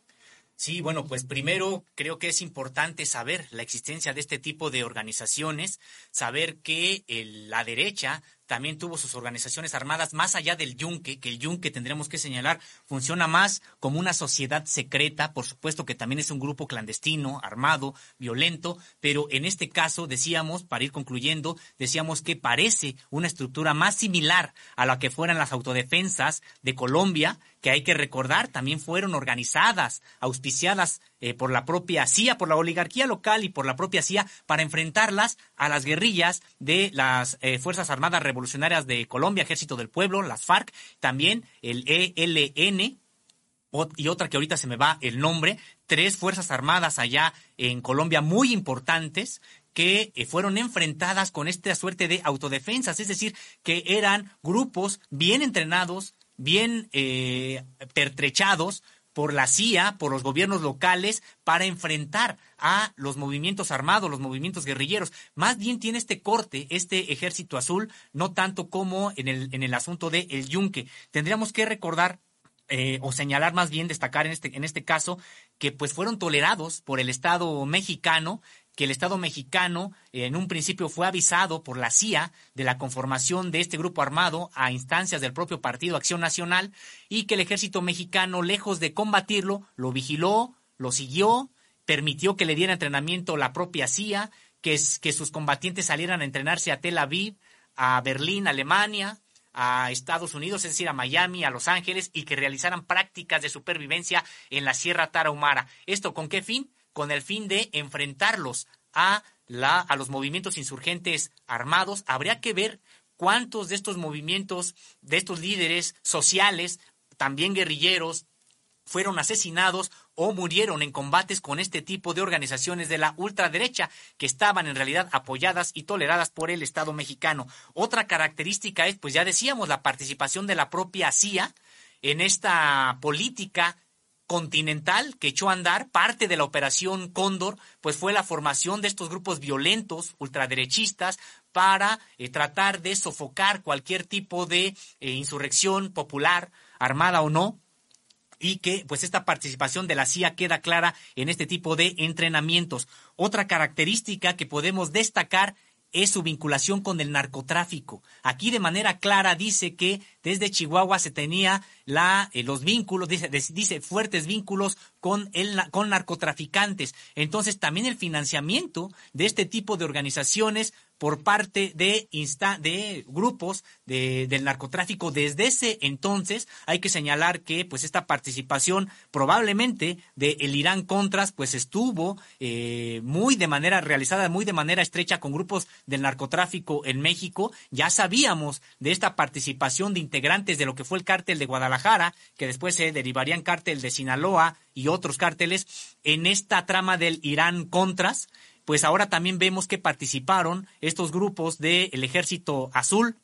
Speaker 1: Sí, bueno, pues primero creo que es importante saber la existencia de este tipo de organizaciones, saber que la derecha también tuvo sus organizaciones armadas más allá del yunque, que el yunque tendremos que señalar funciona más como una sociedad secreta, por supuesto que también es un grupo clandestino, armado, violento, pero en este caso decíamos, para ir concluyendo, decíamos que parece una estructura más similar a la que fueran las autodefensas de Colombia, que hay que recordar también fueron organizadas, auspiciadas eh, por la propia CIA, por la oligarquía local y por la propia CIA para enfrentarlas a las guerrillas de las eh, Fuerzas Armadas Revolucionarias de Colombia, Ejército del Pueblo, las FARC, también el ELN y otra que ahorita se me va el nombre, tres Fuerzas Armadas allá en Colombia muy importantes que eh, fueron enfrentadas con esta suerte de autodefensas, es decir, que eran grupos bien entrenados, bien eh, pertrechados por la CIA, por los gobiernos locales, para enfrentar a los movimientos armados, los movimientos guerrilleros. Más bien tiene este corte, este ejército azul, no tanto como en el, en el asunto de el yunque. Tendríamos que recordar eh, o señalar más bien, destacar en este, en este caso, que pues fueron tolerados por el Estado mexicano que el Estado mexicano en un principio fue avisado por la CIA de la conformación de este grupo armado a instancias del propio Partido Acción Nacional y que el ejército mexicano, lejos de combatirlo, lo vigiló, lo siguió, permitió que le diera entrenamiento la propia CIA, que, que sus combatientes salieran a entrenarse a Tel Aviv, a Berlín, Alemania, a Estados Unidos, es decir, a Miami, a Los Ángeles, y que realizaran prácticas de supervivencia en la Sierra Tarahumara. ¿Esto con qué fin? Con el fin de enfrentarlos a, la, a los movimientos insurgentes armados. Habría que ver cuántos de estos movimientos, de estos líderes sociales, también guerrilleros, fueron asesinados o murieron en combates con este tipo de organizaciones de la ultraderecha que estaban en realidad apoyadas y toleradas por el Estado mexicano. Otra característica es, pues ya decíamos, la participación de la propia CIA en esta política continental que echó a andar, parte de la operación Cóndor, pues fue la formación de estos grupos violentos, ultraderechistas, para eh, tratar de sofocar cualquier tipo de eh, insurrección popular, armada o no, y que pues esta participación de la CIA queda clara en este tipo de entrenamientos. Otra característica que podemos destacar es su vinculación con el narcotráfico. Aquí de manera clara dice que desde Chihuahua se tenía la, eh, los vínculos, dice, dice fuertes vínculos con, el, con narcotraficantes. Entonces también el financiamiento de este tipo de organizaciones por parte de, insta de grupos de, del narcotráfico desde ese entonces. Hay que señalar que pues esta participación probablemente de el Irán Contras pues estuvo eh, muy de manera realizada, muy de manera estrecha con grupos del narcotráfico en México. Ya sabíamos de esta participación de integrantes de lo que fue el cártel de Guadalajara, que después se derivaría en cártel de Sinaloa y otros cárteles, en esta trama del Irán Contras pues ahora también vemos que participaron estos grupos del Ejército Azul,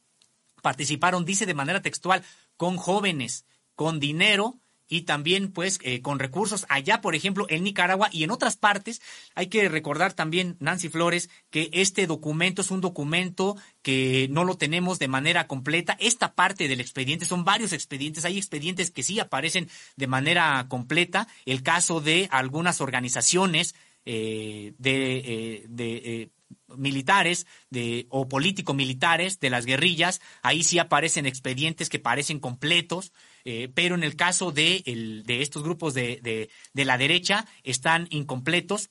Speaker 1: participaron, dice de manera textual, con jóvenes, con dinero y también pues eh, con recursos allá, por ejemplo, en Nicaragua y en otras partes. Hay que recordar también, Nancy Flores, que este documento es un documento que no lo tenemos de manera completa. Esta parte del expediente, son varios expedientes, hay expedientes que sí aparecen de manera completa. El caso de algunas organizaciones eh, de, eh, eh, militares de, o político-militares de las guerrillas, ahí sí aparecen expedientes que parecen completos, pero en el caso de, el, de estos grupos de, de, de la derecha están incompletos.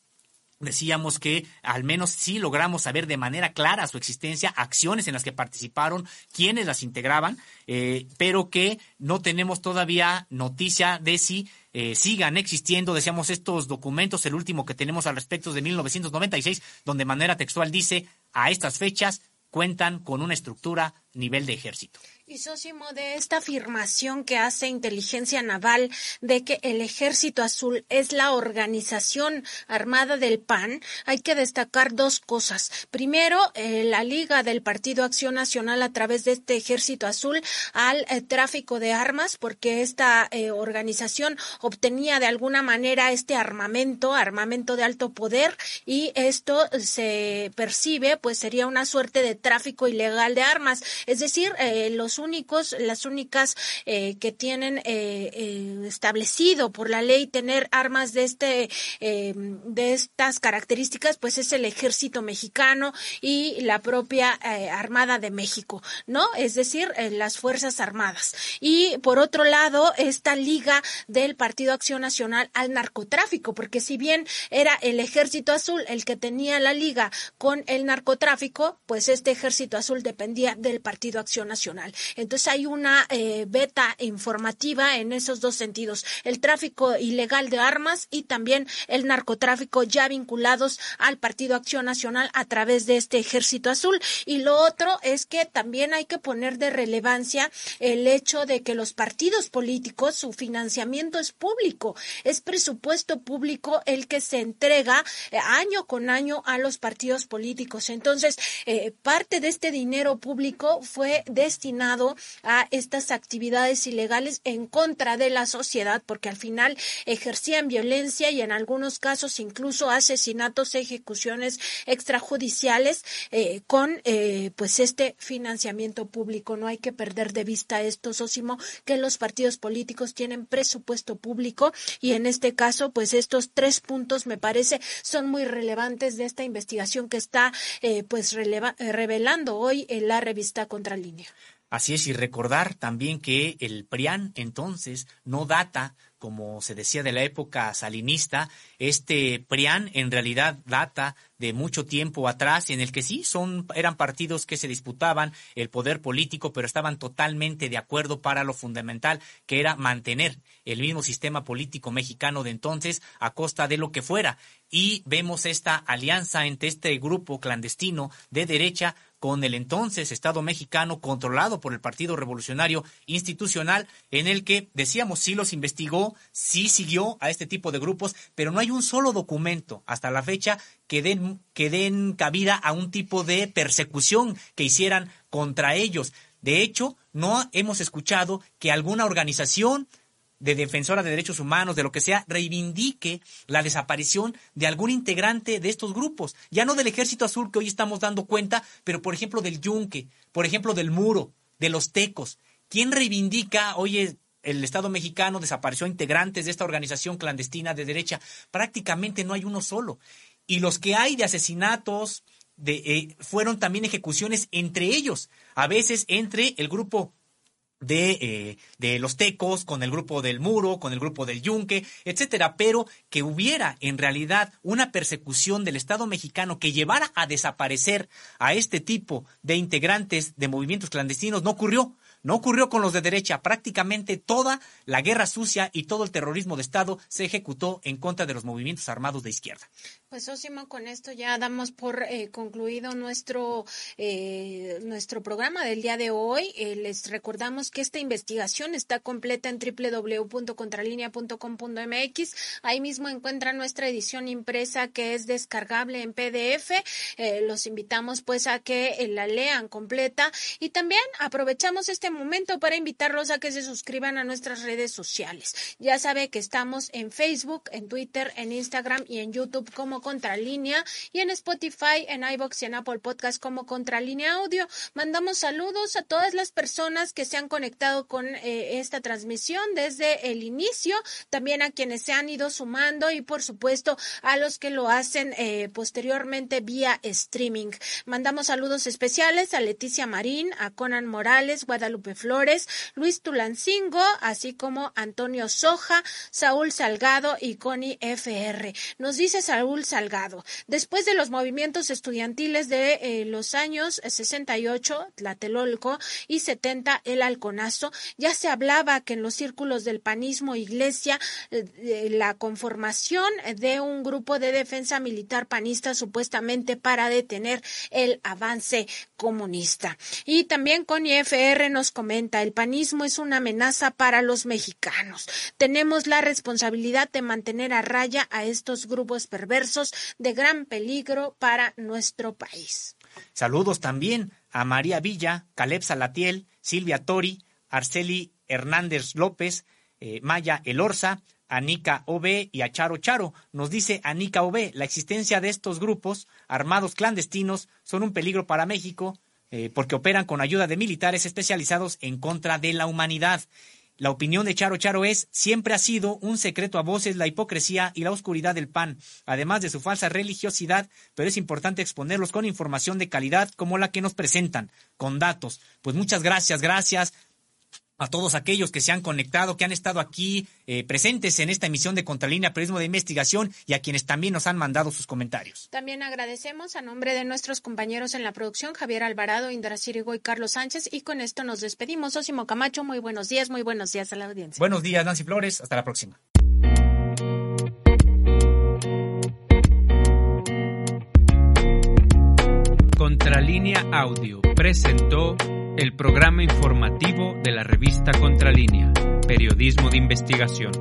Speaker 1: Decíamos que al menos sí logramos saber de manera clara su existencia, acciones en las que participaron, quiénes las integraban, eh, pero que no tenemos todavía noticia de si eh, sigan existiendo, decíamos, estos documentos, el último que tenemos al respecto es de 1996, donde de manera textual dice, a estas fechas cuentan con una estructura nivel de ejército.
Speaker 8: Y Sosimo, de esta afirmación que hace Inteligencia Naval de que el Ejército Azul es la organización armada del PAN, hay que destacar dos cosas. Primero, eh, la liga del Partido Acción Nacional a través de este Ejército Azul al eh, tráfico de armas, porque esta eh, organización obtenía de alguna manera este armamento, armamento de alto poder, y esto se percibe, pues sería una suerte de tráfico ilegal de armas. Es decir, los únicos, las únicas eh, que tienen eh, eh, establecido por la ley tener armas de este, de estas características, pues es el ejército mexicano y la propia Armada de México, ¿no? Es decir, las Fuerzas Armadas. Y por otro lado, esta liga del Partido Acción Nacional al narcotráfico, porque si bien era el ejército azul el que tenía la liga con el narcotráfico, pues este ejército azul dependía del Partido Acción Nacional. Entonces hay una eh, beta informativa en esos dos sentidos, el tráfico ilegal de armas y también el narcotráfico ya vinculados al Partido Acción Nacional a través de este Ejército Azul. Y lo otro es que también hay que poner de relevancia el hecho de que los partidos políticos, su financiamiento es público, es presupuesto público el que se entrega eh, año con año a los partidos políticos. Entonces, eh, parte de este dinero público fue destinado a estas actividades ilegales en contra de la sociedad, porque al final ejercían violencia y en algunos casos incluso asesinatos, ejecuciones extrajudiciales eh, con eh, pues este financiamiento público. No hay que perder de vista esto, Sósimo, que los partidos políticos tienen presupuesto público y en este caso, pues estos tres puntos me parece son muy relevantes de esta investigación que está eh, pues revelando hoy en la revista Contralínea.
Speaker 1: Así es, y recordar también que el PRIAN entonces no data, como se decía, de la época salinista. Este PRIAN en realidad data de mucho tiempo atrás, en el que sí son, eran partidos que se disputaban el poder político, pero estaban totalmente de acuerdo para lo fundamental, que era mantener el mismo sistema político mexicano de entonces a costa de lo que fuera. Y vemos esta alianza entre este grupo clandestino de derecha con el entonces Estado mexicano controlado por el Partido Revolucionario Institucional, en el que, decíamos, sí los investigó, sí siguió a este tipo de grupos, pero no hay un solo documento hasta la fecha que den, que den cabida a un tipo de persecución que hicieran contra ellos. De hecho, no hemos escuchado que alguna organización de defensora de derechos humanos, de lo que sea, reivindique la desaparición de algún integrante de estos grupos. Ya no del Ejército Azul que hoy estamos dando cuenta, pero por ejemplo del Yunque, por ejemplo del Muro, de los Tecos. ¿Quién reivindica, oye, el Estado mexicano desapareció integrantes de esta organización clandestina de derecha? Prácticamente no hay uno solo. Y los que hay de asesinatos, de, eh, fueron también ejecuciones entre ellos, a veces entre el grupo de, eh, de los tecos, con el grupo del muro, con el grupo del yunque, etcétera, pero que hubiera en realidad una persecución del Estado mexicano que llevara a desaparecer a este tipo de integrantes de movimientos clandestinos no ocurrió. No ocurrió con los de derecha. Prácticamente toda la guerra sucia y todo el terrorismo de Estado se ejecutó en contra de los movimientos armados de izquierda.
Speaker 8: Pues Osimo, con esto ya damos por eh, concluido nuestro, eh, nuestro programa del día de hoy. Eh, les recordamos que esta investigación está completa en www.contralinea.com.mx. Ahí mismo encuentran nuestra edición impresa que es descargable en PDF. los invitamos pues a que la lean completa y también aprovechamos este momento para invitarlos a que se suscriban a nuestras redes sociales. Ya sabe que estamos en Facebook, en Twitter, en Instagram y en YouTube como Contralínea y en Spotify, en iBox y en Apple Podcast como Contralínea Audio. Mandamos saludos a todas las personas que se han conectado con eh, esta transmisión desde el inicio, también a quienes se han ido sumando y por supuesto a los que lo hacen eh, posteriormente vía streaming. Mandamos saludos especiales a Leticia Marín, a Conan Morales, Guadalupe Flores, Luis Tulancingo, así como Antonio Soja, Saúl Salgado y Connie FR. Nos dice Saúl Salgado. Después de los movimientos estudiantiles de eh, los años 68, Tlatelolco, y 70, el Halconazo, ya se hablaba que en los círculos del panismo iglesia, eh, la conformación de un grupo de defensa militar panista supuestamente para detener el avance comunista. Y también con IFR nos comenta, el panismo es una amenaza para los mexicanos. Tenemos la responsabilidad de mantener a raya a estos grupos perversos de gran peligro para nuestro país.
Speaker 1: Saludos también a María Villa, Caleb Salatiel, Silvia Tori, Arceli Hernández López, eh, Maya Elorza, Anika OB y a Charo Charo. Nos dice Anika OB, la existencia de estos grupos armados clandestinos son un peligro para México eh, porque operan con ayuda de militares especializados en contra de la humanidad. La opinión de Charo Charo es, siempre ha sido un secreto a voces la hipocresía y la oscuridad del PAN, además de su falsa religiosidad, pero es importante exponerlos con información de calidad como la que nos presentan, con datos. Pues muchas gracias, gracias a todos aquellos que se han conectado, que han estado aquí eh, presentes en esta emisión de Contralínea Periodismo de Investigación y a quienes también nos han mandado sus comentarios.
Speaker 8: También agradecemos a nombre de nuestros compañeros en la producción, Javier Alvarado, Indra Cirigo y Carlos Sánchez. Y con esto nos despedimos. Osimo Camacho, muy buenos días, muy buenos días a la audiencia.
Speaker 1: Buenos días, Nancy Flores. Hasta la próxima.
Speaker 10: Contralínea Audio presentó el programa informativo de la revista Contralínea, Periodismo de Investigación.